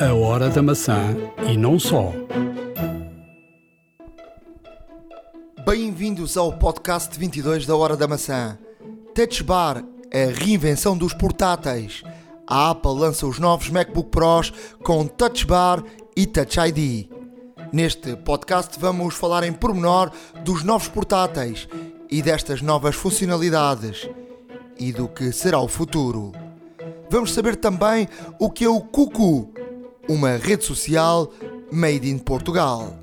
A Hora da Maçã e não só. Bem-vindos ao podcast 22 da Hora da Maçã. Touch Bar, a reinvenção dos portáteis. A Apple lança os novos MacBook Pros com Touch Bar e Touch ID. Neste podcast vamos falar em pormenor dos novos portáteis e destas novas funcionalidades e do que será o futuro. Vamos saber também o que é o Cucu, uma rede social made in Portugal.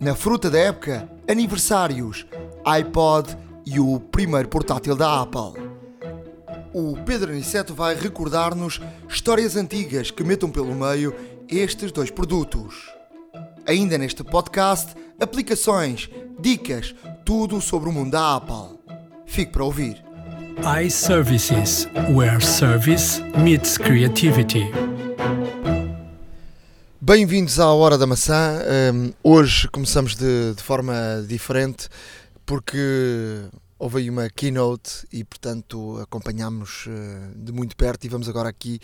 Na fruta da época, aniversários, iPod e o primeiro portátil da Apple. O Pedro Aniceto vai recordar-nos histórias antigas que metam pelo meio estes dois produtos. Ainda neste podcast, aplicações, dicas, tudo sobre o mundo da Apple. Fique para ouvir. iServices, where service meets creativity. Bem-vindos à Hora da Maçã. Um, hoje começamos de, de, forma diferente porque houve aí uma keynote e, portanto, acompanhámos uh, de muito perto e vamos agora aqui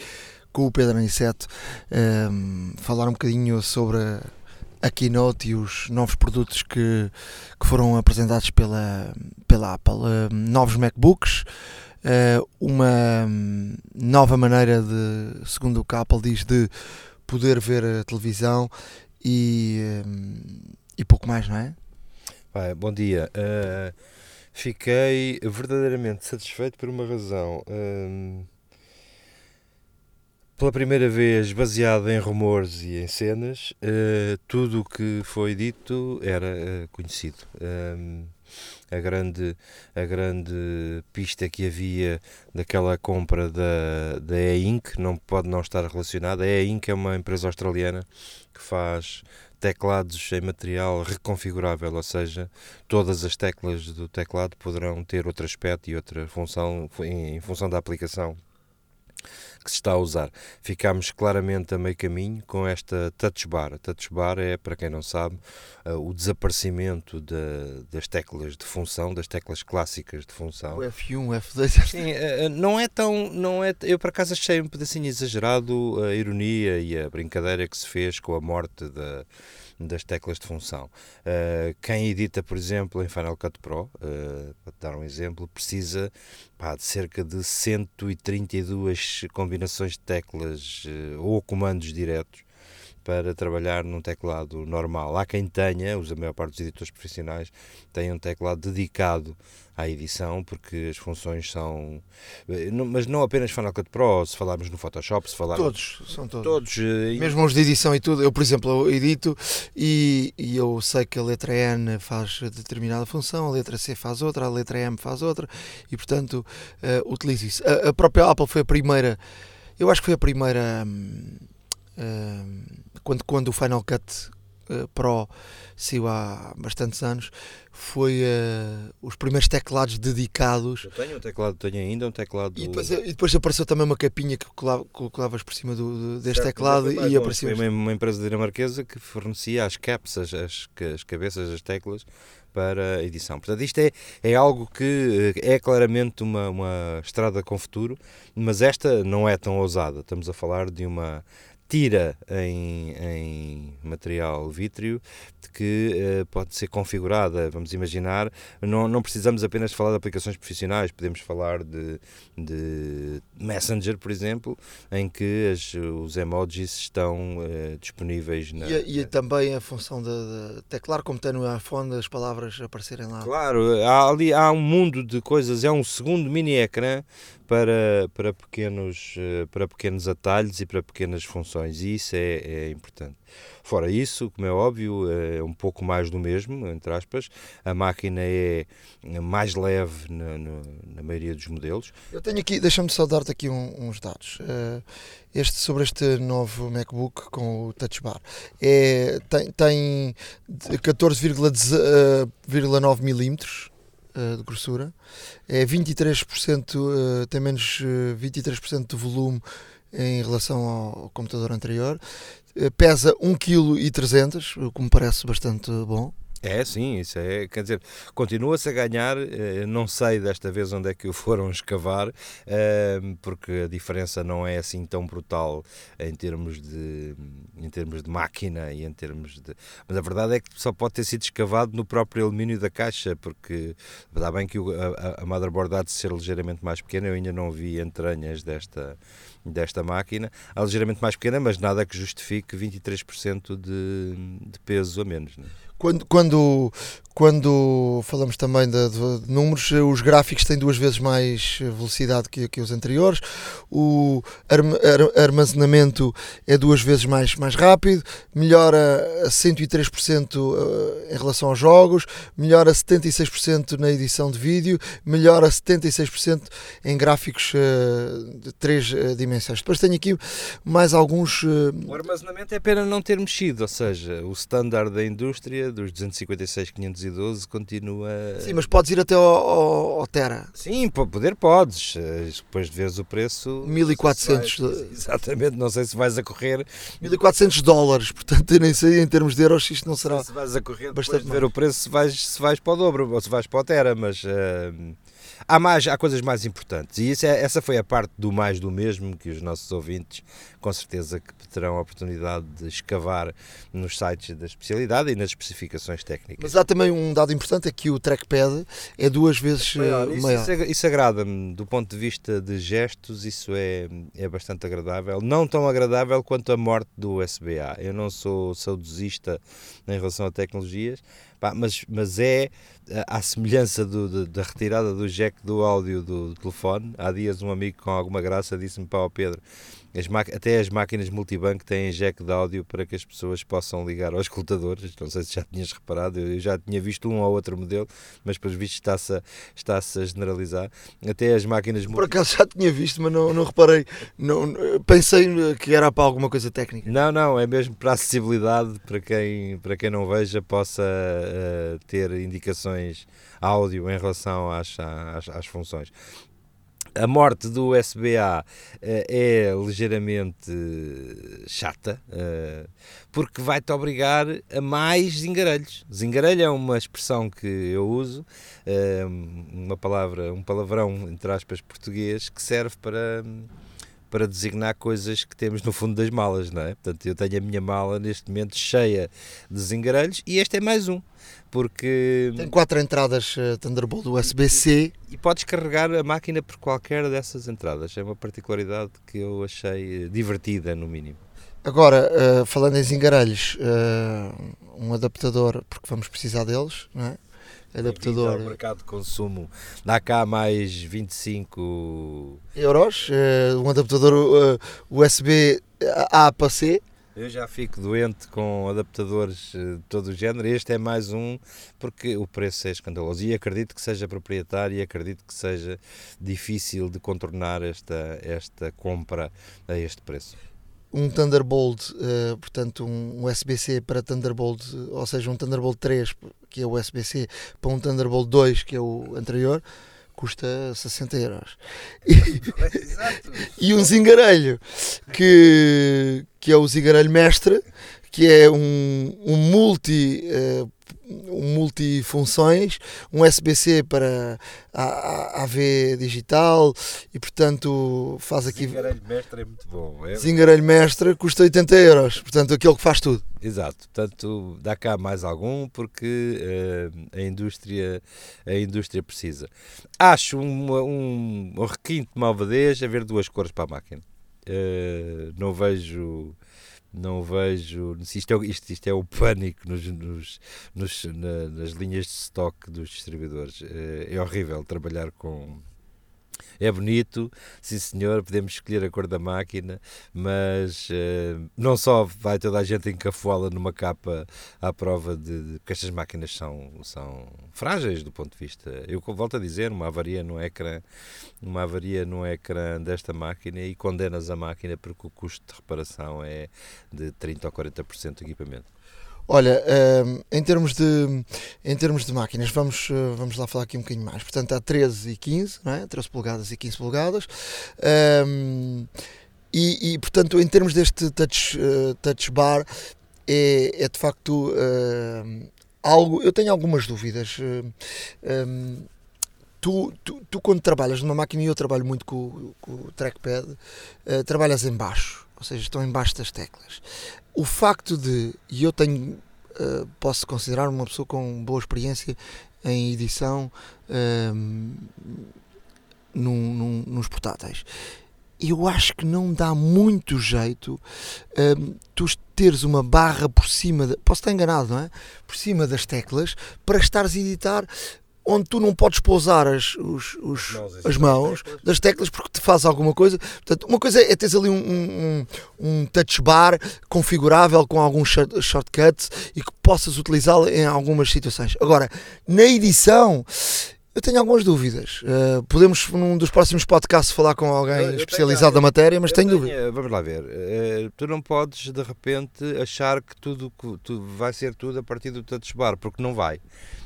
com o Pedro Aniceto um, falar um bocadinho sobre a keynote e os novos produtos que, que foram apresentados pela, pela Apple. Uh, novos MacBooks, uh, uma nova maneira de, segundo o que a Apple diz, de poder ver a televisão e, e pouco mais, não é? Bom dia. Uh, fiquei verdadeiramente satisfeito por uma razão. Uh, pela primeira vez, baseado em rumores e em cenas, uh, tudo o que foi dito era conhecido a grande, a grande pista que havia daquela compra da, da E-Ink, não pode não estar relacionada. A E-Ink é uma empresa australiana que faz teclados em material reconfigurável, ou seja, todas as teclas do teclado poderão ter outro aspecto e outra função em, em função da aplicação que se está a usar. Ficámos claramente a meio caminho com esta touch bar. A touch bar é, para quem não sabe, uh, o desaparecimento de, das teclas de função, das teclas clássicas de função. O F1, o F2. Sim, uh, não é tão. Não é, eu, por acaso, achei um pedacinho exagerado a ironia e a brincadeira que se fez com a morte da das teclas de função. Uh, quem edita, por exemplo, em Final Cut Pro, uh, para dar um exemplo, precisa pá, de cerca de 132 combinações de teclas uh, ou comandos diretos para trabalhar num teclado normal. Há quem tenha, a maior parte dos editores profissionais, tem um teclado dedicado à edição, porque as funções são. Eh, mas não apenas Final Cut Pro, se falarmos no Photoshop, se falarmos. Todos, são todos. todos eh, Mesmo os de edição e tudo. Eu, por exemplo, eu edito e, e eu sei que a letra N faz determinada função, a letra C faz outra, a letra M faz outra e, portanto, uh, utilizo isso. A, a própria Apple foi a primeira. Eu acho que foi a primeira. Hum, hum, quando, quando o Final Cut uh, Pro saiu há bastantes anos, foi uh, os primeiros teclados dedicados. Eu tenho um teclado, tenho ainda um teclado. E depois, e depois apareceu também uma capinha que colavas por cima do, deste certo, teclado e apareceu. Foi uma, uma, empresa dinamarquesa que fornecia as caps, as, as, as cabeças das teclas para a edição. Portanto, isto é, é algo que eh, é claramente uma, uma estrada com futuro, mas esta não é tão ousada. Estamos a falar de uma tira em, em material vítreo que uh, pode ser configurada, vamos imaginar, não, não precisamos apenas falar de aplicações profissionais, podemos falar de, de Messenger, por exemplo, em que as, os emojis estão uh, disponíveis na... E, e, também a função de, de teclar, como tem no iPhone, as palavras aparecerem lá. Claro, há, ali, há um mundo de coisas, é um segundo mini-ecrã para, para, pequenos, eh, para pequenos atalhos e para pequenas funções, e isso é, é importante. Fora isso, como é óbvio, é um pouco mais do mesmo, entre aspas. A máquina é mais leve na, na, na maioria dos modelos. Eu tenho aqui, deixa-me só dar-te aqui um, uns dados. Uh, este, sobre este novo MacBook com o Touch Bar. É, tem, tem 14,9 milímetros de grossura, é 23%, uh, tem menos uh, 23% de volume em relação ao computador anterior, pesa 1,3 kg, o que me parece bastante bom. É, sim, isso é, quer dizer, continua-se a ganhar, eh, não sei desta vez onde é que o foram escavar, eh, porque a diferença não é assim tão brutal em termos de, em termos de máquina e em termos de... Mas a verdade é que só pode ter sido escavado no próprio alumínio da caixa, porque dá bem que a, a motherboard há ser ligeiramente mais pequena, eu ainda não vi entranhas desta, desta máquina, há ligeiramente mais pequena, mas nada que justifique 23% de, de peso a menos. Não é? Quando, quando, quando falamos também de, de, números, os gráficos têm duas vezes mais velocidade que, que os anteriores, o armazenamento é duas vezes mais, mais rápido, melhora a 103% eh, em relação aos jogos, melhora 76% na edição de vídeo, melhora 76% em gráficos eh, de três eh, dimensões. Depois tenho aqui mais alguns. O armazenamento é pena não ter mexido, ou seja, o standard da indústria dos 256 512 continua. Sim, mas podes ir até ao, ao, ao Tera. Sim, para poder podes. Eh, depois de veres o preço. 1400. Vais, exatamente, não sei se vais a correr. 1400 dólares, portanto, eu nem sei em termos de euros isto não será. Se vais a correr bastante de ver o preço, se vais, se vais para o dobro ou se vais para o Tera, mas. Uh, há, mais, há coisas mais importantes e isso é, essa foi a parte do mais do mesmo que os nossos ouvintes com certeza que terão a oportunidade de escavar nos sites da especialidade e nas especificações técnicas. Mas há também um dado importante, é que o trackpad é duas vezes maior. Isso, maior. isso, isso agrada-me, do ponto de vista de gestos, isso é, é bastante agradável. Não tão agradável quanto a morte do USB-A. Eu não sou saudosista em relação a tecnologias, pá, mas, mas é à semelhança do, da retirada do jack do áudio do, telefone. Há dias um amigo com alguma graça disse-me o Pedro as até as máquinas multibanco têm jack de áudio para que as pessoas possam ligar aos escutadores. Não sei se já tinhas reparado, eu já tinha visto um ou outro modelo, mas pelos vistos está-se a, está a generalizar. Até as máquinas Por acaso já tinha visto, mas não, não reparei. Não, pensei que era para alguma coisa técnica. Não, não, é mesmo para acessibilidade, para quem, para quem não veja, possa uh, ter indicações áudio em relação às, às, às funções a morte do SBA eh, é ligeiramente chata, eh, porque vai-te obrigar a mais zingarelhos. Zingarelho é uma expressão que eu uso, eh, uma palavra, um palavrão, entre aspas, português, que serve para para designar coisas que temos no fundo das malas, não é? Portanto, eu tenho a minha mala neste momento cheia de zingarelhos e este é mais um, porque... Tem quatro entradas uh, Thunderbolt USB-C. E, e podes carregar a máquina por qualquer dessas entradas, é uma particularidade que eu achei eh, divertida, no mínimo. Agora, uh, falando em zingarelhos, uh, um adaptador, porque vamos precisar deles, não é? adaptador. O mercado de consumo dá cá mais 25 euros. Um adaptador USB A para C. Eu já fico doente com adaptadores de todo o género. Este é mais um, porque o preço é escandaloso. E acredito que seja proprietário e acredito que seja difícil de contornar esta, esta compra a este preço um Thunderbolt, uh, portanto um USB-C para Thunderbolt, ou seja, um Thunderbolt 3, que é o USB-C, para um Thunderbolt 2, que é o anterior, custa 60 euros. E, um zingarelho, que, que é o zingarelho mestre, que é um, um multi uh, multifunções, um SBC para AV digital e portanto faz aqui. Zingarelho mestre é muito bom. É? Zingarelho mestre custa 80 euros, portanto aquele que faz tudo. Exato, portanto dá cá mais algum porque uh, a, indústria, a indústria precisa. Acho um, um, um requinte de malvadez haver duas cores para a máquina. Uh, não vejo não vejo. Isto é, isto, isto é o pânico nos, nos, nos na, nas linhas de stock dos distribuidores. É, é horrível trabalhar com é bonito, sim senhor, podemos escolher a cor da máquina, mas uh, não só vai toda a gente encafuá-la numa capa à prova de, de que estas máquinas são, são frágeis do ponto de vista. Eu volto a dizer, uma avaria no ecrã, uma avaria no ecrã desta máquina e condenas a máquina porque o custo de reparação é de 30 ou 40% do equipamento. Olha, uh, em, termos de, em termos de máquinas, vamos, uh, vamos lá falar aqui um bocadinho mais. Portanto, há 13 e 15, não é? 13 polegadas e 15 polegadas. Um, e, e, portanto, em termos deste touch, uh, touch bar, é, é de facto algo, eu tenho algumas dúvidas. Um, tu, tu, tu, quando trabalhas numa máquina, e eu trabalho muito com, com o trackpad, uh, trabalhas em baixo, ou seja, estão em baixo das teclas. O facto de, e eu tenho, uh, posso considerar uma pessoa com boa experiência em edição um, num, num, nos portáteis, eu acho que não dá muito jeito um, tu teres uma barra por cima, de, posso estar enganado, não é? Por cima das teclas para estares a editar onde tu não podes pousar as, os, os, as mãos das teclas porque te faz alguma coisa. Portanto, uma coisa é teres ali um, um, um touch bar configurável com alguns shortcuts e que possas utilizá-lo em algumas situações. Agora, na edição, eu tenho algumas dúvidas. Uh, podemos, num dos próximos podcasts, falar com alguém eu, especializado tenho, na matéria, mas tenho, tenho dúvidas. Vamos lá ver. Uh, tu não podes, de repente, achar que tudo, que tu, vai ser tudo a partir do touch bar, porque não vai.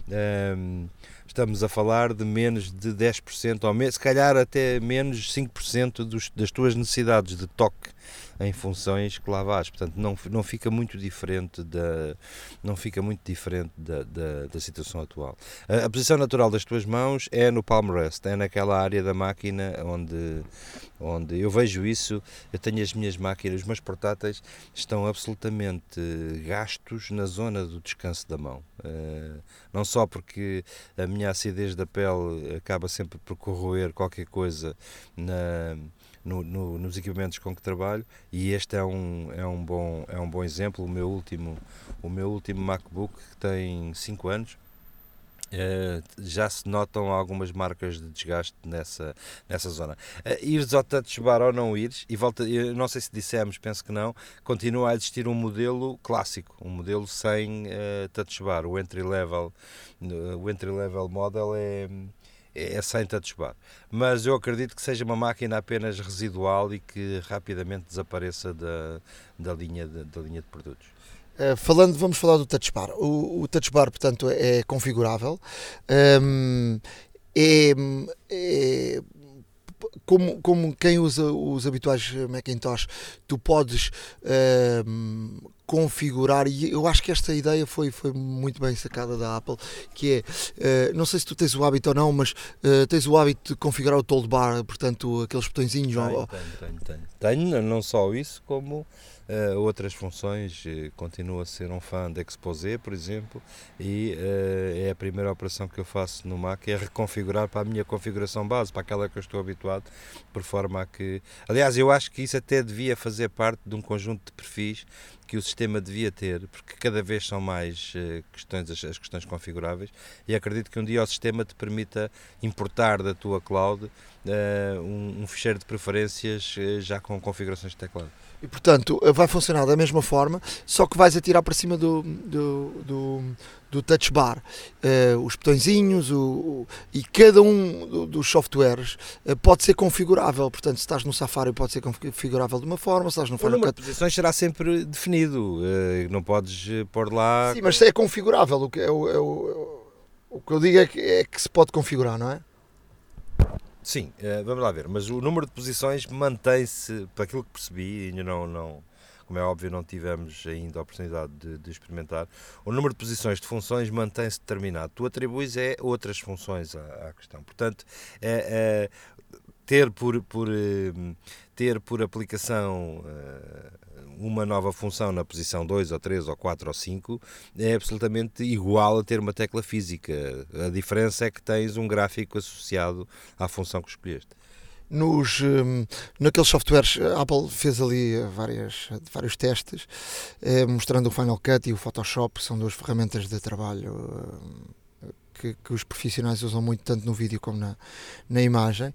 Uh, estamos a falar de menos de 10%, ou se calhar até menos 5% dos, das tuas necessidades de toque em funções que lá vais. Portanto, não, não fica muito diferente da, não fica muito diferente da, da, da situação atual. A, a, posição natural das tuas mãos é no palm rest, é naquela área da máquina onde, onde eu vejo isso. Eu tenho as minhas máquinas, os meus portáteis estão absolutamente gastos na zona do descanso da mão. Uh, não só porque a minha acidez da pele acaba sempre por corroer qualquer coisa na no, no, nos equipamentos com que trabalho e este é um, é um, bom, é um bom exemplo. O meu último, o meu último MacBook, que tem 5 anos, Uh, já se notam algumas marcas de desgaste nessa, nessa zona. Uh, ires ao touch bar ou não ires, e volta, não sei se dissemos, penso que não, continua a existir um modelo clássico, um modelo sem uh, touch bar. O entry level, o entry level model é é sem touch bar. Mas eu acredito que seja uma máquina apenas residual e que rapidamente desapareça da, da, linha, de, da linha de produtos. Uh, falando, vamos falar do touch bar. O, o touch bar, portanto, é configurável. Um, é, é como, como quem usa os habituais Macintosh, tu podes uh, configurar, e eu acho que esta ideia foi, foi muito bem sacada da Apple, que é, uh, não sei se tu tens o hábito ou não, mas uh, tens o hábito de configurar o toolbar, portanto, aqueles botõezinhos. Tenho, ou... tenho, tenho, tenho. Tenho, não só isso, como uh, outras funções. Uh, continuo a ser um fã de Exposé, por exemplo, e uh, é a primeira operação que eu faço no Mac, é reconfigurar para a minha configuração base, para aquela que eu estou habituado, por forma a que... Aliás, eu acho que isso até devia fazer parte de um conjunto de perfis que o sistema devia ter, porque cada vez são mais uh, questões, as, as, questões configuráveis, e acredito que um dia o sistema te permita importar da tua cloud uh, um, um, ficheiro de preferências uh, já com configurações de teclado. E portanto vai funcionar da mesma forma, só que vais atirar para cima do, do, do, do touch bar. Uh, os botõezinhos o, o, e cada um do, dos softwares uh, pode ser configurável. Portanto, se estás no Safari, pode ser configurável de uma forma, se estás no Final Cut. posições será sempre definido, uh, não podes pôr lá. Sim, mas é configurável. O que, é o, é o, o que eu digo é que, é que se pode configurar, não é? Sim, uh, vamos lá ver, mas o número de posições mantém-se, para aquilo que percebi, ainda não, não, como é óbvio, não tivemos ainda a oportunidade de, de experimentar. O número de posições de funções mantém-se determinado. Tu atribuis é outras funções à, à questão. Portanto, é, é, ter por, por eh, ter por aplicação uh, uma nova função na posição 2 ou 3 ou 4 ou 5 é absolutamente igual a ter uma tecla física. A diferença é que tens um gráfico associado à função que escolheste nos, um, naqueles softwares, a Apple fez ali várias, vários testes, eh, mostrando o Final Cut e o Photoshop, são duas ferramentas de trabalho que, que, os profissionais usam muito tanto no vídeo como na, na imagem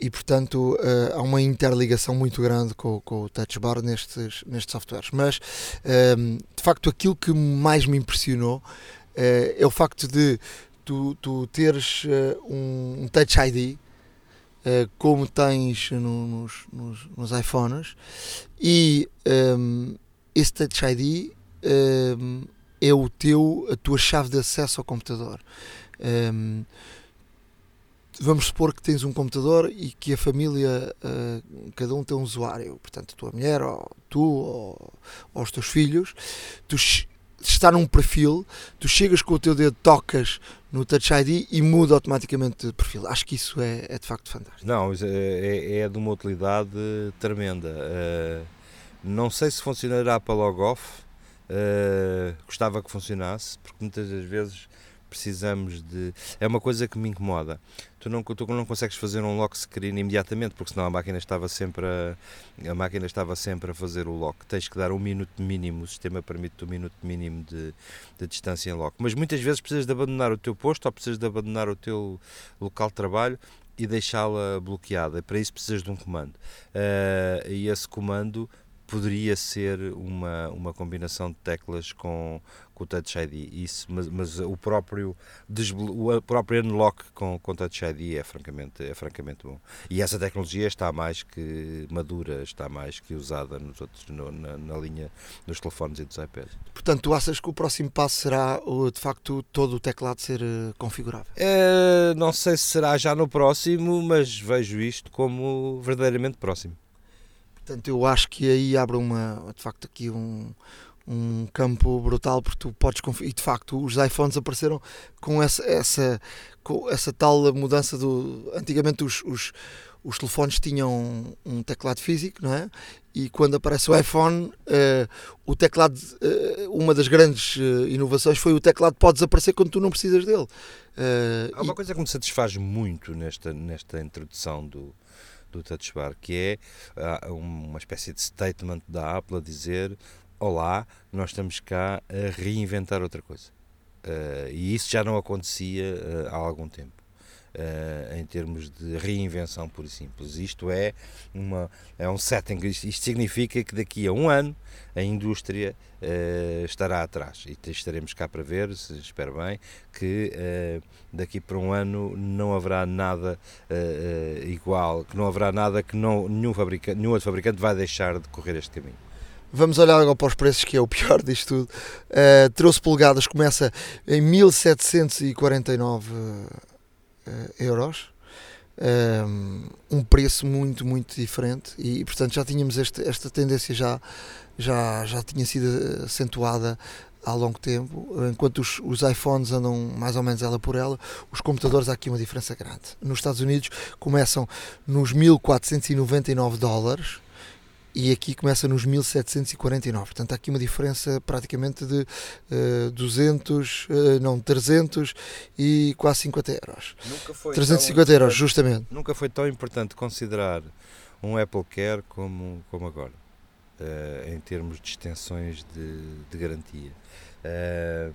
e portanto uh, há uma interligação muito grande com, com, o Touch Bar nestes, nestes softwares mas uh, de facto aquilo que mais me impressionou uh, é o facto de tu, tu teres um, um Touch ID como tens no, nos, nos, nos, iPhones e um, esse Touch ID um, é o teu, a tua chave de acesso ao computador. Um, vamos supor que tens um computador e que a família, uh, cada um tem um usuário, portanto, a tua mulher, ou tu, ou, ou os teus filhos, tu está num perfil, tu chegas com o teu dedo, tocas no Touch ID e muda automaticamente de perfil. Acho que isso é, é de facto fantástico. Não, é, é, é de uma utilidade tremenda. Uh, não sei se funcionará para logoff, uh, gostava que funcionasse, porque muitas das vezes precisamos de. É uma coisa que me incomoda. Tu não, tu não consegues fazer um lock screen imediatamente, porque senão a máquina estava sempre a, a máquina estava sempre a fazer o lock. Tens que dar um minuto mínimo, o sistema permite um minuto mínimo de, de distância em lock. Mas muitas vezes precisas de abandonar o teu posto ou precisas de abandonar o teu local de trabalho e deixá-la bloqueada. Para isso precisas de um comando. Uh, e esse comando poderia ser uma, uma combinação de teclas com, com o Touch ID, isso, mas, mas o próprio o próprio unlock com, com Touch ID é francamente, é francamente bom. E essa tecnologia está mais que madura, está mais que usada nos outros, no, na, na, linha dos telefones e dos iPads. Portanto, tu achas que o próximo passo será de facto todo o teclado ser eh, configurável? É, não sei se será já no próximo, mas vejo isto como verdadeiramente próximo. Portanto, eu acho que aí abre uma, de facto, aqui um, um campo brutal porque tu podes e de facto os iPhones apareceram com essa, essa, com essa tal mudança do antigamente os, os, os telefones tinham um teclado físico não é? E quando aparece o iPhone uh, o teclado uh, uma das grandes uh, inovações foi o teclado pode desaparecer quando tu não precisas dele. Há uma e... coisa que me satisfaz muito nesta nesta introdução do do Touch Bar, que é uh, uma espécie de statement da Apple a dizer: Olá, nós estamos cá a reinventar outra coisa. Uh, e isso já não acontecia uh, há algum tempo. Uh, em termos de reinvenção pura e simples. Isto é, uma, é um setting, isto, significa que daqui a um ano a indústria uh, estará atrás e estaremos cá para ver, se espero bem, que uh, daqui para um ano não haverá nada igual, que não haverá nada que não, nenhum, fabricante, nenhum outro fabricante vai deixar de correr este caminho. Vamos olhar agora para os preços, que é o pior disto tudo. Uh, 13 polegadas começa em 1749 uh, euros. Um, um, preço muito, muito diferente e, portanto, já tínhamos este, esta tendência já, já, já tinha sido acentuada há longo tempo, enquanto os, os, iPhones andam mais ou menos ela por ela, os computadores há aqui uma diferença grande. Nos Estados Unidos começam nos 1499 dólares e aqui começa nos 1749. Portanto, há aqui uma diferença praticamente de uh, 200, uh, não, 300 e quase 50 euros. Nunca foi 350 euros, justamente. Nunca foi tão importante considerar um Apple Care como, como agora, uh, em termos de extensões de, de garantia. Uh,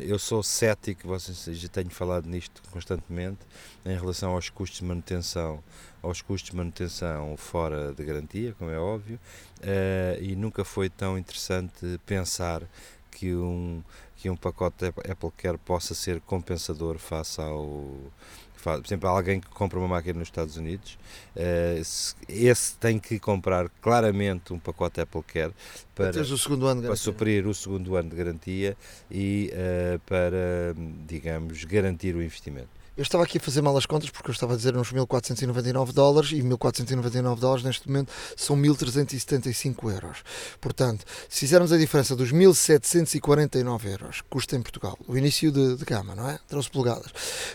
eu sou cético, vocês já tenho falado nisto constantemente, em relação aos custos de manutenção aos custos de manutenção fora de garantia, como é óbvio, uh, e nunca foi tão interessante pensar que um, que um pacote Apple Care possa ser compensador face ao. Por exemplo, alguém que compra uma máquina nos Estados Unidos, uh, esse tem que comprar claramente um pacote Apple Care para, para, suprir o segundo ano de garantia e uh, para, digamos, garantir o investimento. Eu estava aqui a fazer mal as contas porque eu estava a dizer uns 1499 dólares e 1499 dólares neste momento são 1375 euros. Portanto, se fizermos a diferença dos 1749 euros que custa em Portugal, o início de, de gama, não é? 13 polegadas,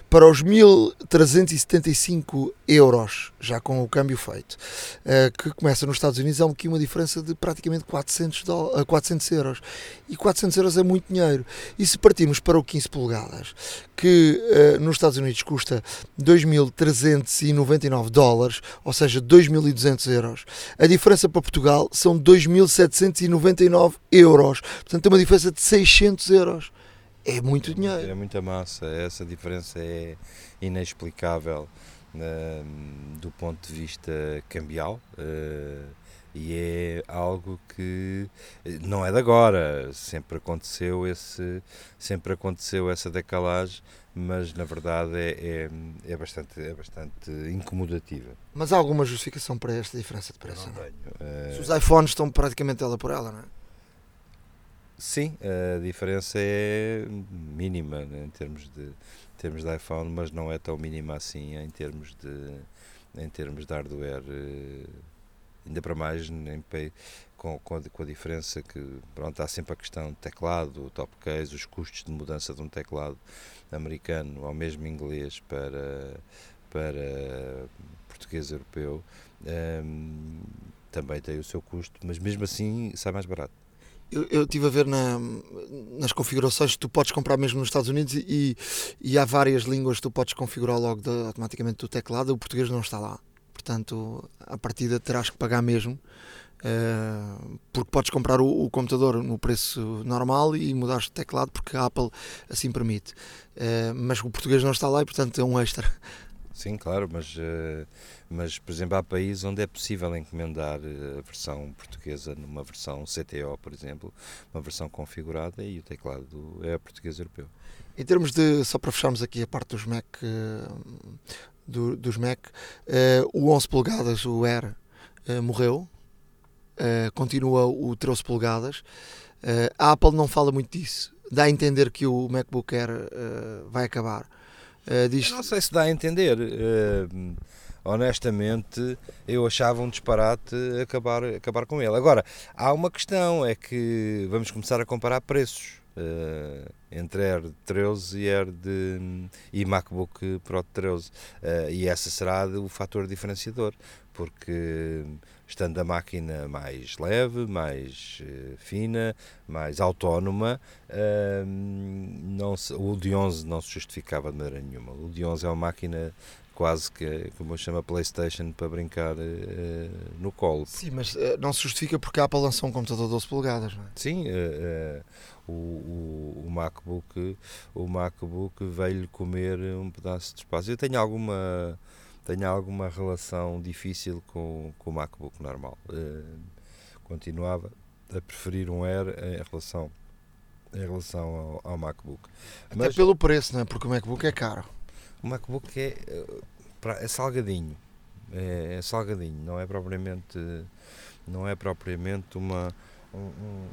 para os 1375 euros, já com o câmbio feito, uh, que começa nos Estados Unidos, há aqui uma diferença de praticamente 400, uh, 400 euros. E 400 euros é muito dinheiro. E se partirmos para o 15 polegadas, que uh, nos Estados Unidos custa 2.399 dólares, ou seja, 2.200 euros. A diferença para Portugal são 2.799 euros. Portanto, tem uma diferença de 600 euros. É muito dinheiro. É muita massa. Essa diferença é inexplicável uh, do ponto de vista cambial. Uh, e é algo que eh, não é de agora, sempre aconteceu esse, sempre aconteceu essa decalagem, mas na verdade é, é, é bastante, é bastante incomodativa. Mas há alguma justificação para esta diferença de preço? Não, não tenho. Uh... Se os iPhones estão praticamente ela por ela, não é? Sim, a diferença é mínima né, em termos de em termos de iPhone, mas não é tão mínima assim em termos de em termos de hardware. Uh ainda para mais em, com, com, a, com, a, diferença que pronto, há sempre a questão de teclado, top case, os custos de mudança de um teclado americano ao mesmo inglês para, para português europeu um, também tem o seu custo, mas mesmo assim sai mais barato. Eu, eu estive a ver na, nas configurações tu podes comprar mesmo nos Estados Unidos e, e há várias línguas que tu podes configurar logo de, automaticamente do teclado, o português não está lá. Portanto, a partida terás que pagar mesmo. Uh, porque podes comprar o, o, computador no preço normal e mudar de teclado porque a Apple assim permite. Uh, mas o português não está lá e portanto é um extra. Sim, claro, mas, uh, mas por exemplo há países onde é possível encomendar a versão portuguesa numa versão CTO, por exemplo, uma versão configurada e o teclado é português europeu. Em termos de, só para fecharmos aqui a parte dos Mac, do, dos Mac, o 11 polegadas, o Air, morreu, continua o 13 polegadas. A Apple não fala muito disso. Dá a entender que o MacBook Air vai acabar. Diz... não sei se dá a entender. honestamente, eu achava um disparate acabar, acabar com ele. Agora, há uma questão: é que vamos começar a comparar preços. Uh, entre Air 13 e Air de, e MacBook Pro 13 uh, e essa será o fator diferenciador porque estando a máquina mais leve, mais uh, fina, mais autónoma, uh, não se, o de 11 não se justificava de maneira nenhuma. O de 11 é uma máquina quase que, como eu chamo, Playstation para brincar uh, no colo. Sim, mas uh, não se justifica porque a Apple lançou um computador de 12 polegadas, não é? Sim, o, o, o, MacBook, o MacBook veio-lhe comer um pedaço de espaço. Eu tenho alguma tenho alguma relação difícil com, com o MacBook normal. continuava a preferir um Air em relação em relação ao, ao MacBook. Até Mas, pelo preço, não é? Porque o MacBook é caro. O MacBook é, é salgadinho. É, é, salgadinho, não é propriamente não é propriamente uma um,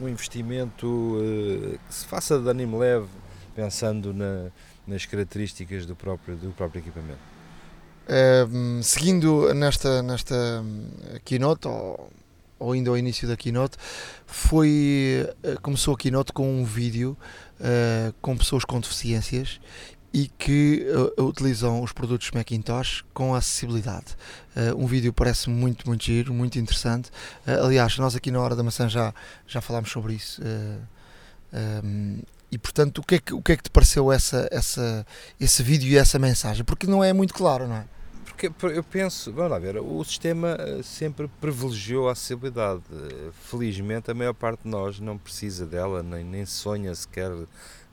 um investimento uh, que se faça de ânimo leve pensando na, nas características do próprio, do próprio equipamento. Uh, seguindo nesta, nesta keynote, ou, ou ainda ao início da keynote, foi, uh, começou a keynote com um vídeo uh, com pessoas com deficiências e que uh, utilizam os produtos Macintosh com acessibilidade. Uh, um vídeo parece muito, muito giro, muito interessante. Uh, aliás, nós aqui na Hora da Maçã já, já falámos sobre isso. Um, e portanto, o que, é que, o que é que te pareceu essa, essa, esse vídeo e essa mensagem? Porque não é muito claro, não é? Porque eu penso, vamos lá ver, o sistema sempre privilegiou a acessibilidade. Felizmente, a maior parte de nós não precisa dela, nem, nem sonha sequer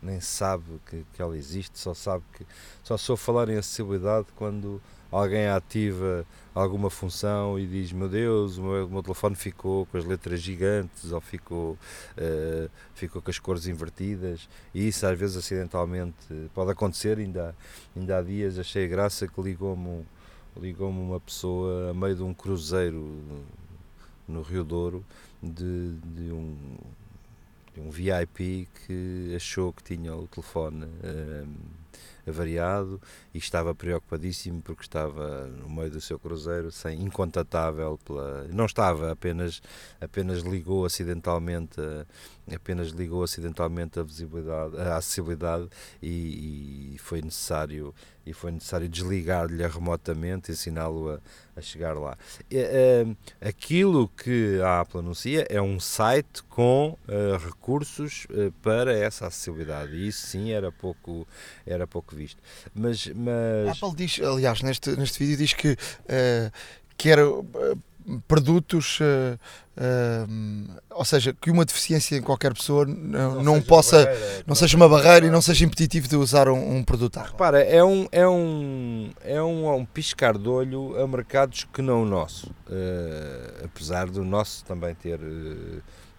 nem sabe que, que ela existe, só sabe que só sou falar em acessibilidade quando alguém ativa alguma função e diz meu Deus, o meu, o meu telefone ficou com as letras gigantes ou ficou, uh, ficou com as cores invertidas. E isso às vezes acidentalmente pode acontecer, ainda, ainda há dias achei graça que ligou-me ligou-me uma pessoa a meio de um cruzeiro no Rio Douro de, de um um VIP que achou que tinha o telefone um, avariado estava preocupadíssimo porque estava no meio do seu cruzeiro sem incontatável pela não estava apenas apenas ligou acidentalmente apenas ligou acidentalmente a visibilidade a acessibilidade e, e foi necessário e foi necessário desligar-lhe remotamente e ensiná-lo a, a, chegar lá. Uh, aquilo que a Apple anuncia é um site com recursos para essa acessibilidade e isso sim era pouco, era pouco visto. Mas, mas... A Apple diz, aliás, neste, neste vídeo diz que quer produtos, uh, uh, ou seja, que uma deficiência em qualquer pessoa não, não, não possa, barreira, não seja uma barreira e não seja impeditivo de usar um, um produto. Repara, é um, é um, é um, um piscar de olho a mercados que não o nosso, uh, apesar do nosso também ter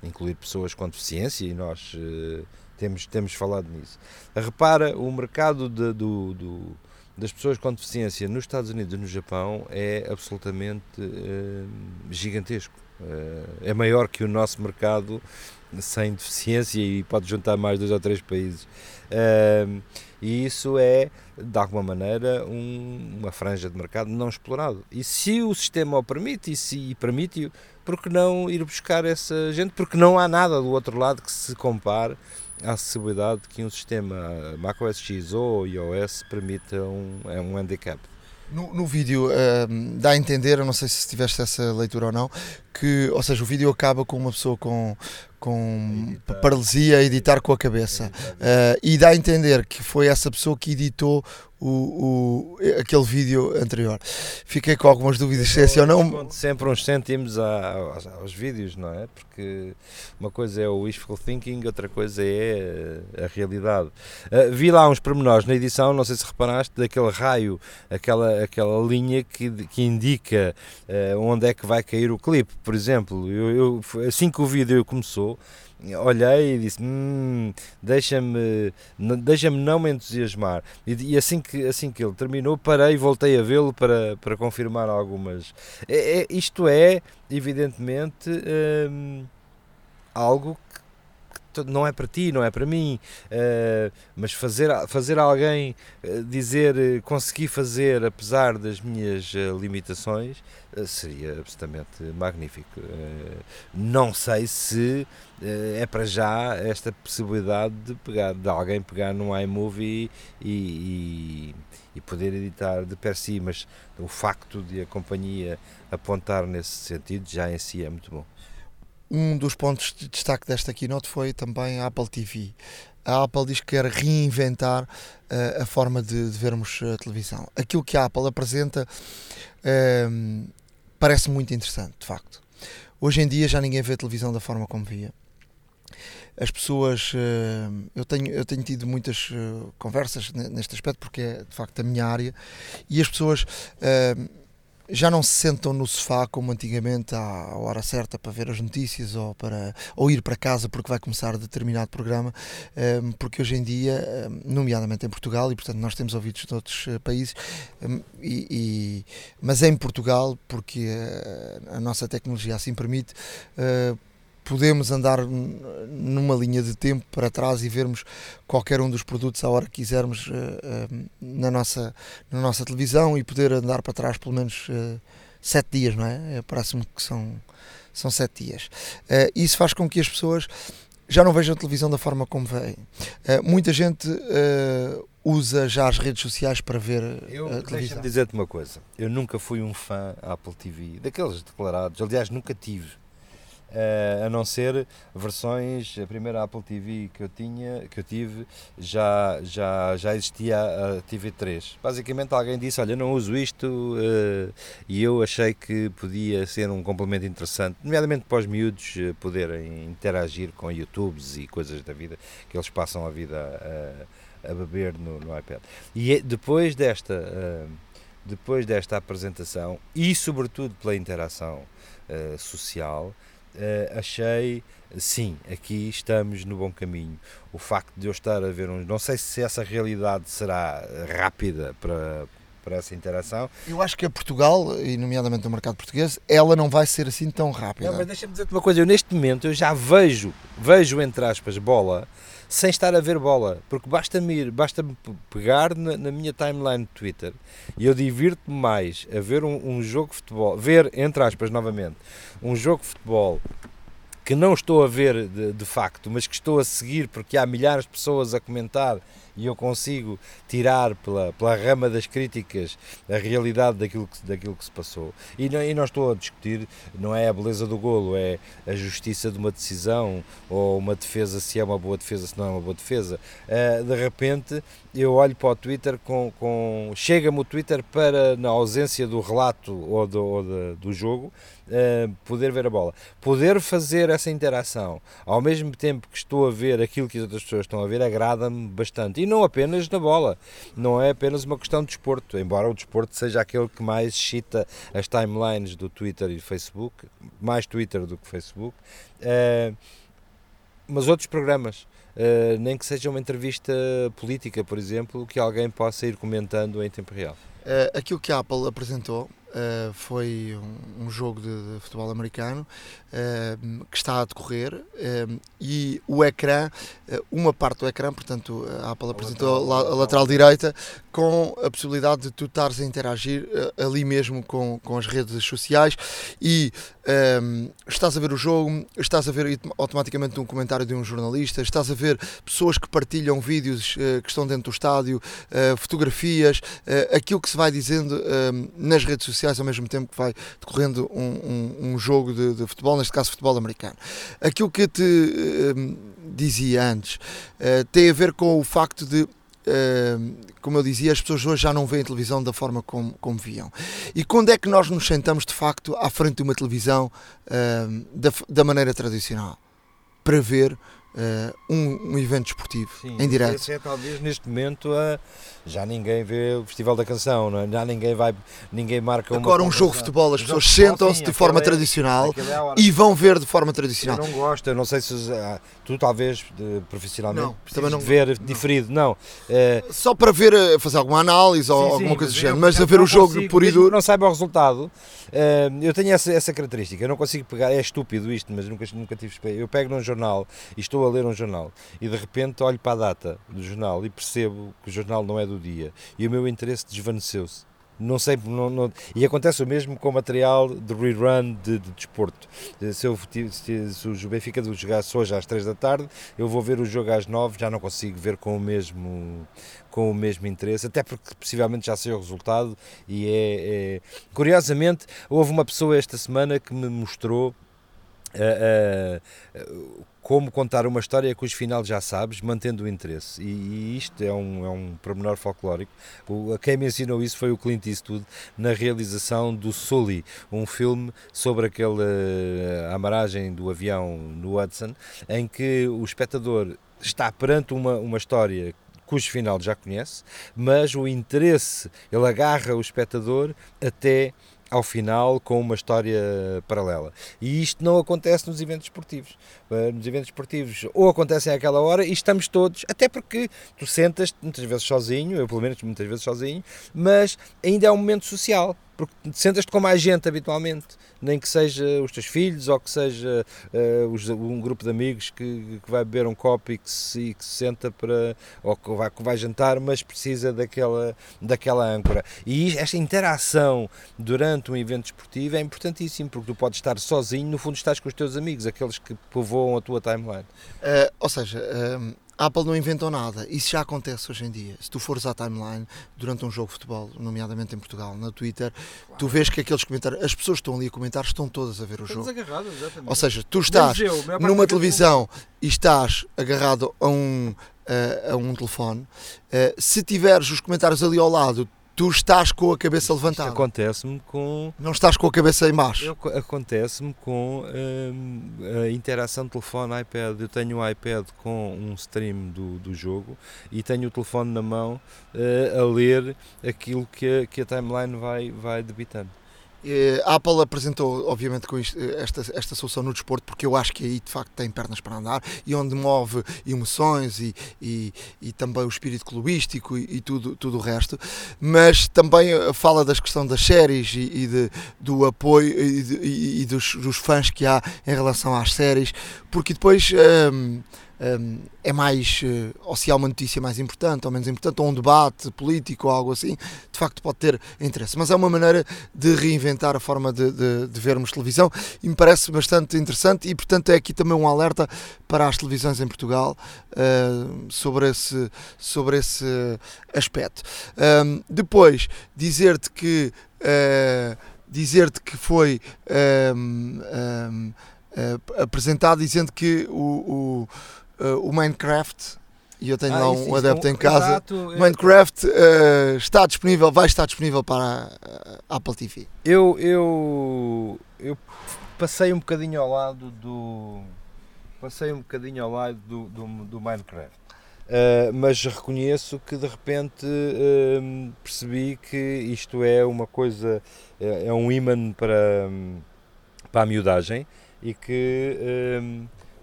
incluído pessoas com deficiência e nós temos, temos falado nisso. Repara, o mercado de, do, do das pessoas com deficiência nos Estados Unidos e no Japão é absolutamente uh, gigantesco. Uh, é maior que o nosso mercado sem deficiência e pode juntar mais dois ou três países. Uh, e isso é, de alguma maneira, um, uma franja de mercado não explorado. E se o sistema o permite, e se permite-o, porque não ir buscar essa gente? Porque não há nada do outro lado que se compare à acessibilidade que um sistema macOS X ou iOS permita um, é um handicap. No, no vídeo uh, dá a entender, eu não sei se tiveste essa leitura ou não, que, ou seja, o vídeo acaba com uma pessoa com, com paralisia a editar com a cabeça. Uh, e dá a entender que foi essa pessoa que editou o, o, aquele vídeo anterior. Fiquei com algumas dúvidas se é assim ou não. Sempre uns cêntimos aos, aos, vídeos, não é? Porque uma coisa é o wishful thinking, outra coisa é a realidade. Uh, vi lá uns pormenores na edição, não sei se reparaste, daquele raio, aquela, aquela linha que, que indica uh, onde é que vai cair o clipe. Por exemplo, eu, eu assim que o vídeo começou, olhei e disse hum, deixa-me deixa-me não me entusiasmar. E, e, assim que assim que ele terminou parei e voltei a vê-lo para, para confirmar algumas. É, é isto é evidentemente hum, algo não é para ti, não é para mim, uh, mas fazer, fazer alguém uh, dizer uh, consegui fazer apesar das minhas limitações seria absolutamente magnífico. não sei se é para já esta possibilidade de pegar de alguém pegar num iMovie e, e, e poder editar de per si, mas o facto de a companhia apontar nesse sentido já em si é muito bom. Um dos pontos de destaque desta keynote foi também a Apple TV. A Apple diz que quer reinventar uh, a forma de, de, vermos a televisão. Aquilo que a Apple apresenta uh, parece muito interessante, de facto. Hoje em dia já ninguém vê televisão da forma como via. As pessoas, uh, eu, tenho, eu tenho tido muitas conversas neste aspecto porque é de facto a minha área e as pessoas já não se sentam no sofá como antigamente à hora certa para ver as notícias ou, para, ou ir para casa porque vai começar determinado programa, ehm, porque hoje em dia, ehm, nomeadamente em Portugal, e portanto nós temos ouvidos de outros eh, países, ehm, e, e, mas em Portugal, porque eh, a nossa tecnologia assim permite, eh, podemos andar numa linha de tempo para trás e vermos qualquer um dos produtos à hora que quisermos uh, uh, na, nossa, na nossa televisão e poder andar para trás pelo menos uh, sete dias, não é? Parece-me que são, são sete dias. isso faz com que as pessoas já não vejam a televisão da forma como veem. muita gente usa já as redes sociais para ver eu, a televisão. Deixa-me dizer-te uma coisa, eu nunca fui um fã Apple TV, daqueles declarados, aliás nunca tive a não ser versões, a primeira Apple TV que eu tinha, que eu tive, já, já, já existia a TV3. Basicamente alguém disse, olha, não uso isto uh, e eu achei que podia ser um complemento interessante, nomeadamente para os miúdos uh, poderem interagir com YouTubes e coisas da vida que eles passam a vida a, a beber no, no, iPad. E é, depois desta, depois desta apresentação e sobretudo pela interação social, uh, achei, sim, aqui estamos no bom caminho. O facto de eu estar a ver uns. Não sei se essa realidade será rápida para, para essa interação. Eu acho que a Portugal, e nomeadamente no mercado português, ela não vai ser assim tão rápida. Não, mas deixa-me dizer-te uma coisa, eu neste momento eu já vejo, vejo entre aspas, bola, sem estar a ver bola, porque basta-me basta pegar na, na, minha timeline de Twitter e eu divirto-me mais a ver um, um jogo de futebol, ver, entre aspas, novamente, um jogo de futebol que não estou a ver de, de, facto, mas que estou a seguir porque há milhares de pessoas a comentar e eu consigo tirar pela, pela rama das críticas a realidade daquilo que, daquilo que se passou. E não, e não estou a discutir, não é a beleza do golo, é a justiça de uma decisão ou uma defesa, se é uma boa defesa, se não é uma boa defesa. Uh, de repente eu olho para o Twitter com. com chega-me o Twitter para, na ausência do relato ou do, ou do, do jogo, uh, poder ver a bola. Poder fazer essa interação ao mesmo tempo que estou a ver aquilo que as outras pessoas estão a ver, agrada-me bastante. E não apenas na bola, não é apenas uma questão de desporto, embora o desporto seja aquele que mais excita as timelines do Twitter e do Facebook, mais Twitter do que Facebook. Uh, mas outros programas, uh, nem que seja uma entrevista política, por exemplo, que alguém possa ir comentando em tempo real. Uh, aquilo que a Apple apresentou uh, foi um, um jogo de, de, futebol americano uh, que está a decorrer e o ecrã, uma parte do ecrã, portanto a Apple apresentou a lateral, a lateral direita com a possibilidade de tu estares a interagir uh, ali mesmo com, com as redes sociais e um, ehm, estás a ver o jogo, estás a ver automaticamente um comentário de um jornalista, estás a ver pessoas que partilham vídeos uh, que estão dentro do estádio, uh, fotografias, aquilo que se vai dizendo ehm, nas redes sociais ao mesmo tempo que vai decorrendo um, um, um jogo de, de, futebol, neste caso futebol americano. Aquilo que te ehm, dizia antes tem a ver com o facto de como eu dizia, as pessoas hoje já não veem televisão da forma como, como viam. E quando é que nós nos sentamos de facto à frente de uma televisão uh, da, da maneira tradicional? Para ver uh, um, um, evento desportivo Sim, em direto. Esse é talvez neste momento a já ninguém vê o Festival da Canção, é? já ninguém vai, ninguém marca Agora um jogo de futebol, as pessoas sentam-se de forma é, tradicional é e vão ver de forma tradicional. Eu não gosto, não sei se ah, tu talvez de, profissionalmente não, também não ver não. diferido, não. É, Só para ver, eh, fazer alguma análise sim, ou sim, alguma coisa do género, mas a ver o jogo consigo, por e duro. Não saiba o resultado, eh, eu tenho essa, essa característica, eu não consigo pegar, é estúpido isto, mas nunca, nunca tive Eu pego num jornal e estou a ler um jornal e de repente olho para a data do jornal e percebo que o jornal não é do dia e o meu interesse desvaneceu-se. Não sei, não, não, e acontece o mesmo com o material de rerun de, de desporto. Se, eu, se, se o Benfica jogasse hoje às 3 da tarde, eu vou ver o jogo às 9, já não consigo ver com o mesmo, com o mesmo interesse, até porque possivelmente já sei o resultado. E é, é... Curiosamente, houve uma pessoa esta semana que me mostrou. Uh, uh, como contar uma história cujo final já sabes, mantendo o interesse. E, e isto é um, é um pormenor folclórico. O, quem me ensinou isso foi o Clint Eastwood na realização do Sully, um filme sobre aquela eh, amaragem do avião no Hudson, em que o espectador está perante uma, uma história cujo final já conhece, mas o interesse, ele agarra o espectador até ao final com uma história paralela. E isto não acontece nos eventos esportivos. Eh, nos eventos esportivos ou acontecem àquela hora e estamos todos, até porque tu sentas muitas vezes sozinho, eu pelo menos muitas vezes sozinho, mas ainda é um momento social porque sentas-te com mais gente habitualmente, nem que seja os teus filhos ou que seja uh, um grupo de amigos que, que vai beber um copo e que se, que se senta para, ou que vai, que vai jantar, mas precisa daquela, daquela âncora. E esta interação durante um evento esportivo é importantíssimo, porque tu podes estar sozinho, no fundo estás com os teus amigos, aqueles que povoam a tua timeline. Uh, ou seja, uh a Apple não inventou nada. Isso já acontece hoje em dia. Se tu fores à timeline durante um jogo de futebol, nomeadamente em Portugal, na Twitter, claro. tu vês que aqueles comentários, as pessoas que estão ali a comentar, estão todas a ver o Estamos jogo. Agarradas. Ou seja, tu estás eu, numa televisão e estás agarrado a um, a, a um telefone. Uh, se tiveres os comentários ali ao lado, tu estás com a cabeça levantada. Acontece-me com. Não estás com a cabeça em baixo. Acontece-me com hum, a interação telefone-iPad. Eu tenho um iPad com um stream do, do jogo e tenho o telefone na mão uh, a ler aquilo que a, que a timeline vai, vai debitando. Eh, a Apple apresentou, obviamente, com isto, eh, esta, esta solução no desporto, porque eu acho que aí de facto tem pernas para andar e onde move emoções e, e, e também o espírito clubístico e, e, tudo, tudo o resto, mas também eh, fala das questões das séries e, de, do apoio e, dos, dos, fãs que há em relação às séries, porque depois. Um, é mais, uh, ou se há uma notícia mais importante ou menos importante, ou um debate político ou algo assim, de facto pode ter interesse. Mas é uma maneira de reinventar a forma de, de, de vermos televisão e me parece bastante interessante e, portanto, é aqui também um alerta para as televisões em Portugal uh, sobre, esse, sobre esse aspecto. Um, depois, dizer-te que. Uh, dizer-te que foi um, um, uh, apresentado dizendo que o, o uh, o Minecraft e eu tenho ah, lá um adepto em casa. Exato, Minecraft uh, está disponível, vai estar disponível para a Apple TV. Eu, eu, eu passei um bocadinho ao lado do passei um bocadinho ao lado do, do, do Minecraft. Uh, mas reconheço que de repente uh, percebi que isto é uma coisa, é, é um imã para, para a miudagem e que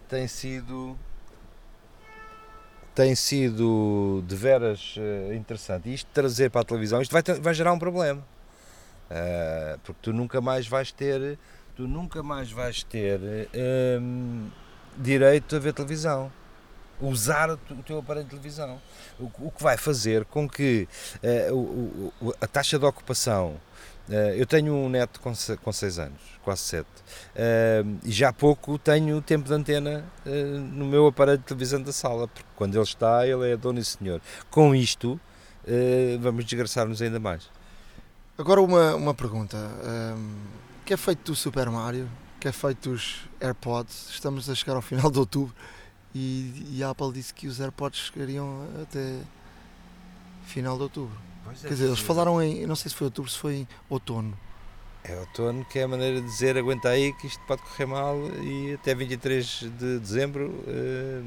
tem sido tem sido de veras uh, interessante. E isto trazer para a televisão, isto vai, vai gerar um problema. Uh, porque tu nunca mais vais ter, tu nunca mais vais ter um, ehm, direito a ver televisão. usar o teu aparelho de televisão. O, o que vai fazer com que uh, o, o, a taxa de ocupação. Uh, eu tenho um neto com 6 anos, quase 7, uh, e já há pouco tenho tempo de antena no meu aparelho de televisão da sala, porque quando ele está, ele é dono e senhor. Com isto, vamos desgraçar-nos ainda mais. Agora uma, uma pergunta. Um, que é feito do Super Mario? Que é feito dos AirPods? Estamos a chegar ao final de outubro e, e a Apple disse que os AirPods chegariam até final de outubro. Pois é, Quer dizer, eles falaram em, não sei se foi outubro, se foi em outono. É outono que é a maneira de dizer aguenta aí que isto pode correr mal e até 23 de dezembro. Uh,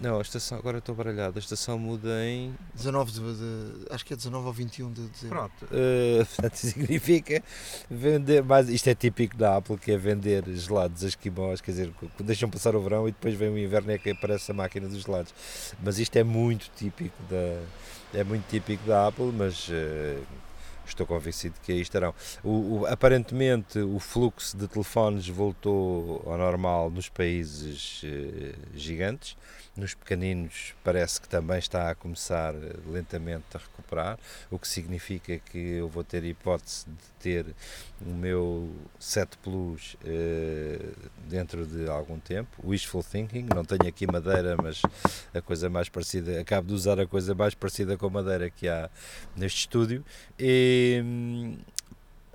não, a estação, agora estou baralhado, a estação muda em. 19 de, de, acho que é 19 ou 21 de dezembro. Pronto, uh, portanto significa vender, mas isto é típico da Apple, que é vender gelados a esquimós, quer dizer, deixam passar o verão e depois vem o inverno e é que aparece a máquina dos gelados. Mas isto é muito típico da, é muito típico da Apple, mas. Uh, estou convencido que aí estarão. O, o, aparentemente o fluxo de telefones voltou ao normal nos países uh, gigantes, nos pequeninos parece que também está a começar eh, lentamente a recuperar, o que significa que eu vou ter hipótese de ter o meu 7 Plus uh, dentro de algum tempo. Wishful thinking, não tenho aqui madeira, mas a coisa mais parecida, acabo de usar a coisa mais parecida com madeira que há neste estúdio. E, hum,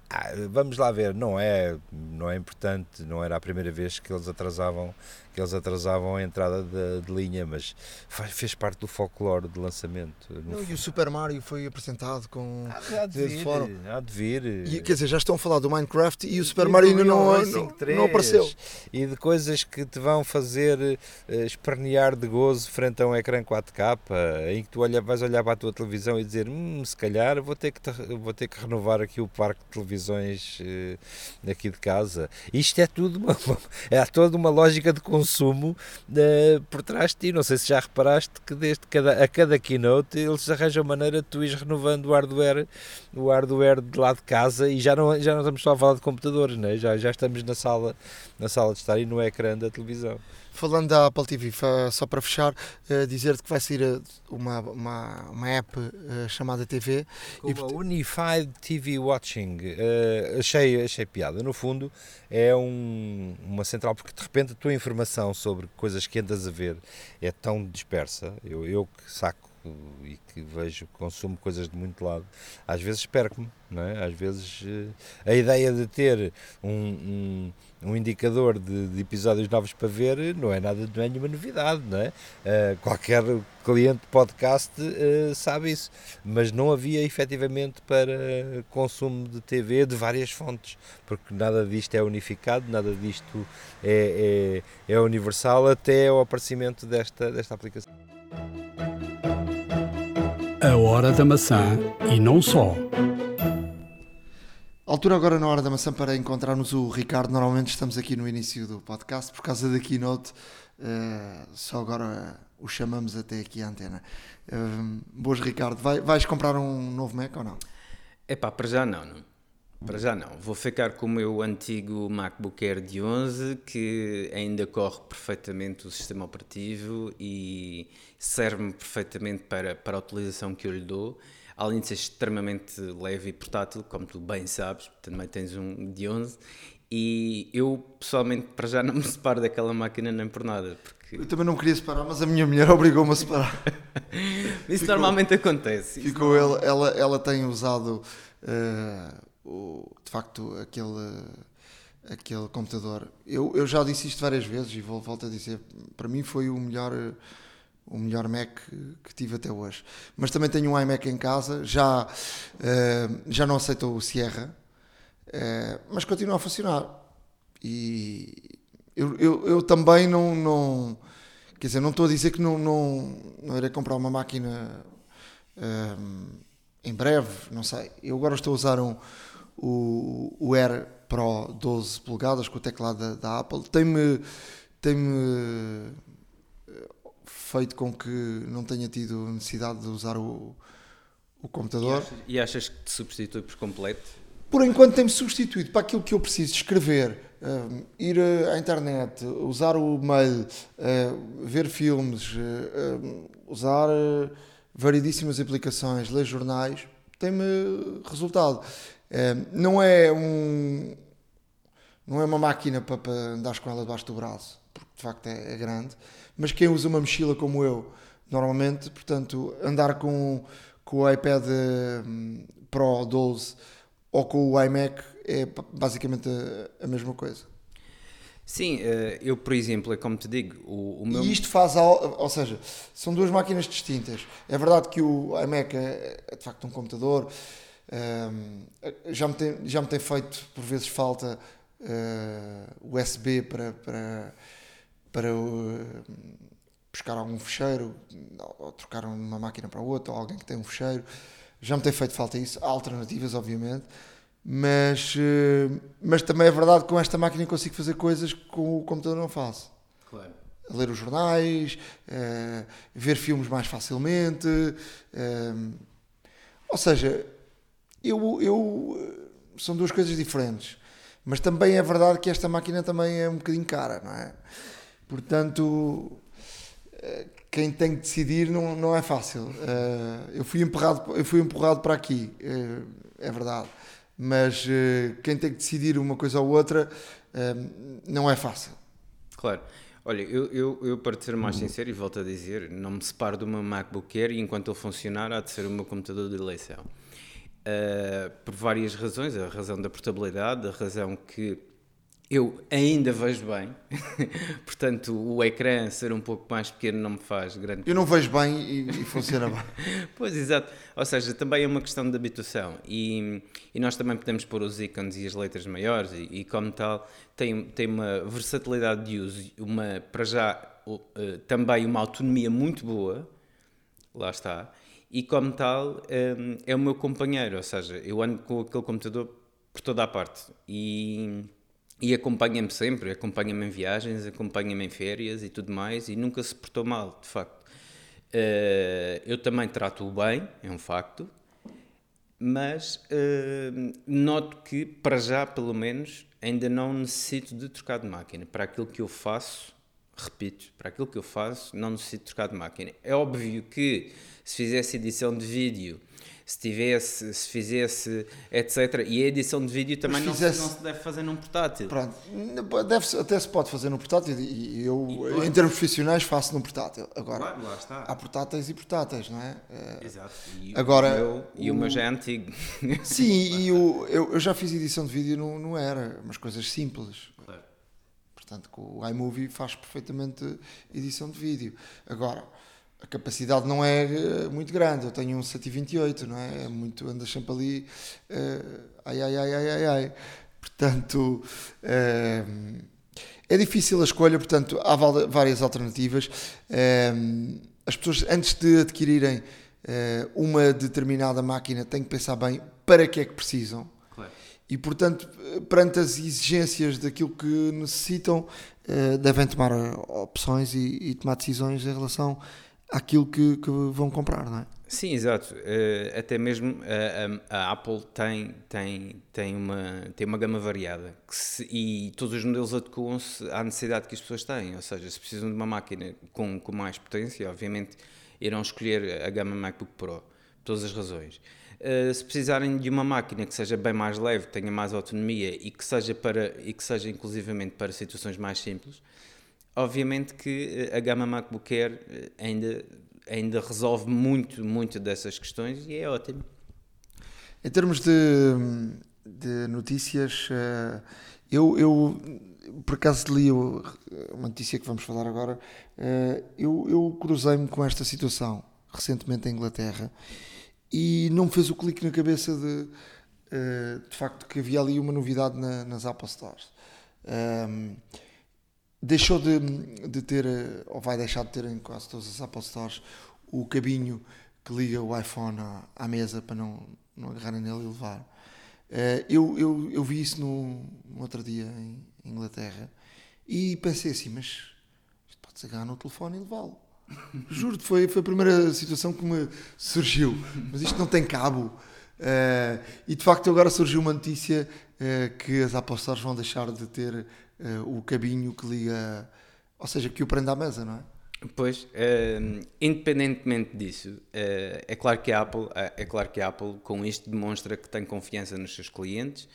ah, vamos lá ver, não é, não é importante, não era a primeira vez que eles atrasavam eles atrasavam a entrada de, de linha, mas faz, fez parte do folclore de lançamento. Não, e o Super Mario foi apresentado com. Há, há de vir, há de vir. E, quer dizer, já estão a falar do Minecraft e o Super e Mario ainda não, não, não, apareceu. E de coisas que te vão fazer uh, espernear de gozo frente a um ecrã 4K, em que tu olha, vais olhar para a tua televisão e dizer: hum, se calhar vou ter que, vou ter que renovar aqui o parque de televisões uh, aqui de casa. Isto é tudo uma, é toda uma lógica de consumo consumo uh, por trás de ti. Não sei se já reparaste que desde cada, a cada keynote eles arranjam maneira de tu ires renovando o hardware, o hardware de lá de casa e já não, já não estamos só a falar de computadores, né? já, já estamos na sala, na sala de estar e no ecrã da televisão. Falando da Apple TV, só para fechar, uh, dizer-te que vai sair eh, uma, uma, uma app uh, chamada TV. Como e, Unified TV Watching. Uh, achei, achei piada. No fundo, é um, uma central, porque de repente a tua informação sobre coisas que andas a ver é tão dispersa. Eu, eu que saco e que vejo, consumo coisas de muito lado, às vezes perco-me, não é? Às vezes a ideia de ter um, um um indicador de, de, episódios novos para ver não é nada de nenhuma novidade, não é? Uh, qualquer cliente de podcast uh, sabe isso, mas não havia efetivamente para consumo de TV de várias fontes, porque nada disto é unificado, nada disto é, é, é universal até o aparecimento desta, desta aplicação. A hora da maçã e não só. Altura agora na hora da maçã para encontrarmos o Ricardo. Normalmente estamos aqui no início do podcast por causa da keynote. Uh, só agora o chamamos até aqui à antena. Uh, boas, Ricardo. Vai, vais comprar um novo Mac ou não? É pá, para já não, não. Para já não. Vou ficar com o meu antigo MacBook Air de 11 que ainda corre perfeitamente o sistema operativo e serve-me perfeitamente para, para a utilização que eu lhe dou além de ser extremamente leve e portátil, como tu bem sabes, também tens um de 11, e eu pessoalmente para já não me separo daquela máquina nem por nada. Eu também não queria separar, mas a minha mulher obrigou-me a separar. Isso ficou, normalmente acontece. Ficou ela, ela, ela tem usado uh, o, de facto aquele, aquele computador. Eu, eu já disse isto várias vezes e vou, volto a dizer, para mim foi o melhor o melhor Mac que tive até hoje. Mas também tenho um iMac em casa, já, uh, já não aceito o Sierra, uh, mas continua a funcionar. E eu, eu, eu, também não, não. Quer dizer, não estou a dizer que não, não, não irei comprar uma máquina uh, em breve, não sei. Eu agora estou a usar um, o, o Air Pro 12 polegadas com o teclado da, da Apple. Tem-me. Tem-me feito com que não tenha tido necessidade de usar o, o computador. E achas, e achas que te substitui por completo? Por enquanto tem-me substituído para aquilo que eu preciso escrever uh, ir à internet, usar o mail, uh, ver filmes, uh, usar variedíssimas aplicações, ler jornais, tem-me resultado. Não é um não é uma máquina para, para andar com ela debaixo do braço, porque de facto é, é grande, mas quem usa uma mochila como eu, normalmente, portanto, andar com, com o iPad hum, Pro 12 ou com o iMac é basicamente a, a mesma coisa. Sim, eh, eu, por exemplo, é como te digo, o, o meu... E isto faz, ou seja, são duas máquinas distintas. É verdade que o iMac é, é de facto um computador, um, já, me tem, já me tem feito por vezes falta uh, USB para, para, para uh, buscar algum fecheiro, ou trocar uma máquina para outra, ou alguém que tem um fecheiro. Já me tem feito falta isso. Há alternativas, obviamente mas, eh, mas também é verdade que com esta máquina consigo fazer coisas que com o computador não faço. Claro. Ler os jornais, uh, ver filmes mais facilmente. Uh, ou seja, eu, eu, são duas coisas diferentes. Mas também é verdade que esta máquina também é um bocadinho cara, não é? Portanto, quem tem que decidir não, não é fácil. eu, fui empurrado, eu fui empurrado para aqui, é verdade mas quem tem que decidir uma coisa ou outra não é fácil. Claro. Olha, eu, eu, eu, para ser mais sincero, e volto a dizer, não me separo do meu MacBook Air e enquanto ele funcionar há de ser o meu computador de eleição. Uh, por várias razões, a razão da portabilidade, a razão que eu ainda vejo bem, portanto o ecrã ser um pouco mais pequeno não me faz grande. Eu não vejo bem e, e funciona bem. pois, exato. Ou seja, também é uma questão de habituação e, e nós também podemos pôr os ícones e as letras maiores e, e como tal tem, tem uma versatilidade de uso, uma, para já uh, também uma autonomia muito boa, lá está, e como tal um, é o meu companheiro, ou seja, eu ando com aquele computador por toda a parte e e acompanha-me sempre, acompanha-me em viagens, acompanha-me em férias e tudo mais, e nunca se portou mal, de facto. Uh, eu também trato-o bem, é um facto, mas uh, noto que, para já, pelo menos, ainda não necessito de trocar de máquina. Para aquilo que eu faço, repito, para aquilo que eu faço, não necessito trocar de máquina. É óbvio que se fizesse edição de vídeo se tivesse, se fizesse, etc. E a edição de vídeo também fizesse... não, se, não, se, deve fazer num portátil. Pronto, deve até se pode fazer num portátil e eu, e em termos profissionais, faço num portátil. Agora, claro, há portáteis e portáteis, não é? Eh, Exato. E Agora, o meu, e o meu já é antigo. Sim, e o, eu, eu já fiz edição de vídeo, não, não era, umas coisas simples. Claro. Portanto, o iMovie faz perfeitamente edição de vídeo. Agora, a capacidade não é eh, muito grande. Eu tenho um 128, não é? É muito, andas sempre ali, uh, ai, ai, ai, ai, ai, ai. Portanto, uh, é difícil a escolha, portanto, há várias alternativas. As pessoas, antes de adquirirem uma determinada máquina, têm que pensar bem para que é que precisam. E, portanto, perante as exigências daquilo que necessitam, devem tomar opções e, e tomar decisões em relação àquilo que, que vão comprar, não é? Sim, exato. Uh, até mesmo a, a, a, Apple tem, tem, tem, uma, tem uma gama variada se, e todos os modelos adequam-se à necessidade que as pessoas têm. Ou seja, se precisam de uma máquina com, com mais potência, obviamente irão escolher a gama MacBook Pro, por todas as razões. Uh, se precisarem de uma máquina que seja bem mais leve, tenha mais autonomia e que seja, para, e que seja inclusivamente para situações mais simples, Obviamente que eh, a gama MacBook Air eh, ainda, ainda resolve muito, muito dessas questões e é ótimo. Em termos de, de notícias, eh, eu, eu por acaso li uma notícia que vamos falar agora, eu, eu cruzei-me com esta situação recentemente em Inglaterra e não me fez o clique na cabeça de, de facto que havia ali uma novidade na, nas Apple Stores deixou de, de ter, eh, ou vai deixar de ter em quase todas as Apple Stores, o cabinho que liga o iPhone à, à mesa para não, não agarrarem nele e levar. Uh, eu, eu, eu vi isso no, no outro dia em Inglaterra e pensei assim, mas isto pode-se agarrar no telefone e levá-lo. Juro-te, foi, foi a primeira situação que me surgiu. Mas isto não tem cabo. Uh, e de facto agora surgiu uma notícia uh, que as Stores vão deixar de ter uh, o cabinho que liga, ou seja, que o prende à mesa, não é? Pois, independentemente disso, é claro que a Apple, é claro que a Apple com isto demonstra que tem confiança nos seus clientes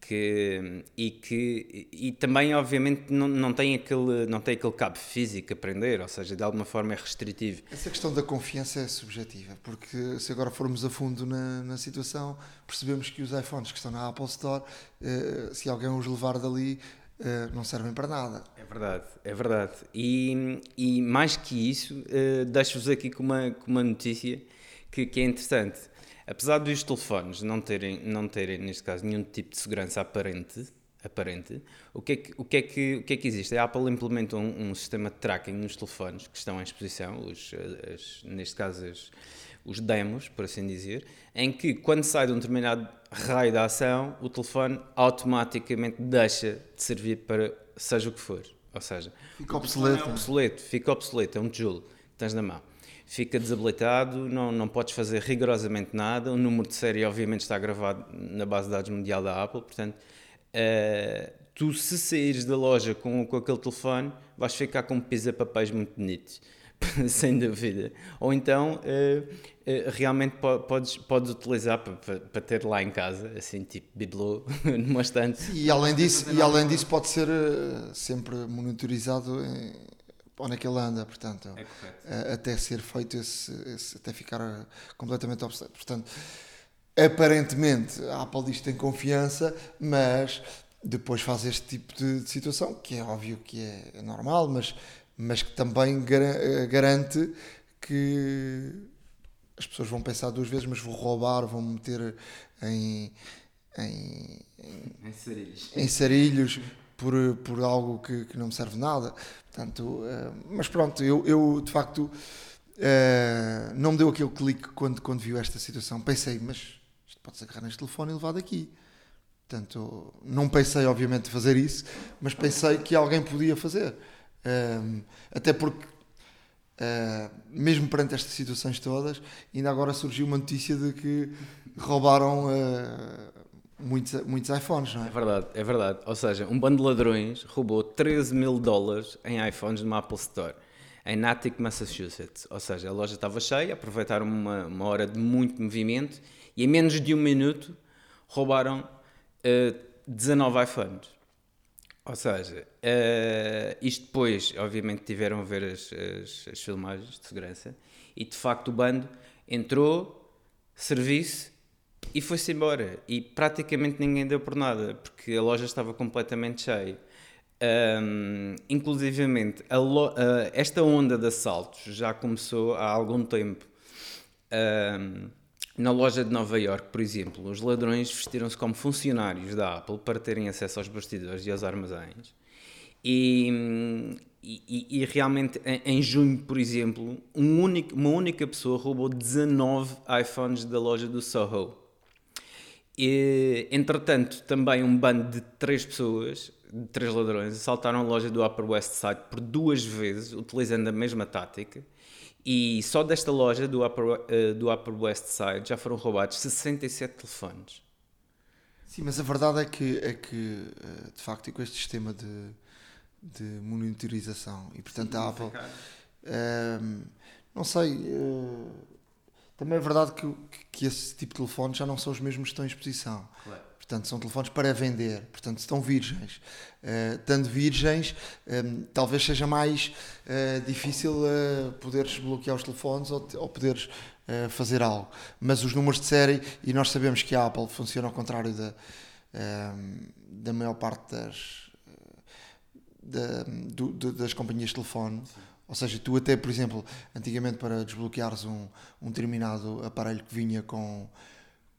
que, e que e também obviamente não, não, tem aquele, não tem aquele cabo físico a aprender, ou seja, de alguma forma é restritivo. Essa questão da confiança é subjetiva, porque se agora formos a fundo na, na situação, percebemos que os iPhones que estão na Apple Store, eh, se alguém os levar dali, eh, não servem para nada. É verdade, é verdade. E, e mais que isso, eh, deixo-vos aqui com uma, com uma notícia que, que é interessante Apesar dos telefones não terem, não terem, neste caso, nenhum tipo de segurança aparente, aparente o, que é que, o, que é que, o que é que existe? A Apple implementou um, um sistema de tracking nos telefones que estão em exposição, os, as, neste caso as, os demos, por assim dizer, em que quando sai de um determinado raio de ação, o telefone automaticamente deixa de servir para seja o que for. Ou seja, fica obsoleto. É obsoleto, fica obsoleto, é um tijolo que tens na mão fica desabilitado, não, não podes fazer rigorosamente nada. O número de série, obviamente, está gravado na base de dados mundial da Apple, portanto, uh, tu, se saíres da loja com, com aquele telefone, vais ficar com pisa-papéis muito bonitos. sem dúvida. Ou então, uh, uh, realmente podes, podes utilizar para, para ter lá em casa, assim, tipo bibelô, numa estante. E além disso, e além disso pode ser uh, sempre monitorizado em, onde é que ele anda, portanto, é até ser feito esse, esse, até ficar eh, completamente obsoleto. Portanto, aparentemente a Apple diz que tem confiança, mas depois faz este tipo de, de situação, que é óbvio que é, é normal, mas, mas que também gar garante que as pessoas vão pensar duas vezes, mas vou roubar, vão meter em, em, em, em sarilhos, em sarilhos por, por algo que, que não me serve nada. Portanto, uh, mas pronto, eu, eu de facto uh, não me deu aquele clique quando, quando viu esta situação. Pensei, mas isto pode-se agarrar neste telefone e levar daqui. Portanto, não pensei, obviamente, fazer isso, mas pensei que alguém podia fazer. Uh, até porque, mesmo perante estas situações todas, ainda agora surgiu uma notícia de que roubaram muitos, muitos iPhones, não é? É verdade, é verdade. Ou seja, um bando de ladrões roubou 13 mil dólares em iPhones numa Apple Store, em Natick, Massachusetts. Ou seja, a loja estava cheia, aproveitaram uma, uma hora de muito movimento e em menos de um minuto roubaram uh, eh, 19 iPhones. Ou seja, uh, isto depois, obviamente, tiveram a ver as, as, as filmagens de segurança e de facto o bando entrou, serviço e foi-se embora. E praticamente ninguém deu por nada, porque a loja estava completamente cheia. Um, inclusivamente, uh, esta onda de assaltos já começou há algum tempo. Um, na loja de Nova York, por exemplo, os ladrões vestiram-se como funcionários da Apple para terem acesso aos bastidores e aos armazéns. E, e, e realmente, em, em, junho, por exemplo, um único, uma única pessoa roubou 19 iPhones da loja do Soho. E, entretanto, também um bando de três pessoas, de três ladrões, assaltaram a loja do Upper West Side por duas vezes, utilizando a mesma tática. E só desta loja do Upper, uh, do Upper West Side já foram roubados 67 telefones. Sim, mas a verdade é que, é que eh, de facto, com este sistema de, de monitorização e, portanto, Sim, a Apple. Uh, não sei. Uh, também é verdade que, que esse tipo de telefones já não são os mesmos que estão em exposição. Claro. Portanto, são telefones para vender, portanto, estão virgens. Uh, estando virgens, um, ehm, talvez seja mais uh, difícil uh, poderes desbloquear os telefones ou, ou poderes uh, fazer algo. Mas os números de série, e nós sabemos que a Apple funciona ao contrário da, ehm, da maior parte das, da, do, das companhias de telefone. Sim ou seja, tu até, por exemplo, antigamente para desbloqueares um, um determinado aparelho que vinha com,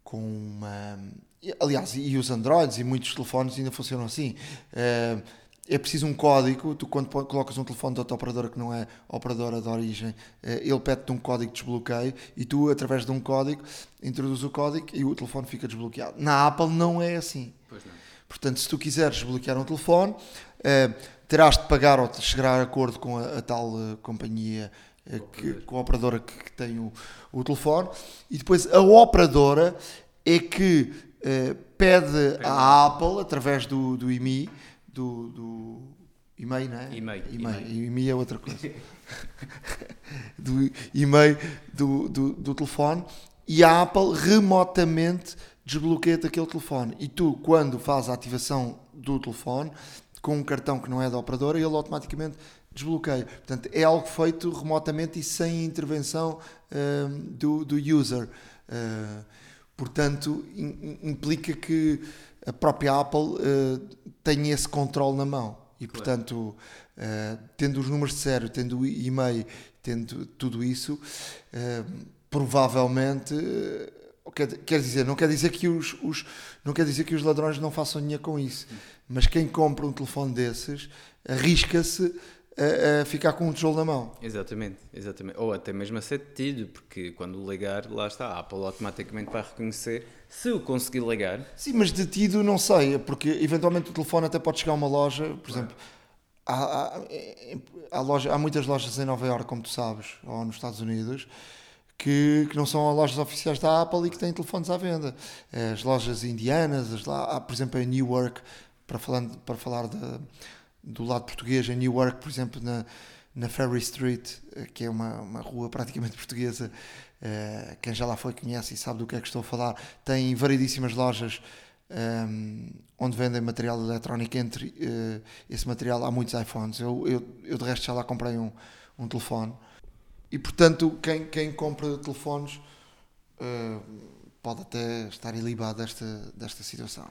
com uma... Aliás, e os Androids e muitos telefones ainda funcionam assim. Eh, é preciso um código, tu quando colocas um telefone de outra operadora que não é operadora de origem, eh, ele pede-te um código de desbloqueio e tu, através de um código, introduz o código e o telefone fica desbloqueado. Na Apple não é assim. Portanto, se tu quiseres desbloquear um telefone, eh, terás de pagar ou chegar a acordo com a, a tal uh, companhia, uh, que, com a operadora que, que tem o, o, telefone, e depois a operadora é que uh, pede à Apple, através do, do IMI, do, do e-mail, não é? E-mail. E-mail. E-mail é outra coisa. do e-mail do, do, do telefone e a Apple remotamente desbloqueia aquele telefone. E tu, quando fazes a ativação do telefone, com um cartão que não é da operadora, ele automaticamente desbloqueia. Portanto, é algo feito remotamente e sem intervenção uh, do, do user. Uh, portanto, in, implica que a própria Apple uh, tem esse controle na mão. E, claro. portanto, tendo os números de sério, tendo o e-mail, tendo tudo isso, provavelmente quer, quer dizer, não quer dizer que os, os, não quer dizer que os ladrões não façam dinheiro com isso, mas quem compra um telefone desses arrisca-se a, a, ficar com um tijolo na mão. Exatamente, exatamente. Ou até mesmo a ser detido, porque quando ligar, lá está, a Apple automaticamente vai reconhecer se o conseguir ligar. Sim, mas detido não sei, porque eventualmente o telefone até pode chegar a uma loja, por exemplo. Há, há, há, loja, há muitas lojas em Nova Iorque, como tu sabes, ou nos Estados Unidos, que, que, não são lojas oficiais da Apple e que têm telefones à venda. As lojas indianas, as, há, por exemplo, em Newark, para, falando, para falar de, do lado português, em Newark, por exemplo, na, na Ferry Street, eh, que é uma, uma rua praticamente portuguesa, uh, quem já lá foi conhece e sabe do que é que estou a falar, tem variedíssimas lojas um, ehm, onde vendem material eletrónico. Entre uh, esse material há muitos iPhones. Eu, eu, eu de resto já lá comprei um, um telefone e portanto, quem, quem compra telefones uh, pode até estar ilibado desta, desta situação.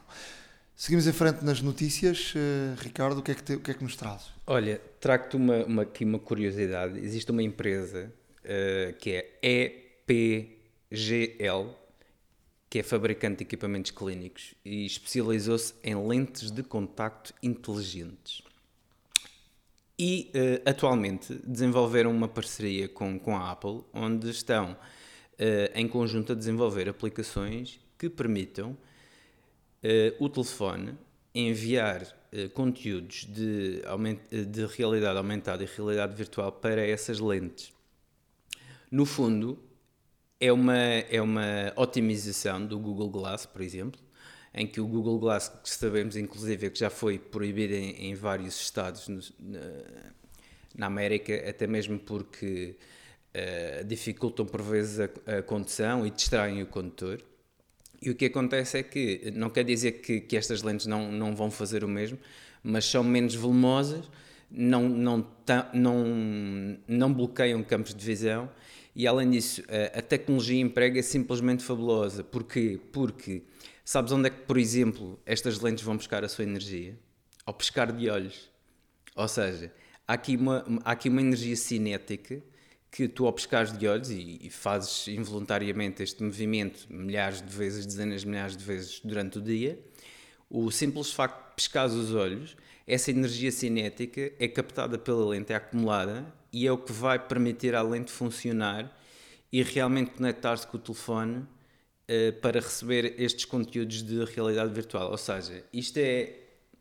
Seguimos em frente nas notícias. Uh, Ricardo, o que, é que te, o que é que nos traz? Olha, trago-te uma, uma, aqui uma curiosidade. Existe uma empresa uh, que é EPGL, que é fabricante de equipamentos clínicos e especializou-se em lentes de contacto inteligentes e uh, atualmente desenvolveram uma parceria com, com a Apple, onde estão em conjunto a desenvolver aplicações que permitam uh, o telefone enviar conteúdos de, de realidade aumentada e realidade virtual para essas lentes. No fundo, é uma, é uma otimização do Google Glass, por exemplo, em que o Google Glass, que sabemos inclusive que já foi proibido em, em vários estados no, na, na, América, até mesmo porque uh, dificultam por vezes a, a, condução e distraem o condutor. E o que acontece é que, não quer dizer que, que estas lentes não, não vão fazer o mesmo, mas são menos volumosas, não, não, não, não bloqueiam campos de visão e, além disso, a, a tecnologia emprega é simplesmente fabulosa. Porquê? Porque Sabes onde é que, por exemplo, estas lentes vão buscar a sua energia? Ao pescar de olhos. Ou seja, há aqui uma, há aqui uma energia cinética que tu ao pescares de olhos e, e, fazes involuntariamente este movimento milhares de vezes, dezenas de milhares de vezes durante o dia, o simples facto de pescar os olhos, essa energia cinética é captada pela lente, é acumulada e é o que vai permitir à lente funcionar e realmente conectar-se com o telefone uh, para receber estes conteúdos de realidade virtual. Ou seja, isto é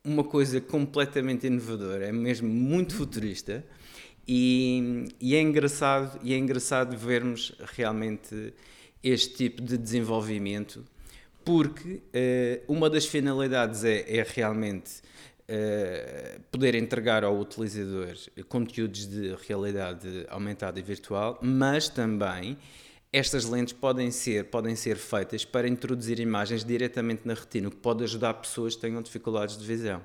uma coisa completamente inovadora, é mesmo muito futurista e, e, é engraçado e é engraçado vermos realmente este tipo de desenvolvimento porque uh, uma das finalidades é, é realmente uh, poder entregar ao utilizador conteúdos de realidade aumentada e virtual, mas também estas lentes podem ser, podem ser feitas para introduzir imagens diretamente na retina, o que pode ajudar pessoas que tenham dificuldades de visão.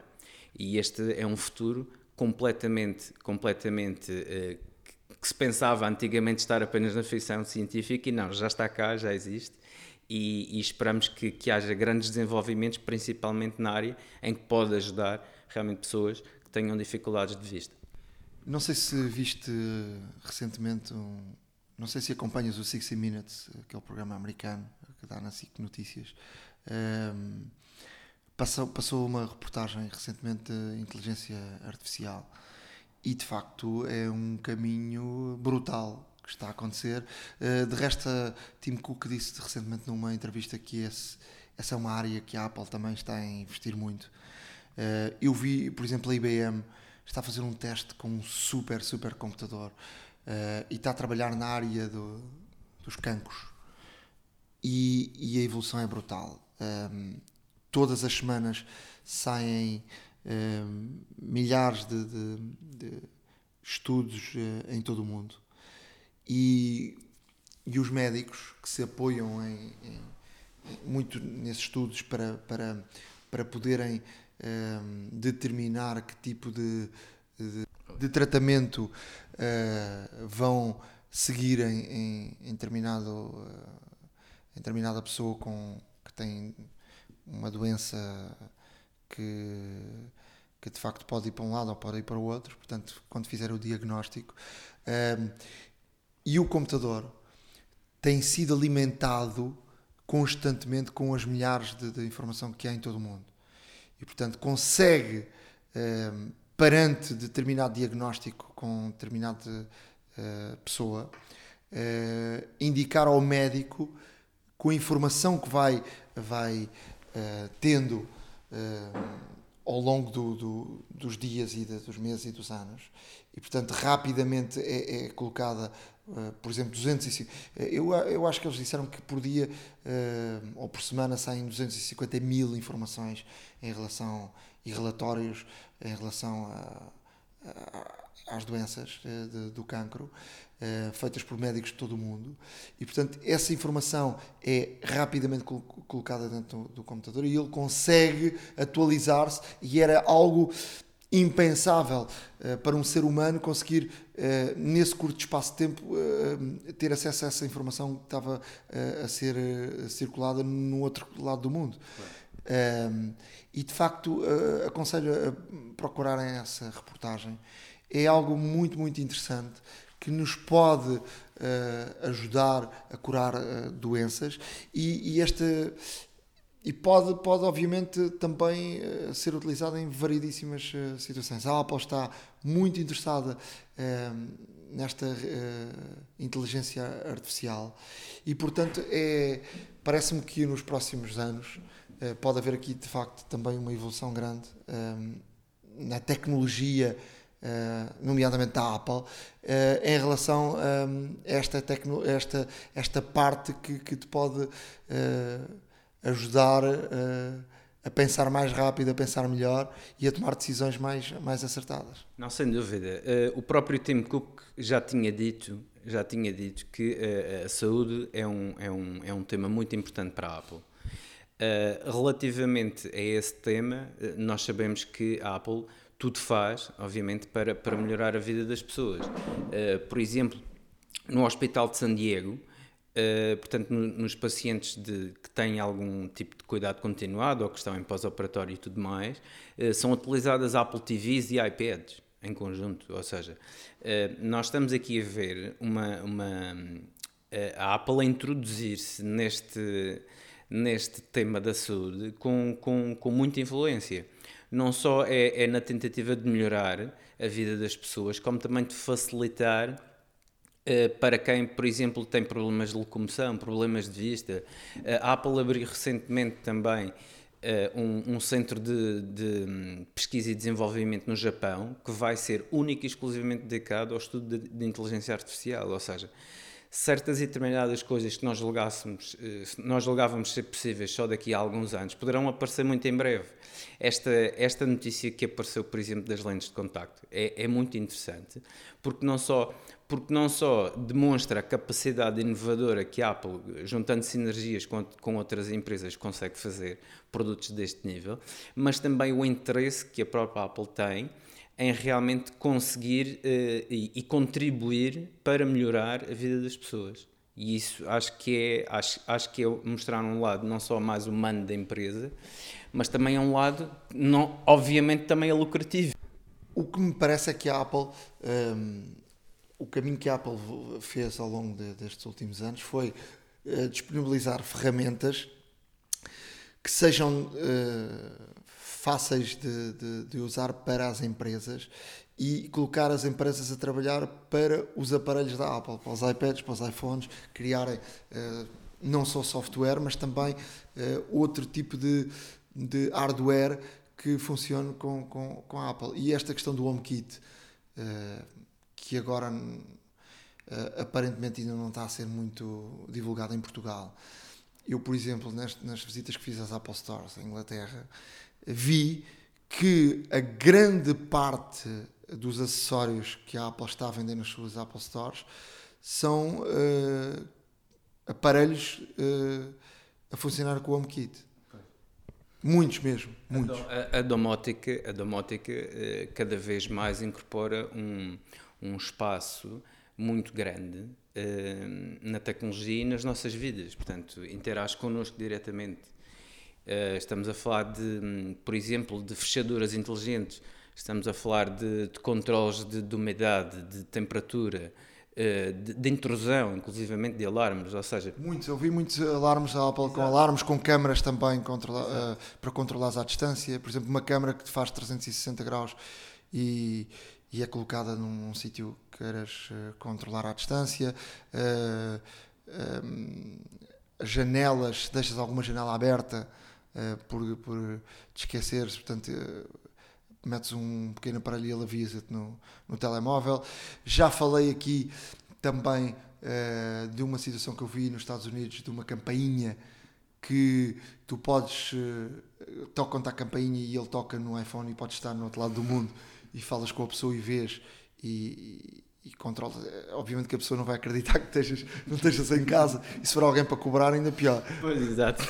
E este é um futuro completamente, completamente uh, que se pensava antigamente estar apenas na ficção científica e não, já está cá, já existe. E, e esperamos que, que haja grandes desenvolvimentos, principalmente na área em que pode ajudar realmente pessoas que tenham dificuldades de vista. Não sei se viste recentemente um, não sei se acompanhas o 60 Minutes, aquele programa americano que dá na SIC Notícias. Um, passou, passou uma reportagem recentemente de inteligência artificial e de facto é um caminho brutal que está a acontecer. Uh, de resto, Tim Cook disse recentemente numa entrevista que esse, essa é uma área que a Apple também está a investir muito. Uh, eu vi, por exemplo, a IBM está a fazer um teste com um super, super computador uh, e está a trabalhar na área do, dos cancros. e, e, a evolução é brutal. Um, todas as semanas saem um, milhares de, de, de estudos uh, em todo o mundo. E, e os médicos que se apoiam em, em, muito nesses estudos para, para, para poderem um, determinar que tipo de, de, de tratamento vão seguir em, em, em determinado, em determinada pessoa com, que tem uma doença que, que de facto pode ir para um lado ou pode ir para o outro, portanto, quando fizer o diagnóstico. Um, e o computador tem sido alimentado constantemente com as milhares de, de informação que há em todo o mundo. E, portanto, consegue, um, perante determinado diagnóstico com determinada uh, pessoa, uh, indicar ao médico com a informação que vai, vai uh, tendo ao longo do, do, dos dias e de, dos meses e dos anos e portanto rapidamente é, é colocada uh, por exemplo 250 eu, eu acho que eles disseram que por dia uh, ou por semana saem 250 mil informações em relação e relatórios em relação a, às doenças uh, de, do cancro Uh, feitas por médicos de todo o mundo. E portanto essa informação é rapidamente col colocada dentro do, do, computador e ele consegue atualizar-se e era algo impensável uh, para um ser humano conseguir nesse curto espaço de tempo ter acesso a essa informação que estava a ser circulada no outro lado do mundo e de facto aconselho a procurarem essa reportagem é algo muito muito interessante que nos pode uh, ajudar a curar uh, doenças e, e esta e pode, pode obviamente também uh, ser utilizado em variedíssimas situações. A Apple está muito interessada nesta inteligência artificial e portanto é parece-me que nos próximos anos pode haver aqui de facto também uma evolução grande na tecnologia Uh, nomeadamente da Apple, uh, em relação um, a esta, tecno, esta, esta parte que, que te pode ajudar a pensar mais rápido, a pensar melhor e a tomar decisões mais, mais acertadas. Não, sem dúvida. o próprio Tim Cook já tinha dito, já tinha dito que a saúde é um, é, um, é um tema muito importante para a Apple. Relativamente a esse tema, nós sabemos que a Apple tudo faz, obviamente, para, para melhorar a vida das pessoas. Uh, por exemplo, no Hospital de San Diego, uh, portanto, no, nos pacientes de, que têm algum tipo de cuidado continuado ou que estão em pós-operatório e tudo mais, são utilizadas Apple TVs e iPads em conjunto. Ou seja, nós estamos aqui a ver uma, uma a Apple a introduzir-se neste, neste tema da saúde com, com, com muita influência não só é, é na tentativa de melhorar a vida das pessoas, como também de facilitar uh, para quem, por exemplo, tem problemas de locomoção, problemas de vista. Uh, a Apple abriu recentemente também Uh, um, um, centro de, de, pesquisa e desenvolvimento no Japão que vai ser único e exclusivamente dedicado ao estudo de, de inteligência artificial, ou seja, certas e determinadas coisas que nós julgássemos, nós julgávamos ser possíveis só daqui a alguns anos, poderão aparecer muito em breve. Esta, esta notícia que apareceu, por exemplo, das lentes de contacto é, é muito interessante, porque não só porque não só demonstra a capacidade inovadora que a Apple, juntando sinergias com, com outras empresas, consegue fazer produtos deste nível, mas também o interesse que a própria Apple tem em realmente conseguir uh, e, e, contribuir para melhorar a vida das pessoas. E isso acho que é, acho, acho que é mostrar um lado não só mais humano da empresa, mas também é um lado, não, obviamente, também é lucrativo. O que me parece é que a Apple, um, o caminho que a Apple fez ao longo de, destes últimos anos foi uh, disponibilizar ferramentas que sejam uh, fáceis de, de, de, usar para as empresas e colocar as empresas a trabalhar para os aparelhos da Apple, para os iPads, para os iPhones, criarem uh, não só software, mas também outro tipo de, de hardware que funcione com, com, com a Apple. E esta questão do HomeKit, uh, que agora uh, aparentemente ainda não está a ser muito divulgada em Portugal, eu, por exemplo, nas visitas que fiz às Apple Stores em Inglaterra, vi que a grande parte dos acessórios que a Apple está a vender nas suas Apple Stores são uh, aparelhos uh, a funcionar com o HomeKit. Muitos mesmo, muitos. A, a, domótica, a domótica uh, cada vez mais incorpora um, um espaço muito grande na tecnologia e nas nossas vidas. Portanto, interage connosco diretamente. Estamos a falar de, hum, por exemplo, de fechaduras inteligentes. Estamos a falar de, de controles de, de, umidade, de temperatura, eh, de, de, intrusão, inclusivamente de alarmes, ou seja... Muitos, eu vi muitos alarmes da Apple Exato. com alarmes, com câmaras também controla, uh, para controlares à distância, por exemplo, uma câmara que te faz 360 graus e, e é colocada num, num sítio que queiras uh, controlar à distância, uh, um, as janelas, deixas alguma janela aberta por, por te esqueceres, portanto metes um pequeno aparelho e ele avisa-te no, no telemóvel. Já falei aqui também uh, de uma situação que eu vi nos Estados Unidos, de uma campainha que tu podes, uh, tocam-te a campainha e ele toca no iPhone e podes estar no outro lado do mundo e falas com a pessoa e vês e, e controla. Obviamente que a pessoa não vai acreditar que estejas, não estejas em casa e se for alguém para cobrar, ainda pior. Pois, exato.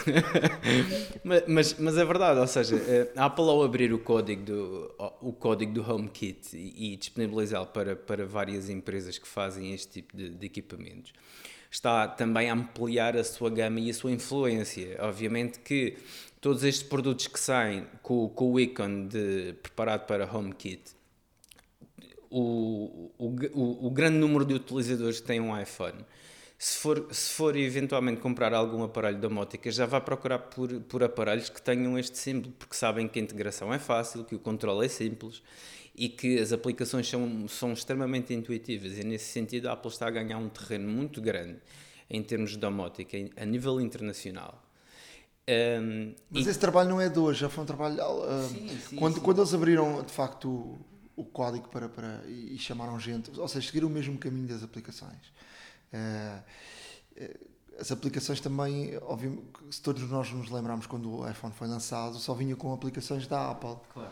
mas, mas, é verdade, ou seja, eh, a Apple ao abrir o código do, o código do HomeKit e, e disponibilizá-lo para, para várias empresas que fazem este tipo de, de equipamentos, está também a ampliar a sua gama e a sua influência. Obviamente que todos estes produtos que saem com, com o ícone de preparado para HomeKit o, o, o, grande número de utilizadores que têm um iPhone, se for, se for eventualmente comprar algum aparelho domótica, já vai procurar por, por aparelhos que tenham este símbolo, porque sabem que a integração é fácil, que o controle é simples e que as aplicações são, são extremamente intuitivas. E nesse sentido, a Apple está a ganhar um terreno muito grande em termos de domótica a nível internacional. Um, Mas e... esse trabalho não é de hoje, já foi um trabalho. Uh, sim, sim, quando, sim. quando eles abriram de facto o código para, para, e chamaram gente, ou seja, seguiram o mesmo caminho das aplicações. Uh, as aplicações também, se todos nós nos lembramos quando o iPhone foi lançado, só vinha com aplicações da Apple. Claro.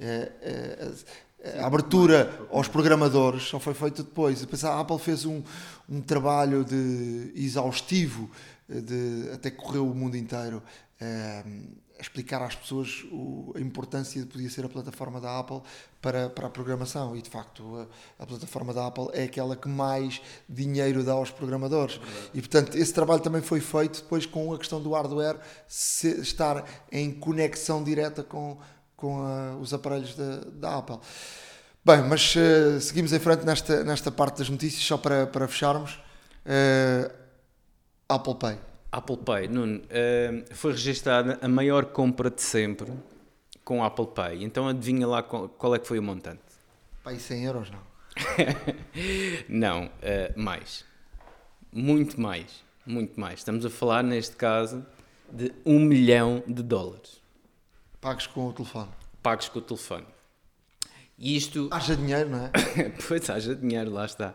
Uh, a abertura aos programadores só foi feita depois. Depois a Apple fez um, um trabalho de exaustivo de, até correu o mundo inteiro explicar às pessoas o, a importância de podia ser a plataforma da Apple para, para a programação e de facto a, a, plataforma da Apple é aquela que mais dinheiro dá aos programadores e portanto esse trabalho também foi feito depois com a questão do hardware se, estar em conexão direta com, com a, os aparelhos da, da Apple. Bem, mas uh, seguimos em frente nesta, nesta parte das notícias, só para, para fecharmos. Uh, Apple Pay. Apple Pay, Nuno, uh, foi registada a maior compra de sempre com Apple Pay. Então adivinha lá qual, é que foi o montante? Pai, 100 euros não? não, uh, mais. Muito mais. Muito mais. Estamos a falar, neste caso, de um milhão de dólares. Pagos com o telefone? Pagos com o telefone. E isto... Haja dinheiro, não é? pois, haja dinheiro, lá está.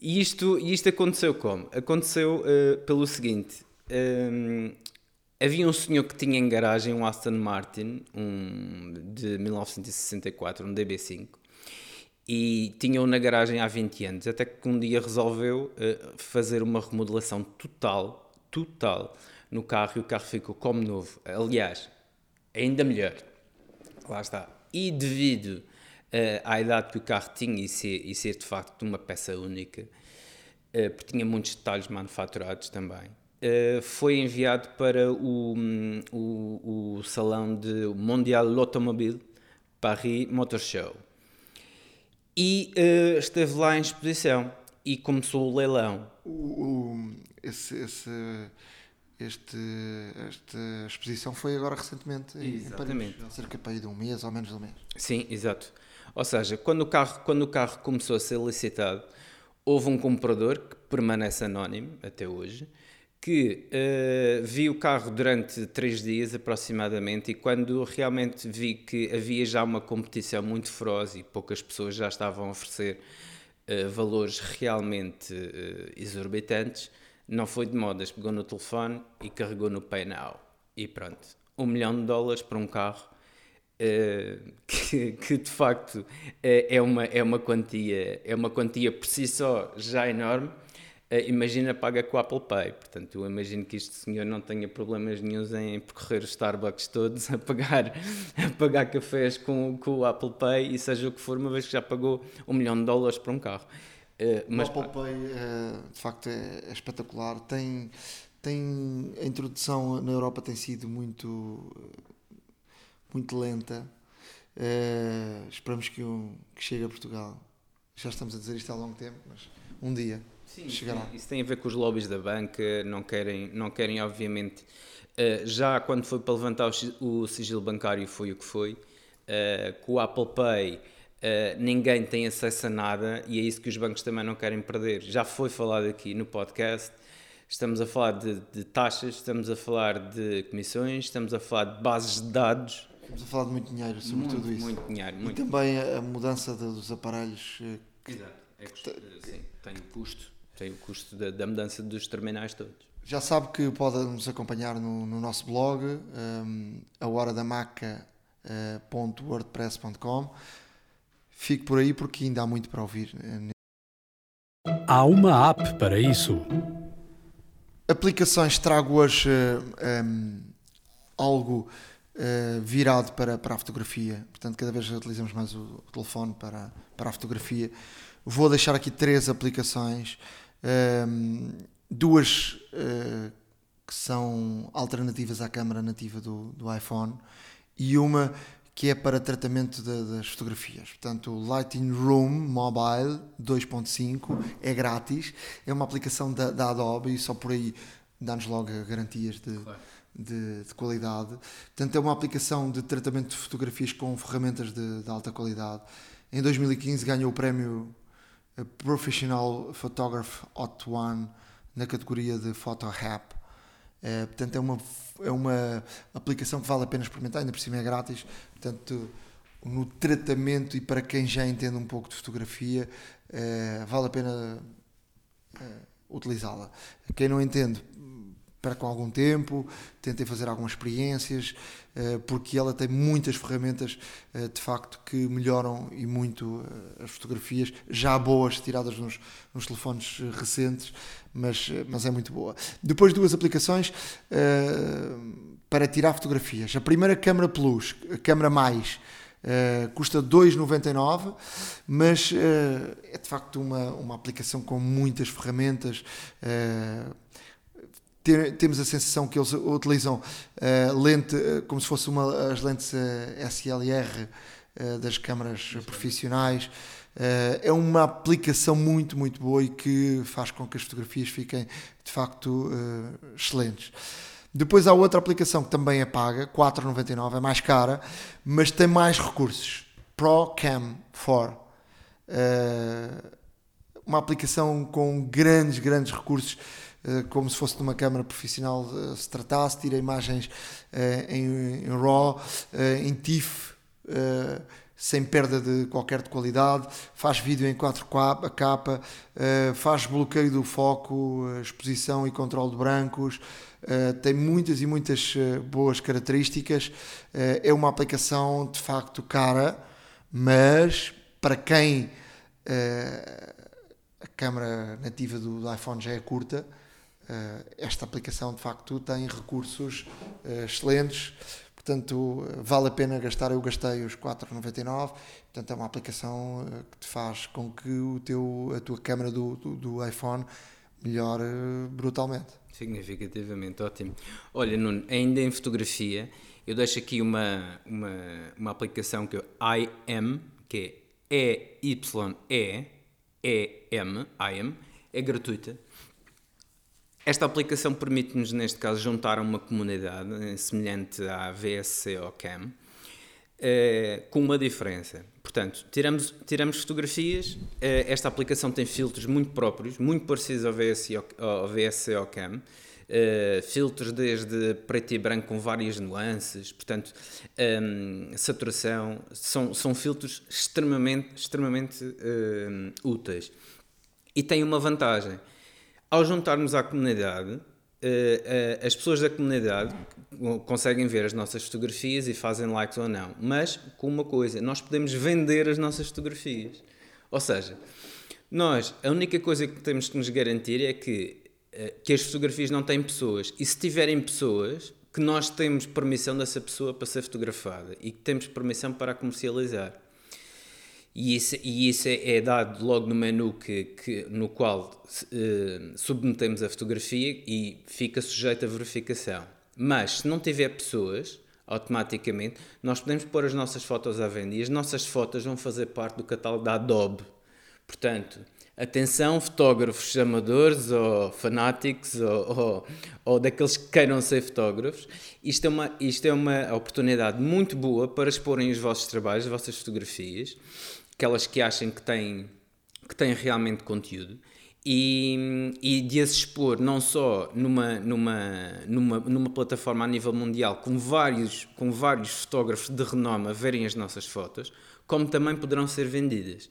E isto, isto aconteceu como? Aconteceu uh, pelo seguinte: um, havia um senhor que tinha em garagem um Aston Martin um, de 1964, um DB5, e tinha-o na garagem há 20 anos, até que um dia resolveu uh, fazer uma remodelação total, total, no carro e o carro ficou como novo. Aliás, ainda melhor. Lá está. E devido uh, à idade que o carro tinha e ser, e ser de facto uma peça única, uh, porque tinha muitos detalhes manufaturados também, eh, foi enviado para o, o, o salão de Mondial L'Automobile Paris Motor Show e uh, esteve lá em exposição e começou o leilão. O, esse, esse, este, esta exposição foi agora recentemente Exatamente. em Paris, cerca de um mês ou menos de um mês. Sim, exato. Ou seja, quando o carro, quando o carro começou a ser licitado, houve um comprador que permanece anónimo até hoje, que uh, vi o carro durante três dias aproximadamente e quando realmente vi que havia já uma competição muito feroz e poucas pessoas já estavam a oferecer uh, valores realmente uh, exorbitantes, Não foi de modas, pegou no telefone e carregou no Pay Now. E pronto, um milhão de dólares para um carro uh, que, que, de facto é, é, uma, é, uma quantia, é uma quantia por si só já enorme. Uh, imagina paga com o Apple Pay. Portanto, eu imagino que este senhor não tenha problemas nenhums em percorrer os Starbucks todos a pagar, a pagar cafés com, com o Apple Pay e seja o que for, uma vez que já pagou um milhão de dólares para um carro. Uh, mas, o Apple Pay, uh, de facto, é, é, espetacular. Tem, tem, a introdução na Europa tem sido muito, muito lenta. Uh, esperamos que, um, que chegue a Portugal. Já estamos a dizer isto há longo tempo, mas um dia Sim, chegará. Isso tem a ver com os lobbies da banca, não querem, não querem obviamente. já quando foi para levantar o, o sigilo bancário, foi o que foi. com o Apple Pay Uh, ninguém tem acesso a nada e é isso que os bancos também não querem perder. Já foi falado aqui no podcast, estamos a falar de, de, taxas, estamos a falar de comissões, estamos a falar de bases de dados. Estamos a falar de muito dinheiro sobre muito, tudo isso. Muito dinheiro. Muito e também a mudança dos aparelhos. Que... Exato, é custo, sim, tem custo, tem o custo da, da, mudança dos terminais todos. Já sabe que pode nos acompanhar no, no nosso blog, um, ehm, a hora da maca.wordpress.com. Fique por aí porque ainda há muito para ouvir. Há uma app para isso. Aplicações trago hoje uh, um, algo uh, virado para, para a fotografia. Portanto, cada vez utilizamos mais o, o telefone para, para a fotografia. Vou deixar aqui três aplicações. Um, duas uh, que são alternativas à câmera nativa do, do iPhone e uma que é para tratamento de, das fotografias. Portanto, o Lighting Room Mobile 2.5 é grátis, é uma aplicação da, da, Adobe e só por aí dá-nos logo garantias de, claro. de, de, qualidade. Portanto, é uma aplicação de tratamento de fotografias com ferramentas de, de alta qualidade. Em 2015 ganhou o prémio Professional Photographer Hot One na categoria de Photo App Uh, portanto, é uma, é uma aplicação que vale a pena experimentar, ainda por cima é grátis. Portanto, no tratamento e para quem já entende um pouco de fotografia, uh, vale a pena uh, utilizá-la. Quem não entende, percam algum tempo, tentem fazer algumas experiências, eh, porque ela tem muitas ferramentas eh, de facto que melhoram e muito eh, as fotografias, já boas, tiradas nos, nos telefones recentes, mas, mas é muito boa. Depois duas aplicações para tirar fotografias. A primeira câmera Plus, a câmera mais, Uh, custa 2,99, mas uh, é de facto uma, uma aplicação com muitas ferramentas. Uh, ter, temos a sensação que eles utilizam uh, lente uh, como se fosse uma, as lentes uh, SLR das câmaras profissionais. é uma aplicação muito, muito boa e que faz com que as fotografias fiquem de facto excelentes. Depois há outra aplicação que também é paga, 4,99, é mais cara, mas tem mais recursos. ProCam 4. uma aplicação com grandes, grandes recursos eh, como se fosse de uma câmara profissional eh, se tratasse, tira imagens eh, em, em RAW, em TIFF, sem perda de qualquer de qualidade, faz vídeo em 4K, faz bloqueio do foco, exposição e controle de brancos, tem muitas e muitas boas características, é uma aplicação de facto cara, mas para quem a câmera nativa do iPhone já é curta, eh, esta aplicação de facto tem recursos eh, excelentes, portanto vale a pena gastar. Eu gastei os 4,99, portanto é uma aplicação eh, que te faz com que o teu, a tua câmera do, do, do iPhone melhore brutalmente. Significativamente, ótimo. Olha, Nuno, ainda em fotografia, eu deixo aqui uma, uma, uma aplicação que é IM, que é E-Y-E-E-M, IM, é gratuita esta aplicação permite-nos, neste caso, juntar uma comunidade eh, semelhante à VSC Cam, eh, com uma diferença. Portanto, tiramos, tiramos fotografias, eh, esta aplicação tem filtros muito próprios, muito parecidos ao, VSC, ao VSC Cam, filtros desde preto e branco com várias nuances, portanto, ehm, saturação, são, são filtros extremamente, extremamente um, úteis. E tem uma vantagem Ao juntarmos à comunidade, eh, eh, as pessoas da comunidade conseguem ver as nossas fotografias e fazem likes ou não. Mas com uma coisa, nós podemos vender as nossas fotografias. Ou seja, nós, a única coisa que temos que nos garantir é que, eh, que as fotografias não têm pessoas. E se tiverem pessoas, que nós temos permissão dessa pessoa para ser fotografada e que temos permissão para a comercializar. E isso, e isso é, dado logo no menu que, que no qual uh, submetemos a fotografia e fica sujeito a verificação. Mas se não tiver pessoas, automaticamente, nós podemos pôr as nossas fotos à venda e as nossas fotos vão fazer parte do catálogo da Adobe. Portanto, atenção, fotógrafos amadores ou fanáticos ou, ou, ou, daqueles que queiram ser fotógrafos, isto é, uma, isto é uma oportunidade muito boa para exporem os vossos trabalhos, as vossas fotografias, aquelas que achem que têm, que têm realmente conteúdo. E, e de as expor não só numa, numa, numa, numa plataforma a nível mundial com vários, com vários fotógrafos de renome a verem as nossas fotos, como também poderão ser vendidas.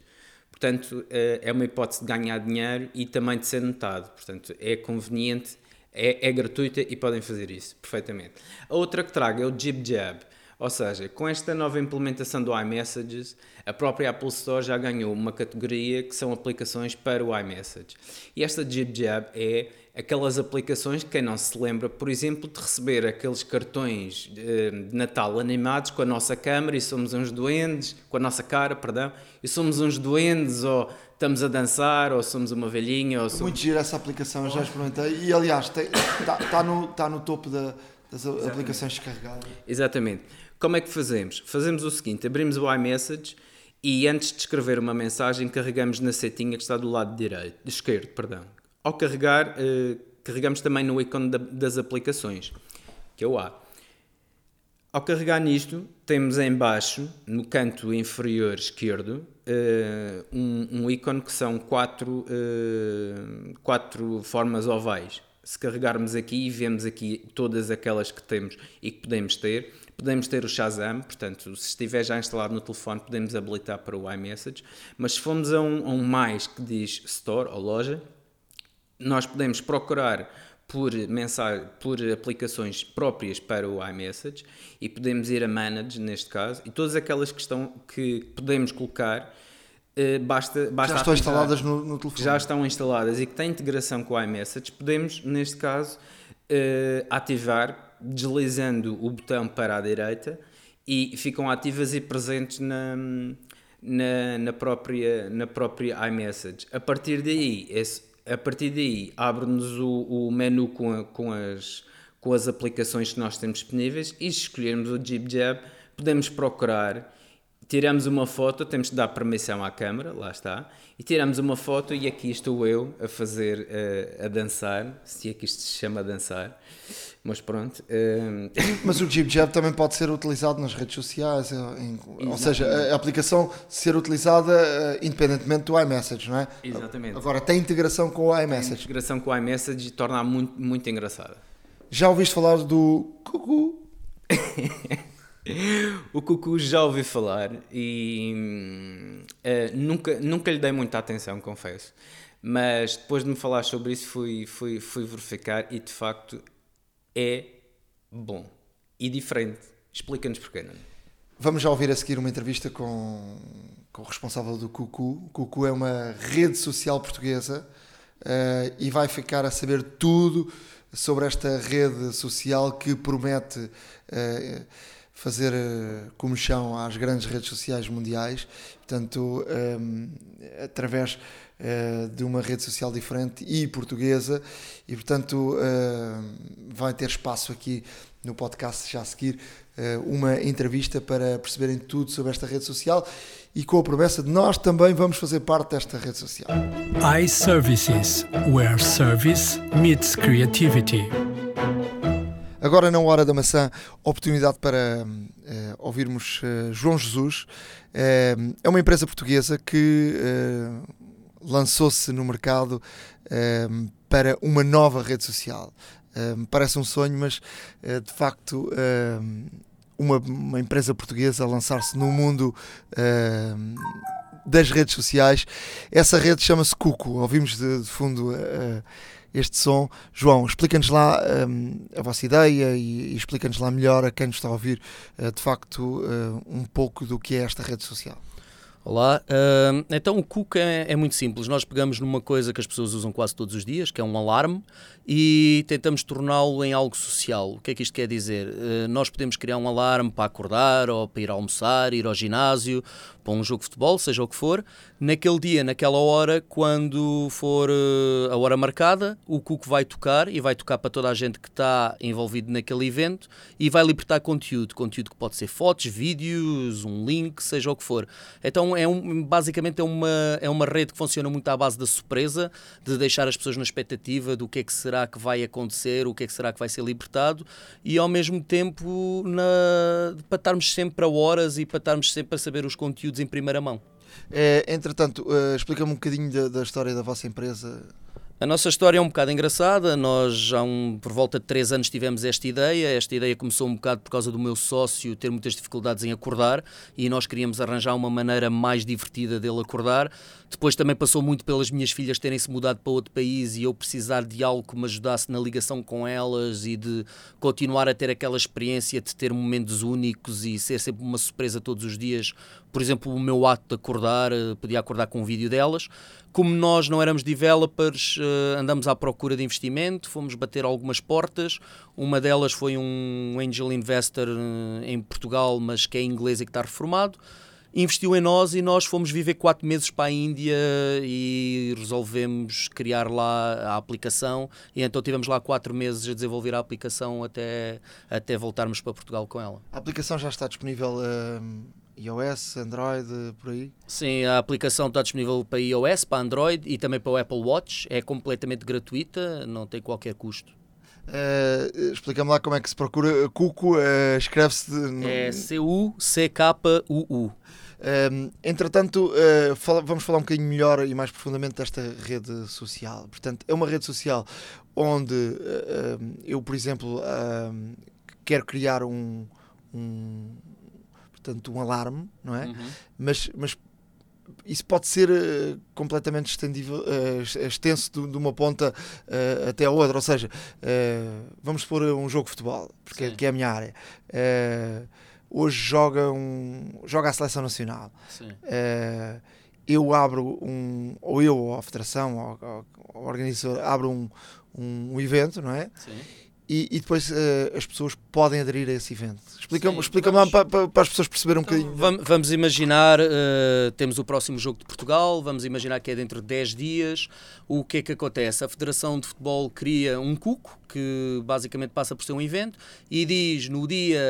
Portanto, eh, é uma hipótese de ganhar dinheiro e também de ser notado. Portanto, é conveniente, é, é gratuita e podem fazer isso perfeitamente. A outra que trago é o Jib Jab. Ou seja, com esta nova implementação do iMessages, a própria Apple Store já ganhou uma categoria que são aplicações para o iMessage. E esta JibJab é aquelas aplicações que quem não se lembra, por exemplo, de receber aqueles cartões eh, de Natal animados com a nossa câmera e somos uns doentes, com a nossa cara, perdão, e somos uns doentes ou estamos a dançar ou somos uma velhinha. Ou somos... Muito gira essa aplicação, já experimentei e aliás está tá no, tá no topo da, das Exatamente. aplicações descarregadas. Exatamente. Como é que fazemos? Fazemos o seguinte: abrimos o iMessage e antes de escrever uma mensagem, carregamos na setinha que está do lado direito, esquerdo, perdão. Ao carregar, eh, carregamos também no ícone da, das aplicações, que é o A. Ao carregar nisto, temos em baixo, no canto inferior esquerdo, uh, um, um, ícone que são quatro, uh, quatro formas ovais. Se carregarmos aqui, vemos aqui todas aquelas que temos e que podemos ter. Podemos ter o Shazam, portanto, se estiver já instalado no telefone, podemos habilitar para o iMessage. Mas se formos a um, a um mais que diz Store ou loja, nós podemos procurar por, mensagem, por aplicações próprias para o iMessage e podemos ir a Manage, neste caso, e todas aquelas que, estão, que podemos colocar. Uh, basta, basta já estão instaladas no, no, telefone. Já estão instaladas e que têm integração com o iMessage, podemos, neste caso, uh, ativar deslizando o botão para a direita e ficam ativas e presentes na, na, na própria, na própria iMessage. A partir daí, esse, a partir daí abre-nos o, o menu com, a, com, as, com as aplicações que nós temos disponíveis e se escolhermos o JibJab podemos procurar tiramos uma foto, temos de dar permissão à câmera, lá está, e tiramos uma foto e aqui estou eu a fazer, a, a dançar, se é que isto se chama dançar, mas pronto. Uh... Mas o JibJab também pode ser utilizado nas redes sociais, eh, em, ou seja, a, aplicação ser utilizada uh, independentemente do iMessage, não é? Exatamente. Agora, tem integração com o iMessage. Tem integração com o iMessage torna-a muito, muito engraçada. Já ouviste falar do Cucu? o Cucu já ouvi falar e uh, nunca, nunca lhe dei muita atenção, confesso. Mas depois de me falar sobre isso, fui, fui, fui verificar e de facto é bom e diferente. Explica-nos porquê, não Vamos já ouvir a seguir uma entrevista com, com o responsável do Cucu. O Cucu é uma rede social portuguesa uh, e vai ficar a saber tudo sobre esta rede social que promete uh, fazer uh, comichão às grandes redes sociais mundiais. Portanto, um, através uh, de uma rede social diferente e portuguesa, e portanto uh, vai ter espaço aqui no podcast já a seguir uh, uma entrevista para perceberem tudo sobre esta rede social e com a promessa de nós também vamos fazer parte desta rede social. iServices, where service meets creativity. Agora, na Hora da Maçã, oportunidade para uh, ouvirmos uh, João Jesus. Uh, é uma empresa portuguesa que lançou-se no mercado um, para uma nova rede social. Um, parece um sonho, mas uh, de facto um, uma, uma, empresa portuguesa lançar-se no mundo das redes sociais. Essa rede chama-se Cuco. Ouvimos de, de fundo uh, este som. João, explica-nos lá um, a vossa ideia e, e explica-nos lá melhor a quem nos está a ouvir, uh, de facto, uh, um pouco do que é esta rede social. Olá, uh, então o Cook é, é, muito simples. Nós pegamos numa coisa que as pessoas usam quase todos os dias, que é um alarme, e tentamos torná-lo em algo social. O que é que isto quer dizer? Uh, nós podemos criar um alarme para acordar, ou para ir almoçar, ir ao ginásio, para um jogo de futebol, seja o que for, naquele dia, naquela hora, quando for uh, a hora marcada, o Cook vai tocar e vai tocar para toda a gente que está envolvido naquele evento e vai libertar conteúdo, conteúdo que pode ser fotos, vídeos, um link, seja o que for. Então é um, basicamente é uma, é uma rede que funciona muito à base da surpresa, de deixar as pessoas na expectativa do que é que será que vai acontecer, o que é que será que vai ser libertado e ao mesmo tempo na, para estarmos sempre a horas e para estarmos sempre a saber os conteúdos em primeira mão. É, entretanto, uh, explica-me um bocadinho da, da história da vossa empresa. A nossa história é um bocado engraçada. Nós, já um, por volta de três anos, tivemos esta ideia. Esta ideia começou um bocado por causa do meu sócio ter muitas dificuldades em acordar e nós queríamos arranjar uma maneira mais divertida dele acordar. Depois também passou muito pelas minhas filhas terem se mudado para outro país e eu precisar de algo que me ajudasse na ligação com elas e de continuar a ter aquela experiência de ter momentos únicos e ser sempre uma surpresa todos os dias. Por exemplo, o meu ato de acordar, eh, podia acordar com um vídeo delas como nós não éramos developers, uh, andamos à procura de investimento, fomos bater algumas portas. Uma delas foi um angel investor uh, em Portugal, mas que é inglês e que está reformado. Investiu em nós e nós fomos viver quatro meses para a Índia e resolvemos criar lá a aplicação. E então tivemos lá quatro meses a desenvolver a aplicação até, até voltarmos para Portugal com ela. A aplicação já está disponível. Uh iOS, Android, por aí? Sim, a aplicação está disponível para iOS, para Android e também para o Apple Watch. É completamente gratuita, não tem qualquer custo. Uh, Explica-me lá como é que se procura. Cuco uh, escreve-se. De... É C-U-C-K-U-U. Uh, entretanto, uh, fala, vamos falar um bocadinho melhor e mais profundamente desta rede social. Portanto, é uma rede social onde uh, eu, por exemplo, quero criar um, um, portanto, um alarme, não é? Uhum. Mas, mas isso pode ser uh, completamente estendível, uh, extenso de, de, uma ponta uh, até a outra. Ou seja, vamos pôr um jogo de futebol, porque é, que é a minha área. Hoje joga, um, joga a seleção nacional. eu abro um, ou eu, ou a federação, ou, ou o organizador, abro um, um, um evento, não é? Sim e, e depois uh, as pessoas podem aderir a esse evento. Explica-me explica lá para, para, as pessoas perceberem um então, bocadinho. Vamos, vamos imaginar, uh, temos o próximo jogo de Portugal, vamos imaginar que é dentro de 10 dias. O que é que acontece? A Federação de Futebol cria um cuco, que basicamente passa por ser um evento, e diz no dia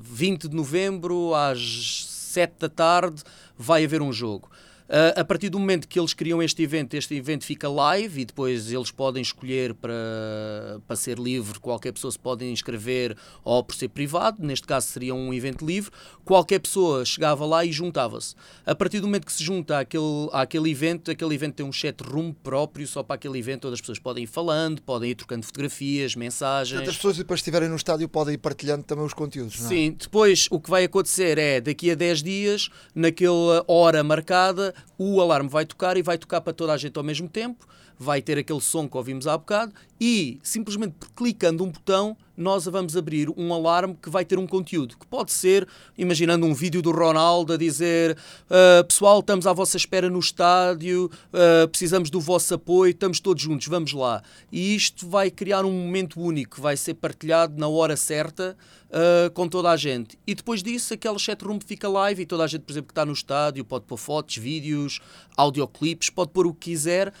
20 de novembro, às 7 da tarde, vai haver um jogo. Uh, a partir do momento que eles criam este evento, este evento fica live e depois eles podem escolher para, para ser livre, qualquer pessoa se pode inscrever ou por ser privado, neste caso seria um evento livre, qualquer pessoa chegava lá e juntava-se. A partir do momento que se junta àquele, àquele evento, aquele evento tem um chat room próprio só para aquele evento, onde as pessoas podem ir falando, podem ir trocando fotografias, mensagens. Portanto, as pessoas depois estiverem no estádio podem ir partilhando também os conteúdos, não é? Sim, depois o que vai acontecer é, daqui a 10 dias, naquela hora marcada, o alarme vai tocar e vai tocar para toda a gente ao mesmo tempo, vai ter aquele som que ouvimos há bocado e simplesmente clicando um botão nós vamos abrir um alarme que vai ter um conteúdo, que pode ser, imaginando um vídeo do Ronaldo a dizer uh, pessoal, estamos à vossa espera no estádio, uh, precisamos do vosso apoio, estamos todos juntos, vamos lá. E isto vai criar um momento único, vai ser partilhado na hora certa uh, com toda a gente. E depois disso, aquela chatroom fica live e toda a gente, por exemplo, que está no estádio pode pôr fotos, vídeos, audioclips, pode pôr o que quiser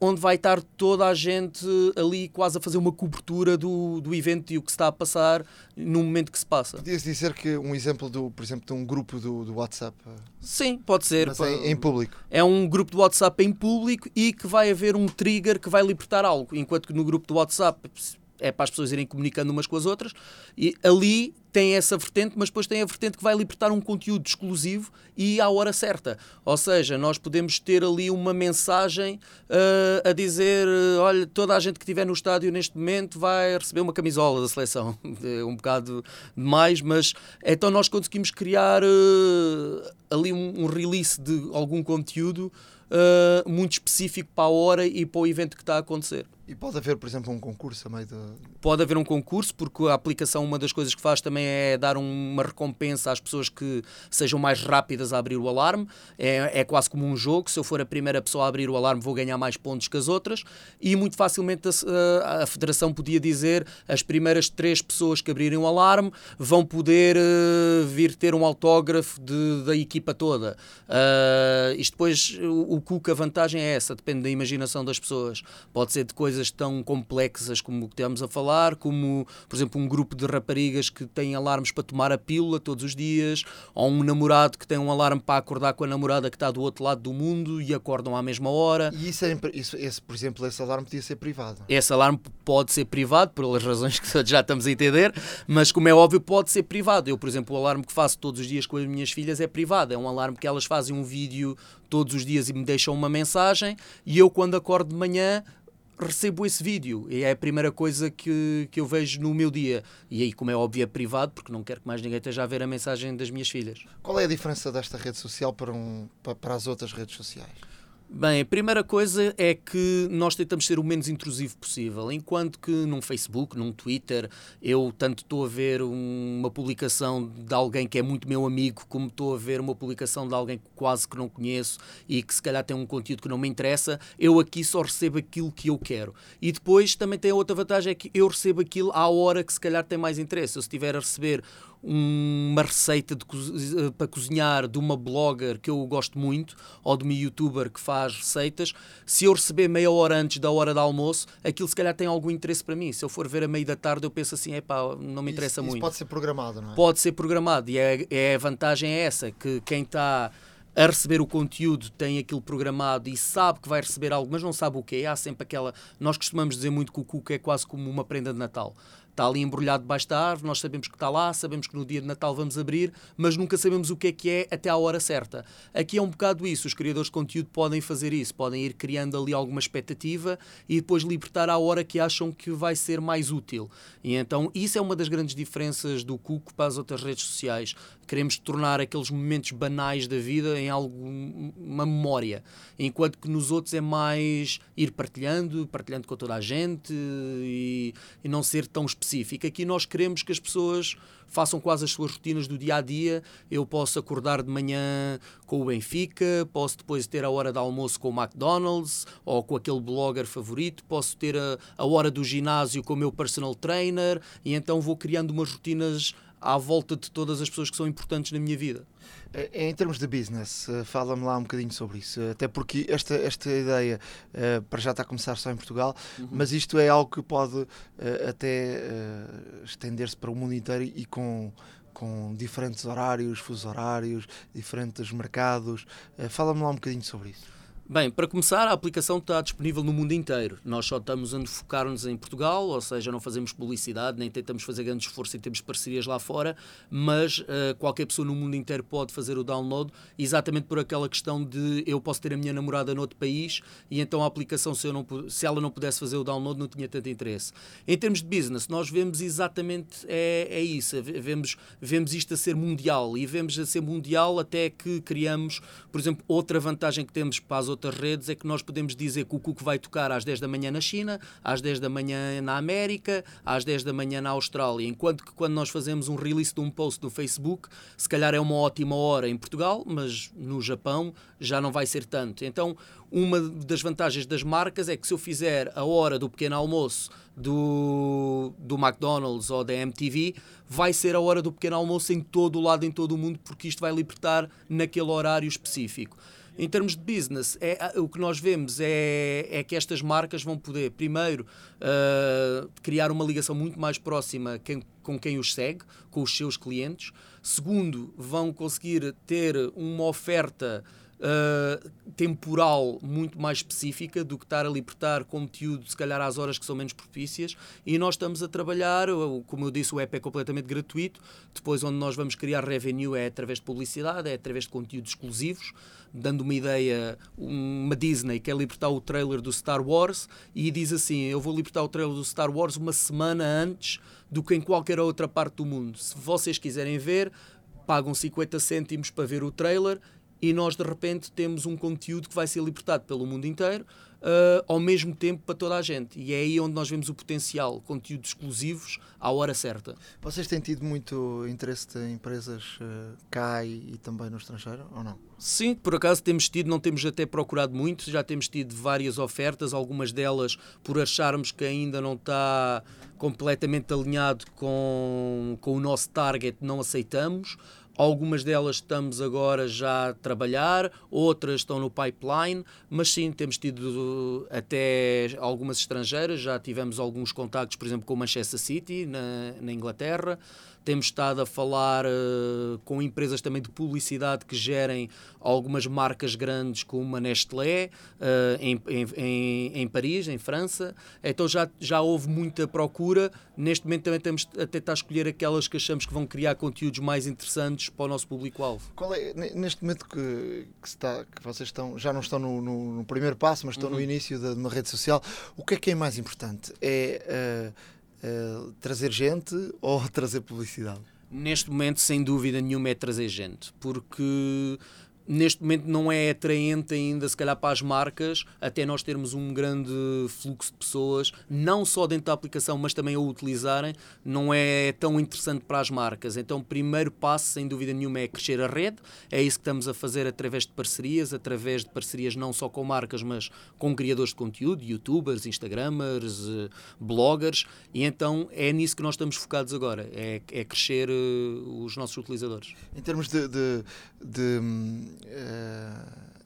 onde vai estar toda a gente ali quase a fazer uma cobertura do, do evento e o que está a passar no momento que se passa. Podias dizer que um exemplo, do, por exemplo, de um grupo do, do WhatsApp? Sim, pode ser. Mas em, em, público? É um grupo do WhatsApp em público e que vai haver um trigger que vai libertar algo, enquanto que no grupo do WhatsApp é para as pessoas irem comunicando umas com as outras, e ali tem essa vertente, mas depois tem a vertente que vai libertar um conteúdo exclusivo e à hora certa. Ou seja, nós podemos ter ali uma mensagem uh, a dizer: uh, olha, toda a gente que estiver no estádio neste momento vai receber uma camisola da seleção. É um bocado demais, mas então nós conseguimos criar uh, ali um, um release de algum conteúdo. Muito específico para a hora e para o evento que está a acontecer. E pode haver, por exemplo, um concurso a meio de... Pode haver um concurso, porque a aplicação, uma das coisas que faz também é dar uma recompensa às pessoas que sejam mais rápidas a abrir o alarme. É, é quase como um jogo. Se eu for a primeira pessoa a abrir o alarme, vou ganhar mais pontos que as outras. E muito facilmente a, a Federação podia dizer as primeiras três pessoas que abrirem o alarme vão poder uh, vir ter um autógrafo de, da equipa toda. Uh, isto depois, o, o Cook, a vantagem é essa, depende da imaginação das pessoas. Pode ser de coisas coisas tão complexas como o que estamos a falar, como, por exemplo, um grupo de raparigas que têm alarmes para tomar a pílula todos os dias, ou um namorado que tem um alarme para acordar com a namorada que está do outro lado do mundo e acordam à mesma hora. E isso, é, isso esse, por exemplo, esse alarme podia ser privado? Esse alarme pode ser privado, pelas razões que já estamos a entender, mas como é óbvio, pode ser privado. Eu, por exemplo, o alarme que faço todos os dias com as minhas filhas é privado. É um alarme que elas fazem um vídeo todos os dias e me deixam uma mensagem e eu, quando acordo de manhã, recebo esse vídeo e é a primeira coisa que, que eu vejo no meu dia. E aí, como é óbvio, é privado, porque não quero que mais ninguém esteja a ver a mensagem das minhas filhas. Qual é a diferença desta rede social para, um, para as outras redes sociais? Bem, a primeira coisa é que nós tentamos ser o menos intrusivo possível, enquanto que num Facebook, num Twitter, eu tanto estou a ver uma publicação de alguém que é muito meu amigo, como estou a ver uma publicação de alguém que quase que não conheço e que se calhar tem um conteúdo que não me interessa, eu aqui só recebo aquilo que eu quero. E depois também tem a outra vantagem, é que eu recebo aquilo à hora que se calhar tem mais interesse. Eu se estiver a receber uma receita de, eh, para cozinhar de uma blogger que eu gosto muito ou de uma youtuber que faz receitas, se eu receber meia hora antes da hora de almoço, aquilo se calhar tem algum interesse para mim. Se eu for ver a meio da tarde, eu penso assim, epá, não me interessa isso, muito. Isso pode ser programado, não é? Pode ser programado e é, é a vantagem é essa, que quem está a receber o conteúdo tem aquilo programado e sabe que vai receber algo, mas não sabe o que é. Há sempre aquela. Nós costumamos dizer muito que o cuco é quase como uma prenda de Natal está ali embrulhado debaixo da árvore, nós sabemos que está lá, sabemos que no dia de Natal vamos abrir, mas nunca sabemos o que é que é até à hora certa. Aqui é um bocado isso, os criadores de conteúdo podem fazer isso, podem ir criando ali alguma expectativa e depois libertar à hora que acham que vai ser mais útil. E então isso é uma das grandes diferenças do Cuco para as outras redes sociais. Queremos tornar aqueles momentos banais da vida em algo, uma memória, enquanto que nos outros é mais ir partilhando, partilhando com toda a gente e, e não ser tão. Aqui nós queremos que as pessoas façam quase as suas rotinas do dia a dia. Eu posso acordar de manhã com o Benfica, posso depois ter a hora de almoço com o McDonald's ou com aquele blogger favorito, posso ter a, a hora do ginásio com o meu personal trainer e então vou criando umas rotinas à volta de todas as pessoas que são importantes na minha vida. Eh, em termos de business, eh, fala-me lá um bocadinho sobre isso, até porque esta, esta ideia uh, para já está a começar só em Portugal, uhum. mas isto é algo que pode até estender-se para o mundo inteiro e com, com diferentes horários, fusos horários, diferentes mercados. Fala-me lá um bocadinho sobre isso. Bem, para começar, a aplicação está disponível no mundo inteiro. Nós só estamos a focar-nos em Portugal, ou seja, não fazemos publicidade, nem tentamos fazer grande esforço em termos parcerias lá fora, mas uh, qualquer pessoa no mundo inteiro pode fazer o download, exatamente por aquela questão de eu posso ter a minha namorada noutro país e então a aplicação, se, não, se ela não pudesse fazer o download, não tinha tanto interesse. Em termos de business, nós vemos exatamente é, é isso, vemos, vemos isto a ser mundial e vemos a ser mundial até que criamos, por exemplo, outra vantagem que temos para as outras outras redes é que nós podemos dizer que o Cuco vai tocar às 10 da manhã na China, às 10 da manhã na América, às 10 da manhã na Austrália, enquanto que quando nós fazemos um release de um post no Facebook, se calhar é uma ótima hora em Portugal, mas no Japão já não vai ser tanto. Então, uma das vantagens das marcas é que se eu fizer a hora do pequeno almoço do, do McDonald's ou da MTV, vai ser a hora do pequeno almoço em todo o lado, em todo o mundo, porque isto vai libertar naquele horário específico. Em termos de business, é, o que nós vemos é, é que estas marcas vão poder, primeiro, uh, criar uma ligação muito mais próxima quem, com quem os segue, com os seus clientes. Segundo, vão conseguir ter uma oferta uh, temporal muito mais específica do que estar a libertar conteúdo, se calhar às horas que são menos propícias. E nós estamos a trabalhar, como eu disse, o app é completamente gratuito. Depois, onde nós vamos criar revenue é através de publicidade, é através de conteúdos exclusivos. Dando uma ideia, uma Disney quer libertar o trailer do Star Wars e diz assim: Eu vou libertar o trailer do Star Wars uma semana antes do que em qualquer outra parte do mundo. Se vocês quiserem ver, pagam 50 cêntimos para ver o trailer e nós de repente temos um conteúdo que vai ser libertado pelo mundo inteiro uh, ao mesmo tempo para toda a gente. E é aí onde nós vemos o potencial, conteúdos exclusivos à hora certa. Vocês têm tido muito interesse de empresas uh, cá e, e, também no estrangeiro, ou não? Sim, por acaso temos tido, não temos até procurado muito, já temos tido várias ofertas, algumas delas por acharmos que ainda não está completamente alinhado com, com o nosso target, não aceitamos. Algumas delas estamos agora já a trabalhar, outras estão no pipeline, mas sim, temos tido até algumas estrangeiras, já tivemos alguns contactos, por exemplo, com o Manchester City, na, na Inglaterra. Temos estado a falar uh, com empresas também de publicidade que gerem algumas marcas grandes, como a Nestlé, uh, em, em, em, Paris, em França. Então já, já houve muita procura. Neste momento também temos a tentar escolher aquelas que achamos que vão criar conteúdos mais interessantes para o nosso público-alvo. Qual é, neste momento que, que, está, que vocês estão, já não estão no, no, no primeiro passo, mas estão uhum. no início da, na rede social, o que é que é mais importante? É. Uh, uh, trazer gente ou trazer publicidade? Neste momento, sem dúvida nenhuma, é trazer gente, porque neste momento não é atraente ainda, se calhar, para as marcas, até nós termos um grande fluxo de pessoas, não só dentro da aplicação, mas também a utilizarem, não é tão interessante para as marcas. Então, o primeiro passo, sem dúvida nenhuma, é crescer a rede. É isso que estamos a fazer através de parcerias, através de parcerias não só com marcas, mas com criadores de conteúdo, youtubers, instagramers, eh, bloggers, e então é nisso que nós estamos focados agora, é, é crescer uh, os nossos utilizadores. Em termos de, de, de uh,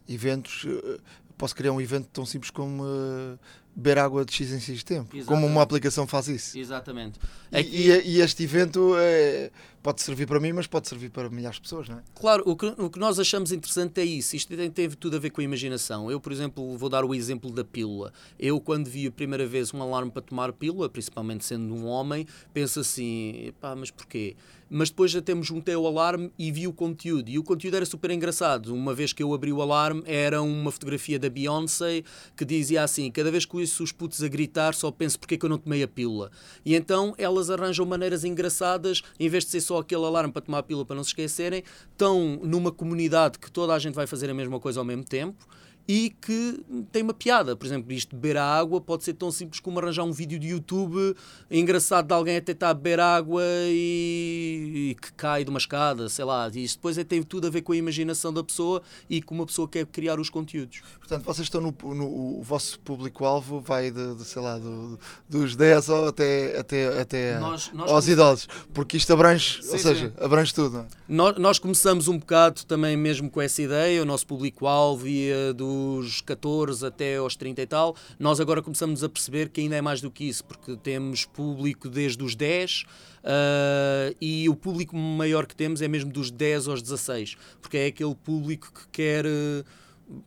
eventos, uh, posso criar um evento tão simples como uh, beber água de X em X tempo, Exatamente. como uma aplicação faz isso. Exatamente. E, e, e este evento é, pode servir para mim, mas pode servir para milhares de pessoas, não é? Claro, o que, o que nós achamos interessante é isso. Isto tem, tem tudo a ver com a imaginação. Eu, por exemplo, vou dar o exemplo da pílula. Eu, quando vi a primeira vez um alarme para tomar pílula, principalmente sendo um homem, penso assim, pá, mas porquê? Mas depois já temos juntei o alarme e vi o conteúdo. E o conteúdo era super engraçado. Uma vez que eu abri o alarme, era uma fotografia da Beyoncé que dizia assim: cada vez que ouço os putos a gritar, só penso porque é que eu não tomei a pílula. E então elas arranjam maneiras engraçadas, em vez de ser só aquele alarme para tomar a pílula para não se esquecerem, estão numa comunidade que toda a gente vai fazer a mesma coisa ao mesmo tempo e que tem uma piada. Por exemplo, isto de beber a água pode ser tão simples como arranjar um vídeo de YouTube engraçado de alguém a tentar beber água e, e que cai de uma escada, sei lá. Isto depois é, tem tudo a ver com a imaginação da pessoa e como a pessoa quer criar os conteúdos. Portanto, vocês estão no, no o vosso público-alvo vai de, de, sei lá, do, dos 10 até, até, até nós, nós aos idosos, porque isto abrange, sim, ou seja, sim. abrange tudo. É? Nós, nós começamos um bocado também mesmo com essa ideia, o nosso público-alvo ia do dos 14 até aos 30 e tal, nós agora começamos a perceber que ainda é mais do que isso, porque temos público desde os 10 uh, ah, e o público maior que temos é mesmo dos 10 aos 16, porque é aquele público que quer uh,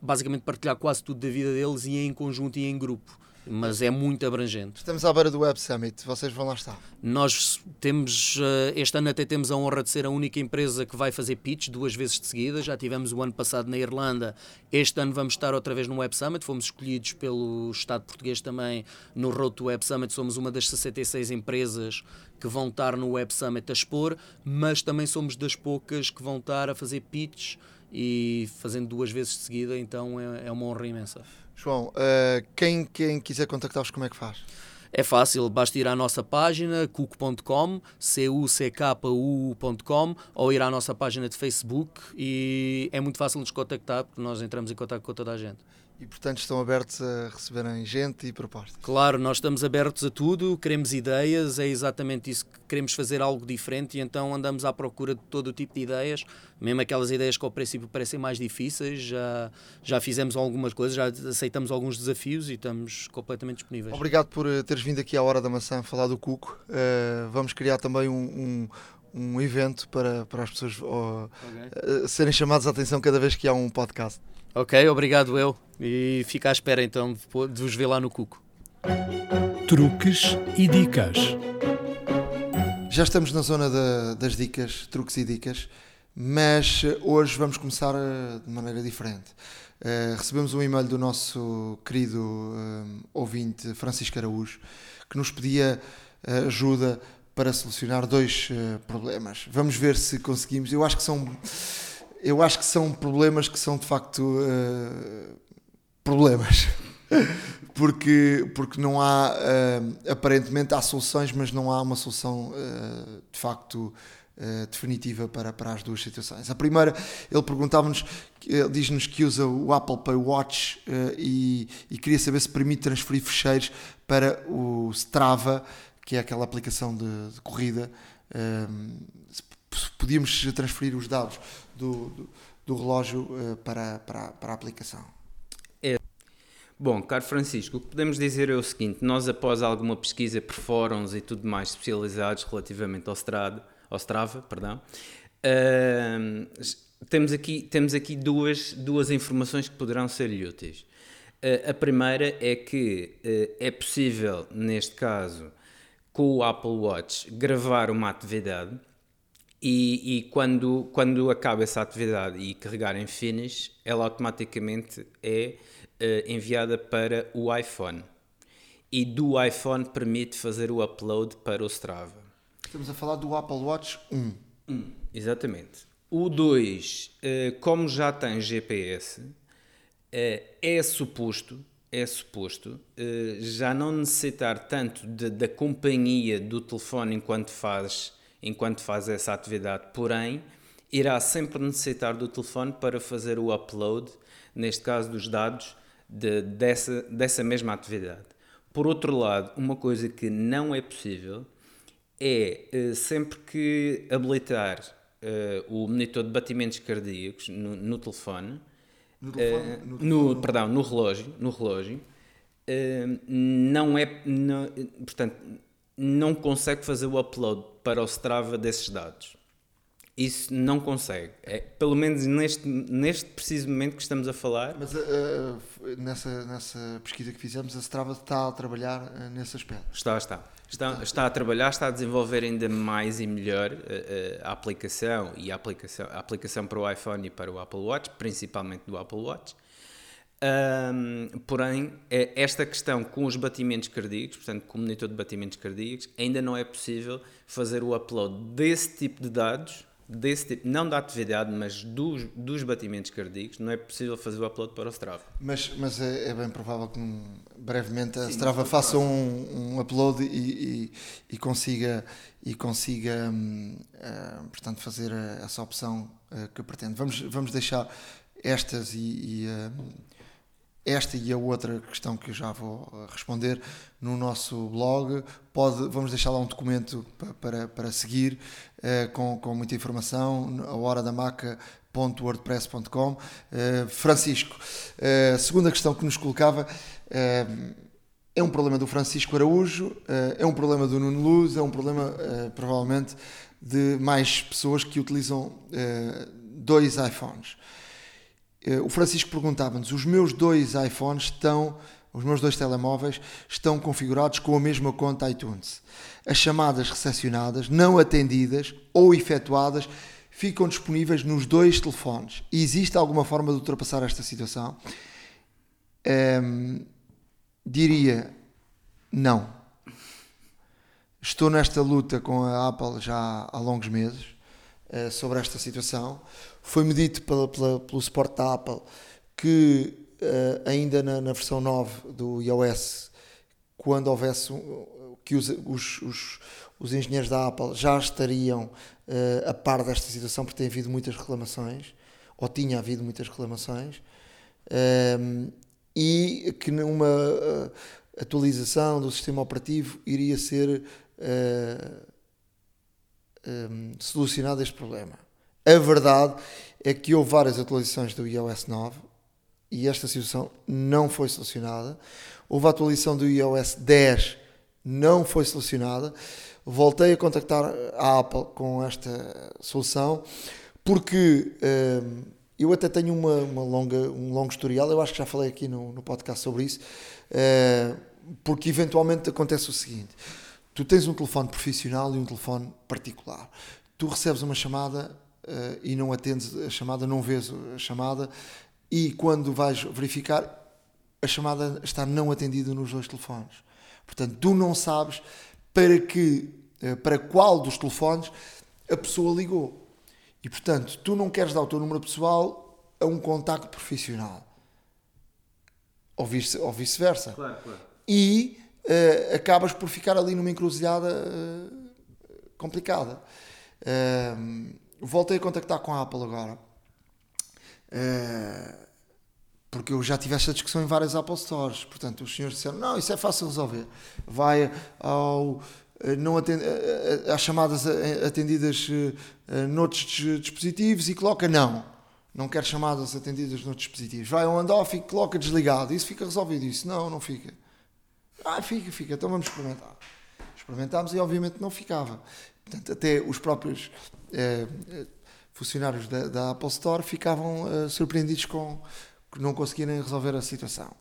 basicamente partilhar quase tudo da vida deles e em conjunto e em grupo mas é muito abrangente. Estamos à beira do Web Summit, vocês vão lá estar? Nós temos, eh, este ano até temos a honra de ser a única empresa que vai fazer pitch duas vezes de seguida, já tivemos o ano passado na Irlanda, este ano vamos estar outra vez no Web Summit, fomos escolhidos pelo Estado português também no Road to Web Summit, somos uma das 66 empresas que vão estar no Web Summit a expor, mas também somos das poucas que vão estar a fazer pitch e fazendo duas vezes de seguida, então é, é uma honra imensa. João, uh, quem, quem quiser contactar-vos, como é que faz? É fácil, basta ir à nossa página cuco.com, c-u-c-k-u.com, ou ir à nossa página de Facebook e é muito fácil nos contactar porque nós entramos em contato com toda a gente. E portanto estão abertos a receberem gente e propostas? Claro, nós estamos abertos a tudo, queremos ideias, é exatamente isso que queremos fazer algo diferente e então andamos à procura de todo o tipo de ideias, mesmo aquelas ideias que ao princípio parecem mais difíceis, já, já fizemos algumas coisas, já aceitamos alguns desafios e estamos completamente disponíveis. Obrigado por eh, teres vindo aqui à Hora da Maçã falar do Cuco. Uh, vamos criar também um, um, um, evento para, para as pessoas uh, okay. uh, serem chamadas a atenção cada vez que há um podcast. Ok, obrigado eu. E fica à espera então de vos ver lá no Cuco. Truques e dicas. Já estamos na zona de, das dicas, truques e dicas, mas hoje vamos começar uh, de maneira diferente. Uh, recebemos um e-mail do nosso querido uh, ouvinte Francisco Araújo que nos pedia ajuda para solucionar dois problemas. Vamos ver se conseguimos. Eu acho que são eu acho que são problemas que são de facto uh, problemas. porque, porque não há, uh, aparentemente há soluções, mas não há uma solução uh, de facto definitiva para, para as duas situações. A primeira, ele perguntava-nos, diz-nos que usa o Apple Pay Watch e, e, queria saber se permite transferir fecheiros para o Strava, que é aquela aplicação de, de corrida. se podíamos transferir os dados do, do, do relógio uh, para, para, para a aplicação. É. Bom, caro Francisco, o que podemos dizer é o seguinte: nós, após alguma pesquisa por fóruns e tudo mais especializados relativamente ao, Strad, ao Strava, perdão, uh, temos aqui, temos aqui duas, duas informações que poderão ser úteis. Uh, a primeira é que uh, é possível, neste caso, com o Apple Watch, gravar uma atividade e, e, quando, quando acaba essa atividade e carregar em finish, ela automaticamente é uh, enviada para o iPhone. E do iPhone permite fazer o upload para o Strava. Estamos a falar do Apple Watch 1. 1, exatamente. O 2, uh, eh, como já tem GPS, uh, é suposto, é suposto já não necessitar tanto da companhia do telefone enquanto faz enquanto faz essa atividade, porém, irá sempre necessitar do telefone para fazer o upload, neste caso dos dados, de, dessa, dessa mesma atividade. Por outro lado, uma coisa que não é possível é eh, sempre que habilitar uh, o monitor de batimentos cardíacos no, no telefone, no, telefone, uh, no, telefone. no, perdão, no relógio, no relógio uh, não é, não, portanto, não consegue fazer o upload para o Strava desses dados. Isso não consegue. É, pelo menos neste, neste preciso momento que estamos a falar. Mas uh, nessa, nessa pesquisa que fizemos, a Strava está a trabalhar uh, nesse aspecto. Está, está. Está, está a trabalhar, está a desenvolver ainda mais e melhor uh, a aplicação e a aplicação, a aplicação para o iPhone e para o Apple Watch, principalmente do Apple Watch. Um, porém, é esta questão com os batimentos cardíacos, portanto, com o monitor de batimentos cardíacos, ainda não é possível fazer o upload desse tipo de dados, desse tipo, não da atividade, mas dos, dos batimentos cardíacos, não é possível fazer o upload para o Strava. Mas, mas é, é bem provável que brevemente a Sim, Strava faça um, um, upload e, e, e, consiga, e consiga um, uh, ah, portanto, fazer essa opção uh, que pretende. Vamos, vamos deixar estas e, e uh, esta e a outra questão que eu já vou eh, responder no nosso blog. Pode, vamos deixar lá um documento para, para seguir uh, com, com muita informação, a hora da maca.wordpress.com. Uh, eh, Francisco, a uh, segunda questão que nos colocava é um problema do Francisco Araújo, é um problema do Nuno Luz, é um problema provavelmente de mais pessoas que utilizam dois iPhones. Eh, o Francisco perguntava-nos: os meus dois iPhones estão, os meus dois telemóveis estão configurados com a mesma conta iTunes. As chamadas recepcionadas, não atendidas ou efetuadas ficam disponíveis nos dois telefones. Existe alguma forma de ultrapassar esta situação? Ehm, diria não. Estou nesta luta com a Apple já há longos meses uh, sobre esta situação. Foi-me dito pela, pela, pelo suporte da Apple que uh, ainda na, na, versão 9 do iOS, quando houvesse um, que os, os, os, os, engenheiros da Apple já estariam uh, a par desta situação, porque tem havido muitas reclamações, ou tinha havido muitas reclamações, um, eh, e que numa uh, atualização do sistema operativo iria ser um, solucionado este problema. A verdade é que houve várias atualizações do iOS 9 e esta situação não foi solucionada. Houve a atualização do iOS 10, não foi solucionada. Voltei a contactar a Apple com esta solução porque hum, eu até tenho uma, uma, longa, um longo historial, eu acho que já falei aqui no, no podcast sobre isso, uh, porque eventualmente acontece o seguinte: tu tens um telefone profissional e um telefone particular. Tu recebes uma chamada uh, e não atendes a chamada, não vês a chamada e quando vais verificar a chamada está não atendida nos dois telefones. Portanto, tu não sabes para que, uh, para qual dos telefones a pessoa ligou. E portanto, tu não queres dar o teu número pessoal a um contacto profissional. Ou vice- ou vice-versa. Claro, claro. e eh, acabas por ficar ali numa encruzilhada eh, complicada. Ehm, voltei a contactar com a Apple agora. Porque eu já tive esta discussão em várias Apple Stores. Portanto, os senhores disseram: não, isso é fácil de resolver. Vai ao. Não atende, às chamadas atendidas noutros dis- dispositivos e coloca não. Não quer chamadas atendidas noutros dispositivos. Vai ao handoff e coloca desligado. Isso fica resolvido. Isso não, não fica. Ah, fica, fica. Então vamos experimentar. Experimentámos e obviamente não ficava. Portanto, até os próprios eh, eh, funcionários da, da Apple Store ficavam eh, surpreendidos com que não conseguirem resolver a situação.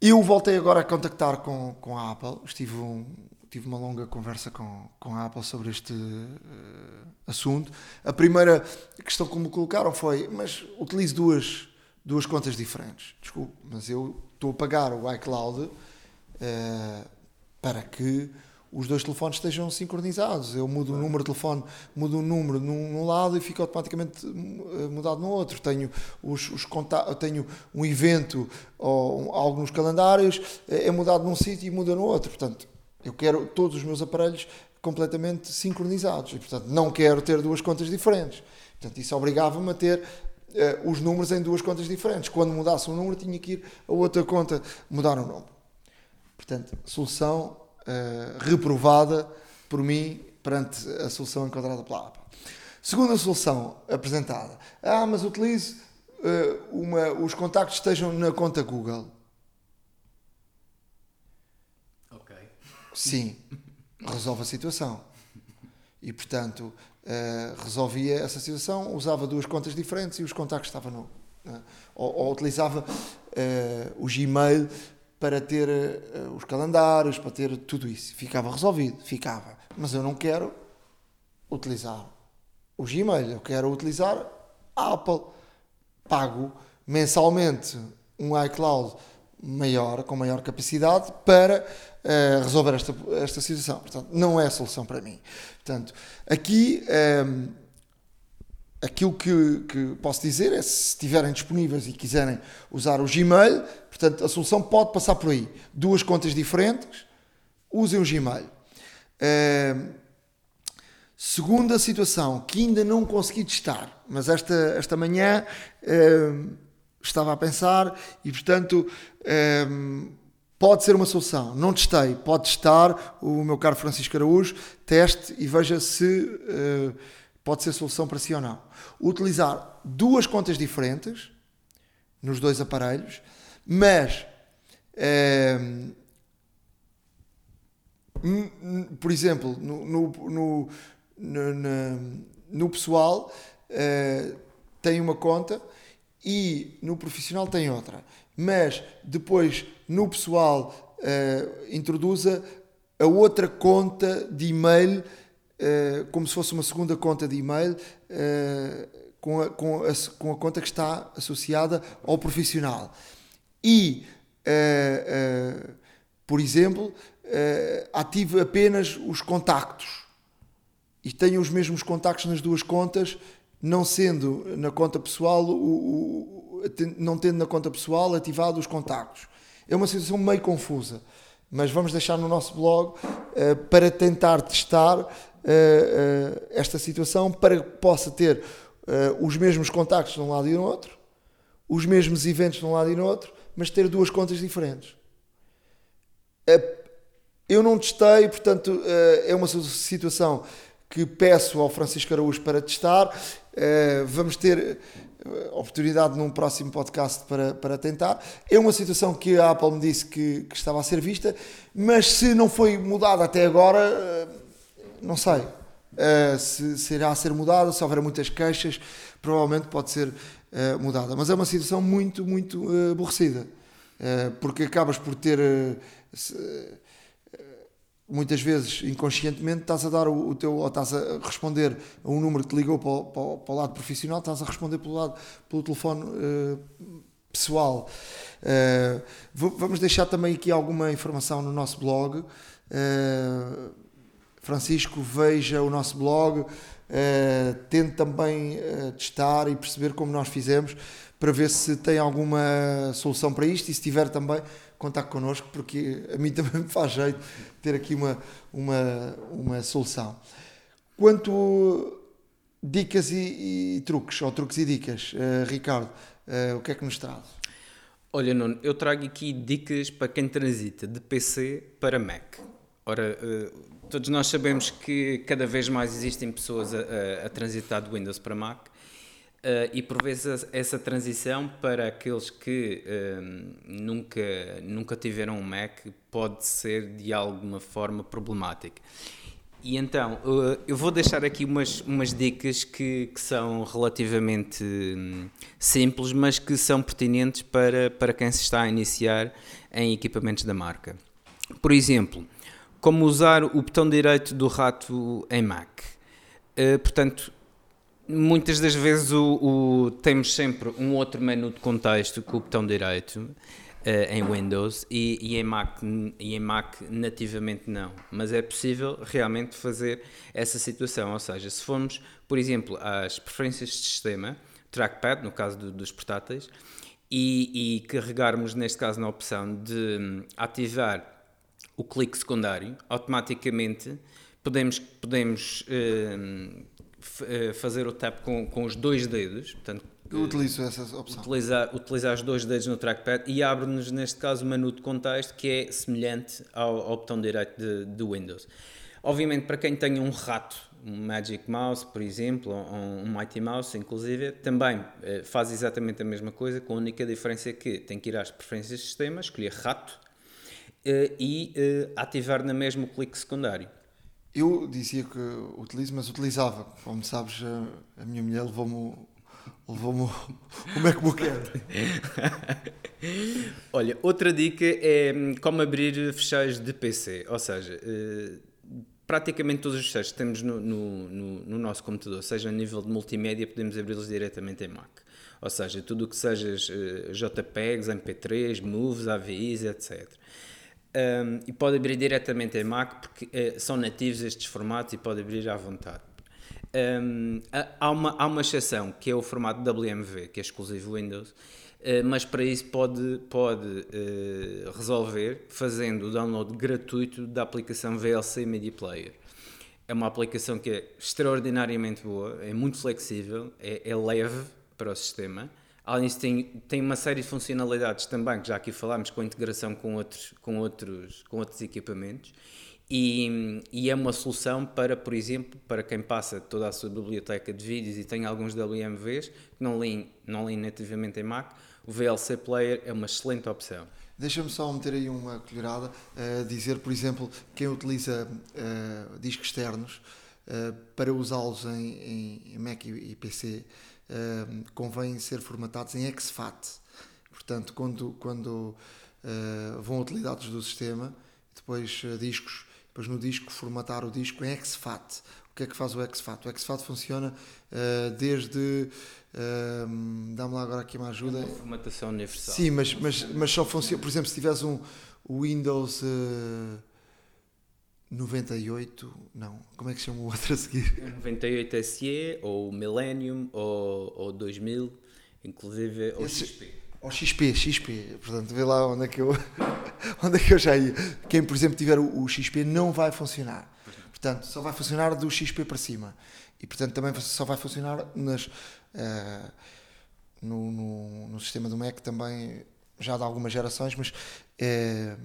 Eu voltei agora a contactar com, com a Apple. Estive, um- tive uma longa conversa com, com a Apple sobre este eh, assunto. A primeira questão que me colocaram foi: mas utilizo duas, duas contas diferentes. Desculpe, mas eu estou a pagar o iCloud eh, para que os dois telefones estejam sincronizados. Eu mudo o número de telefone, mudo o número num, num lado e fica automaticamente eh, mudado no outro. Tenho, os, os tenho um evento ou um- algo nos calendários, eh, é mudado num sítio e muda no outro. Portanto, eu quero todos os meus aparelhos completamente sincronizados e, portanto, não quero ter duas contas diferentes. Portanto, isso obrigava-me a ter os números em duas contas diferentes. Quando mudasse um número, tinha que ir a outra conta mudar o número. Portanto, solução eh, reprovada por mim perante a solução encontrada pela Apple. Segunda solução apresentada. Ah, mas utilize eh, uma, os contactos estejam na conta Google. Ok. Sim, resolve a situação. E, portanto, eh, resolvia essa situação, usava duas contas diferentes e os contactos estavam no. né? ou, ou utilizava eh, o Gmail para ter os calendários, para ter tudo isso. Ficava resolvido, ficava. Mas eu não quero utilizar o Gmail, eu quero utilizar a Apple. Pago mensalmente um iCloud maior, com maior capacidade, para resolver esta, esta situação. Portanto, não é a solução para mim. Portanto, aqui ehm, aquilo que, que posso dizer é se estiverem disponíveis e quiserem usar o Gmail, portanto, a solução pode passar por aí. Duas contas diferentes, usem o Gmail. Ehm, Segunda situação que ainda não consegui testar, mas esta, esta manhã ehm, estava a pensar e, portanto, pode ser uma solução. Não testei, pode testar o meu caro Francisco Araújo, teste e veja se eh, pode ser solução para si ou não. Utilizar duas contas diferentes nos dois aparelhos, mas n- por exemplo, no, no, no, no, no pessoal eh, tem uma conta e no profissional tem outra. Mas depois no pessoal eh, introduza a outra conta de e-mail eh, como se fosse uma segunda conta de e-mail eh, com, a, com, a, com a conta que está associada ao profissional. E, por exemplo, ative apenas os contactos e tenho os mesmos contactos nas duas contas, não sendo na conta pessoal, o, o- não tendo na conta pessoal ativado os contactos. É uma situação meio confusa, mas vamos deixar no nosso blog eh, para tentar testar eh, esta situação para que possa ter os mesmos contactos de um lado e do outro, os mesmos eventos de um lado e no outro, mas ter duas contas diferentes. Eu não testei, portanto, é uma situação que peço ao Francisco Araújo para testar. Vamos ter oportunidade num próximo podcast para, para tentar. É uma situação que a Apple me disse que, que estava a ser vista, mas se não foi mudada até agora, eh, não sei. Eh, se, se irá ser mudada, se houver muitas queixas, provavelmente pode ser eh, mudada. Mas é uma situação muito, muito eh, aborrecida. Eh, porque acabas por ter eh, se- muitas vezes inconscientemente estás a dar o, o teu ou estás a responder a um número que te ligou para o, para o- para o lado profissional, estás a responder pelo lado pelo telefone eh, pessoal. V- vamos deixar também aqui alguma informação no nosso blog. Eh, Francisco, veja o nosso blog, uh, tente também uh, testar e perceber como nós fizemos para ver se tem alguma solução para isto e se tiver também contato connosco porque a mim também me faz jeito ter aqui uma, uma, uma solução. Quanto dicas e, e truques, ou truques e dicas, uh, Ricardo, o que é que nos traz? Olha, Nuno, eu trago aqui dicas para quem transita de PC para Mac. Ora, todos nós sabemos que cada vez mais existem pessoas a, a, a transitar de Windows para Mac. Uh, e por vezes essa transição para aqueles que uh, nunca, nunca tiveram um Mac pode ser de alguma forma problemática. E então, uh, eu vou deixar aqui umas, umas dicas que, que são relativamente um, simples, mas que são pertinentes para, para quem se está a iniciar em equipamentos da marca. Por exemplo, como usar o botão direito do rato em Mac. Uh, portanto, muitas das vezes o, o, temos sempre um outro menu de contexto com o botão direito uh, em Windows e, e, em Mac, e em Mac nativamente não. Mas é possível realmente fazer essa situação. Ou seja, se formos, por exemplo, às preferências de sistema, trackpad, no caso do, dos portáteis, e, e carregarmos, neste caso, na opção de hum, ativar o clique secundário, automaticamente podemos, podemos uh, fazer o tap com, com os dois dedos. Portanto, eu utilizo essa opção. Utilizar, utilizar os dois dedos no trackpad e abre-nos, neste caso, o menu de contexto que é semelhante ao, ao botão direito de, Windows. Obviamente, para quem tem um rato, um Magic Mouse, por exemplo, ou um Mighty Mouse, inclusive, também uh, faz exatamente a mesma coisa, com a única diferença que tem que ir às preferências de sistema, escolher rato e ativar na mesma o clique secundário. Eu dizia que utilizo, mas utilizava. Como sabes, a, a minha mulher levou-me levou-me o MacBook Air. Olha, outra dica é hum, como abrir fecheiros de PC. Ou seja, uh, praticamente todos os fecheiros que temos no, no, no, no, nosso computador, seja a nível de multimédia, podemos abri-los diretamente em Mac. Ou seja, tudo o que sejas uh, JPEGs, MP3, Moves, AVIs, etc um, e pode abrir diretamente em Mac porque uh, são nativos estes formatos e pode abrir à vontade. Um, há, uma, há uma exceção que é o formato WMV, que é exclusivo Windows, uh, mas para isso pode, pode uh, resolver fazendo o download gratuito da aplicação VLC Media Player. É uma aplicação que é extraordinariamente boa, é muito flexível, é, é leve para o sistema Além disso, tem, tem uma série de funcionalidades também, que já aqui falámos, com integração com outros, com outros, com outros equipamentos. E, e, é uma solução para, por exemplo, para quem passa toda a sua biblioteca de vídeos e tem alguns WMVs que não leem, não nativamente em Mac, o VLC Player é uma excelente opção. Deixa-me só meter aí uma colherada, uh, dizer, por exemplo, quem utiliza uh, discos externos uh, para usá-los em, em, Mac e, e PC, uh, convém ser formatados em exFAT. Portanto, quando, quando uh, vão utilidades do sistema, depois uh, discos, depois no disco formatar o disco em exFAT. O que é que faz o exFAT? O exFAT funciona uh, desde. Dá-me lá agora aqui uma ajuda. É uma formatação universal. Sim, mas, mas, mas só funciona. Por exemplo, se tiveres um Windows. 98, não, como é que chama o outro a seguir? 98 SE, ou Millennium, ou, ou 2000, inclusive, ou Esse, XP. Ou XP, XP, portanto, vê lá onde é que eu, onde é que eu já ia. Quem, por exemplo, tiver o, o XP não vai funcionar. Portanto, só vai funcionar do XP para cima. E, portanto, também só vai funcionar nas, uh, no, no, no, sistema do Mac também já de algumas gerações, mas uh,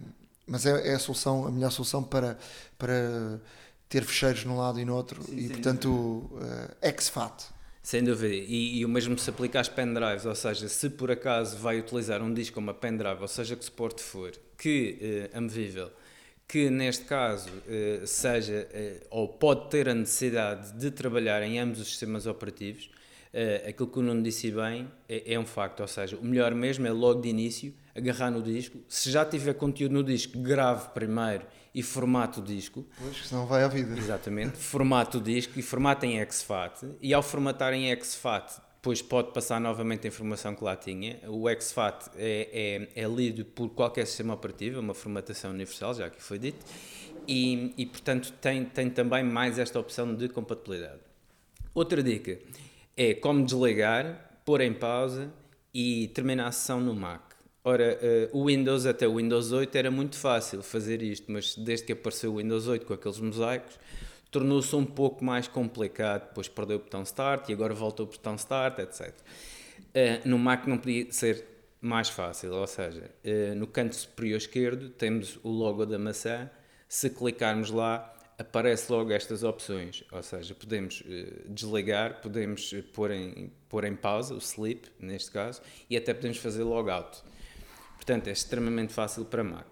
mas é, é, a solução, a melhor solução para, para ter fecheiros num lado e no outro Sim, e portanto uh, exFAT. Sem dúvida, e, e, o mesmo se aplica às pendrives, ou seja, se por acaso vai utilizar um disco como a pendrive, ou seja, que suporte for, que uh, amovível, que neste caso uh, seja uh, ou pode ter a necessidade de trabalhar em ambos os sistemas operativos, uh, aquilo que o Nuno disse bem é, é, um facto, ou seja, o melhor mesmo é logo de início agarrar no disco, se já tiver conteúdo no disco, grave primeiro e formate o disco. Pois, senão vai à vida. Exatamente, formate o disco e formate em exFAT, e ao formatar em exFAT, depois pode passar novamente a informação que lá tinha. O exFAT é, é, é lido por qualquer sistema operativo, é uma formatação universal, já que foi dito, e, e portanto tem, tem também mais esta opção de compatibilidade. Outra dica é como desligar, pôr em pausa e terminar a sessão no Mac. Ora, uh, o Windows até o Windows 8 era muito fácil fazer isto, mas desde que apareceu o Windows 8 com aqueles mosaicos, tornou-se um pouco mais complicado. Depois perdeu o botão Start e agora volta o botão Start, etc. Uh, eh, no Mac não podia ser mais fácil, ou seja, uh, no canto superior esquerdo temos o logo da maçã. Se clicarmos lá, aparece logo estas opções, ou seja, podemos uh, desligar, podemos pôr em, pôr em pausa, o sleep, neste caso, e até podemos fazer logout. Portanto, é extremamente fácil para Mac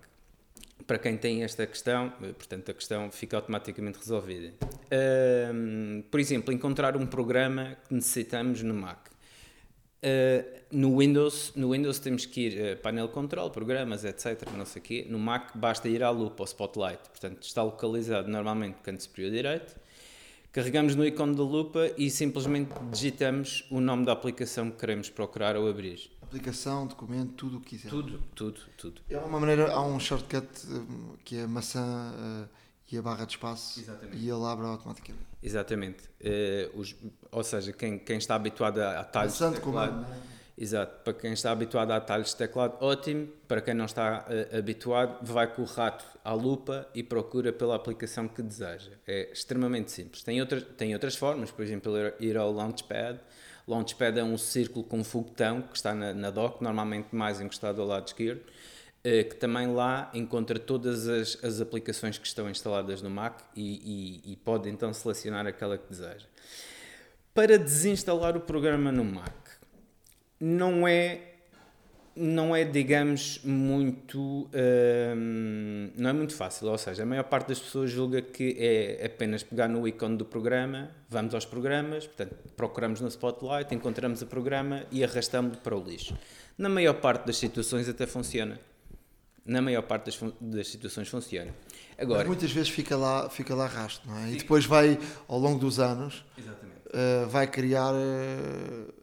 para quem tem esta questão, eh, portanto, a questão fica automaticamente resolvida. Uh, por exemplo, encontrar um programa que necessitamos no Mac. Uh, no, Windows, no Windows temos que ir uh, painel control, programas, etc. Não sei quê. No Mac basta ir à lupa, ao spotlight. Portanto, está localizado normalmente no canto superior direito. Carregamos no ícone da lupa e simplesmente digitamos o nome da aplicação que queremos procurar ou abrir aplicação, documento, tudo o que quiser. Tudo, tudo, tudo. É uma maneira, há um shortcut hum, que é maçã uh, e a barra de espaço Exatamente. e ele abre automaticamente. Exatamente. Uh, os, ou seja, quem, quem está habituado a atalhos de teclado, comando, é? Exato, para quem está habituado a atalhos de teclado, ótimo. Para quem não está uh, habituado, vai com o rato à lupa e procura pela aplicação que deseja. É extremamente simples. Tem, outra, tem outras formas, por exemplo, ir ao Launchpad Launchpad é um círculo com um foguetão que está na, na dock, normalmente mais encostado ao lado esquerdo, eh, que também lá encontra todas as, as aplicações que estão instaladas no Mac e, e, e pode então selecionar aquela que deseja. Para desinstalar o programa no Mac, não é não é, digamos, muito hum, não é muito fácil, ou seja, a maior parte das pessoas julga que é apenas pegar no ícone do programa, vamos aos programas, portanto, procuramos no Spotlight, encontramos o programa e arrastamos para o lixo. Na maior parte das situações até funciona. Na maior parte das, das situações funciona. Agora, Mas muitas vezes fica lá, fica lá rastro, não é? E depois vai, ao longo dos anos, uh, vai criar uh,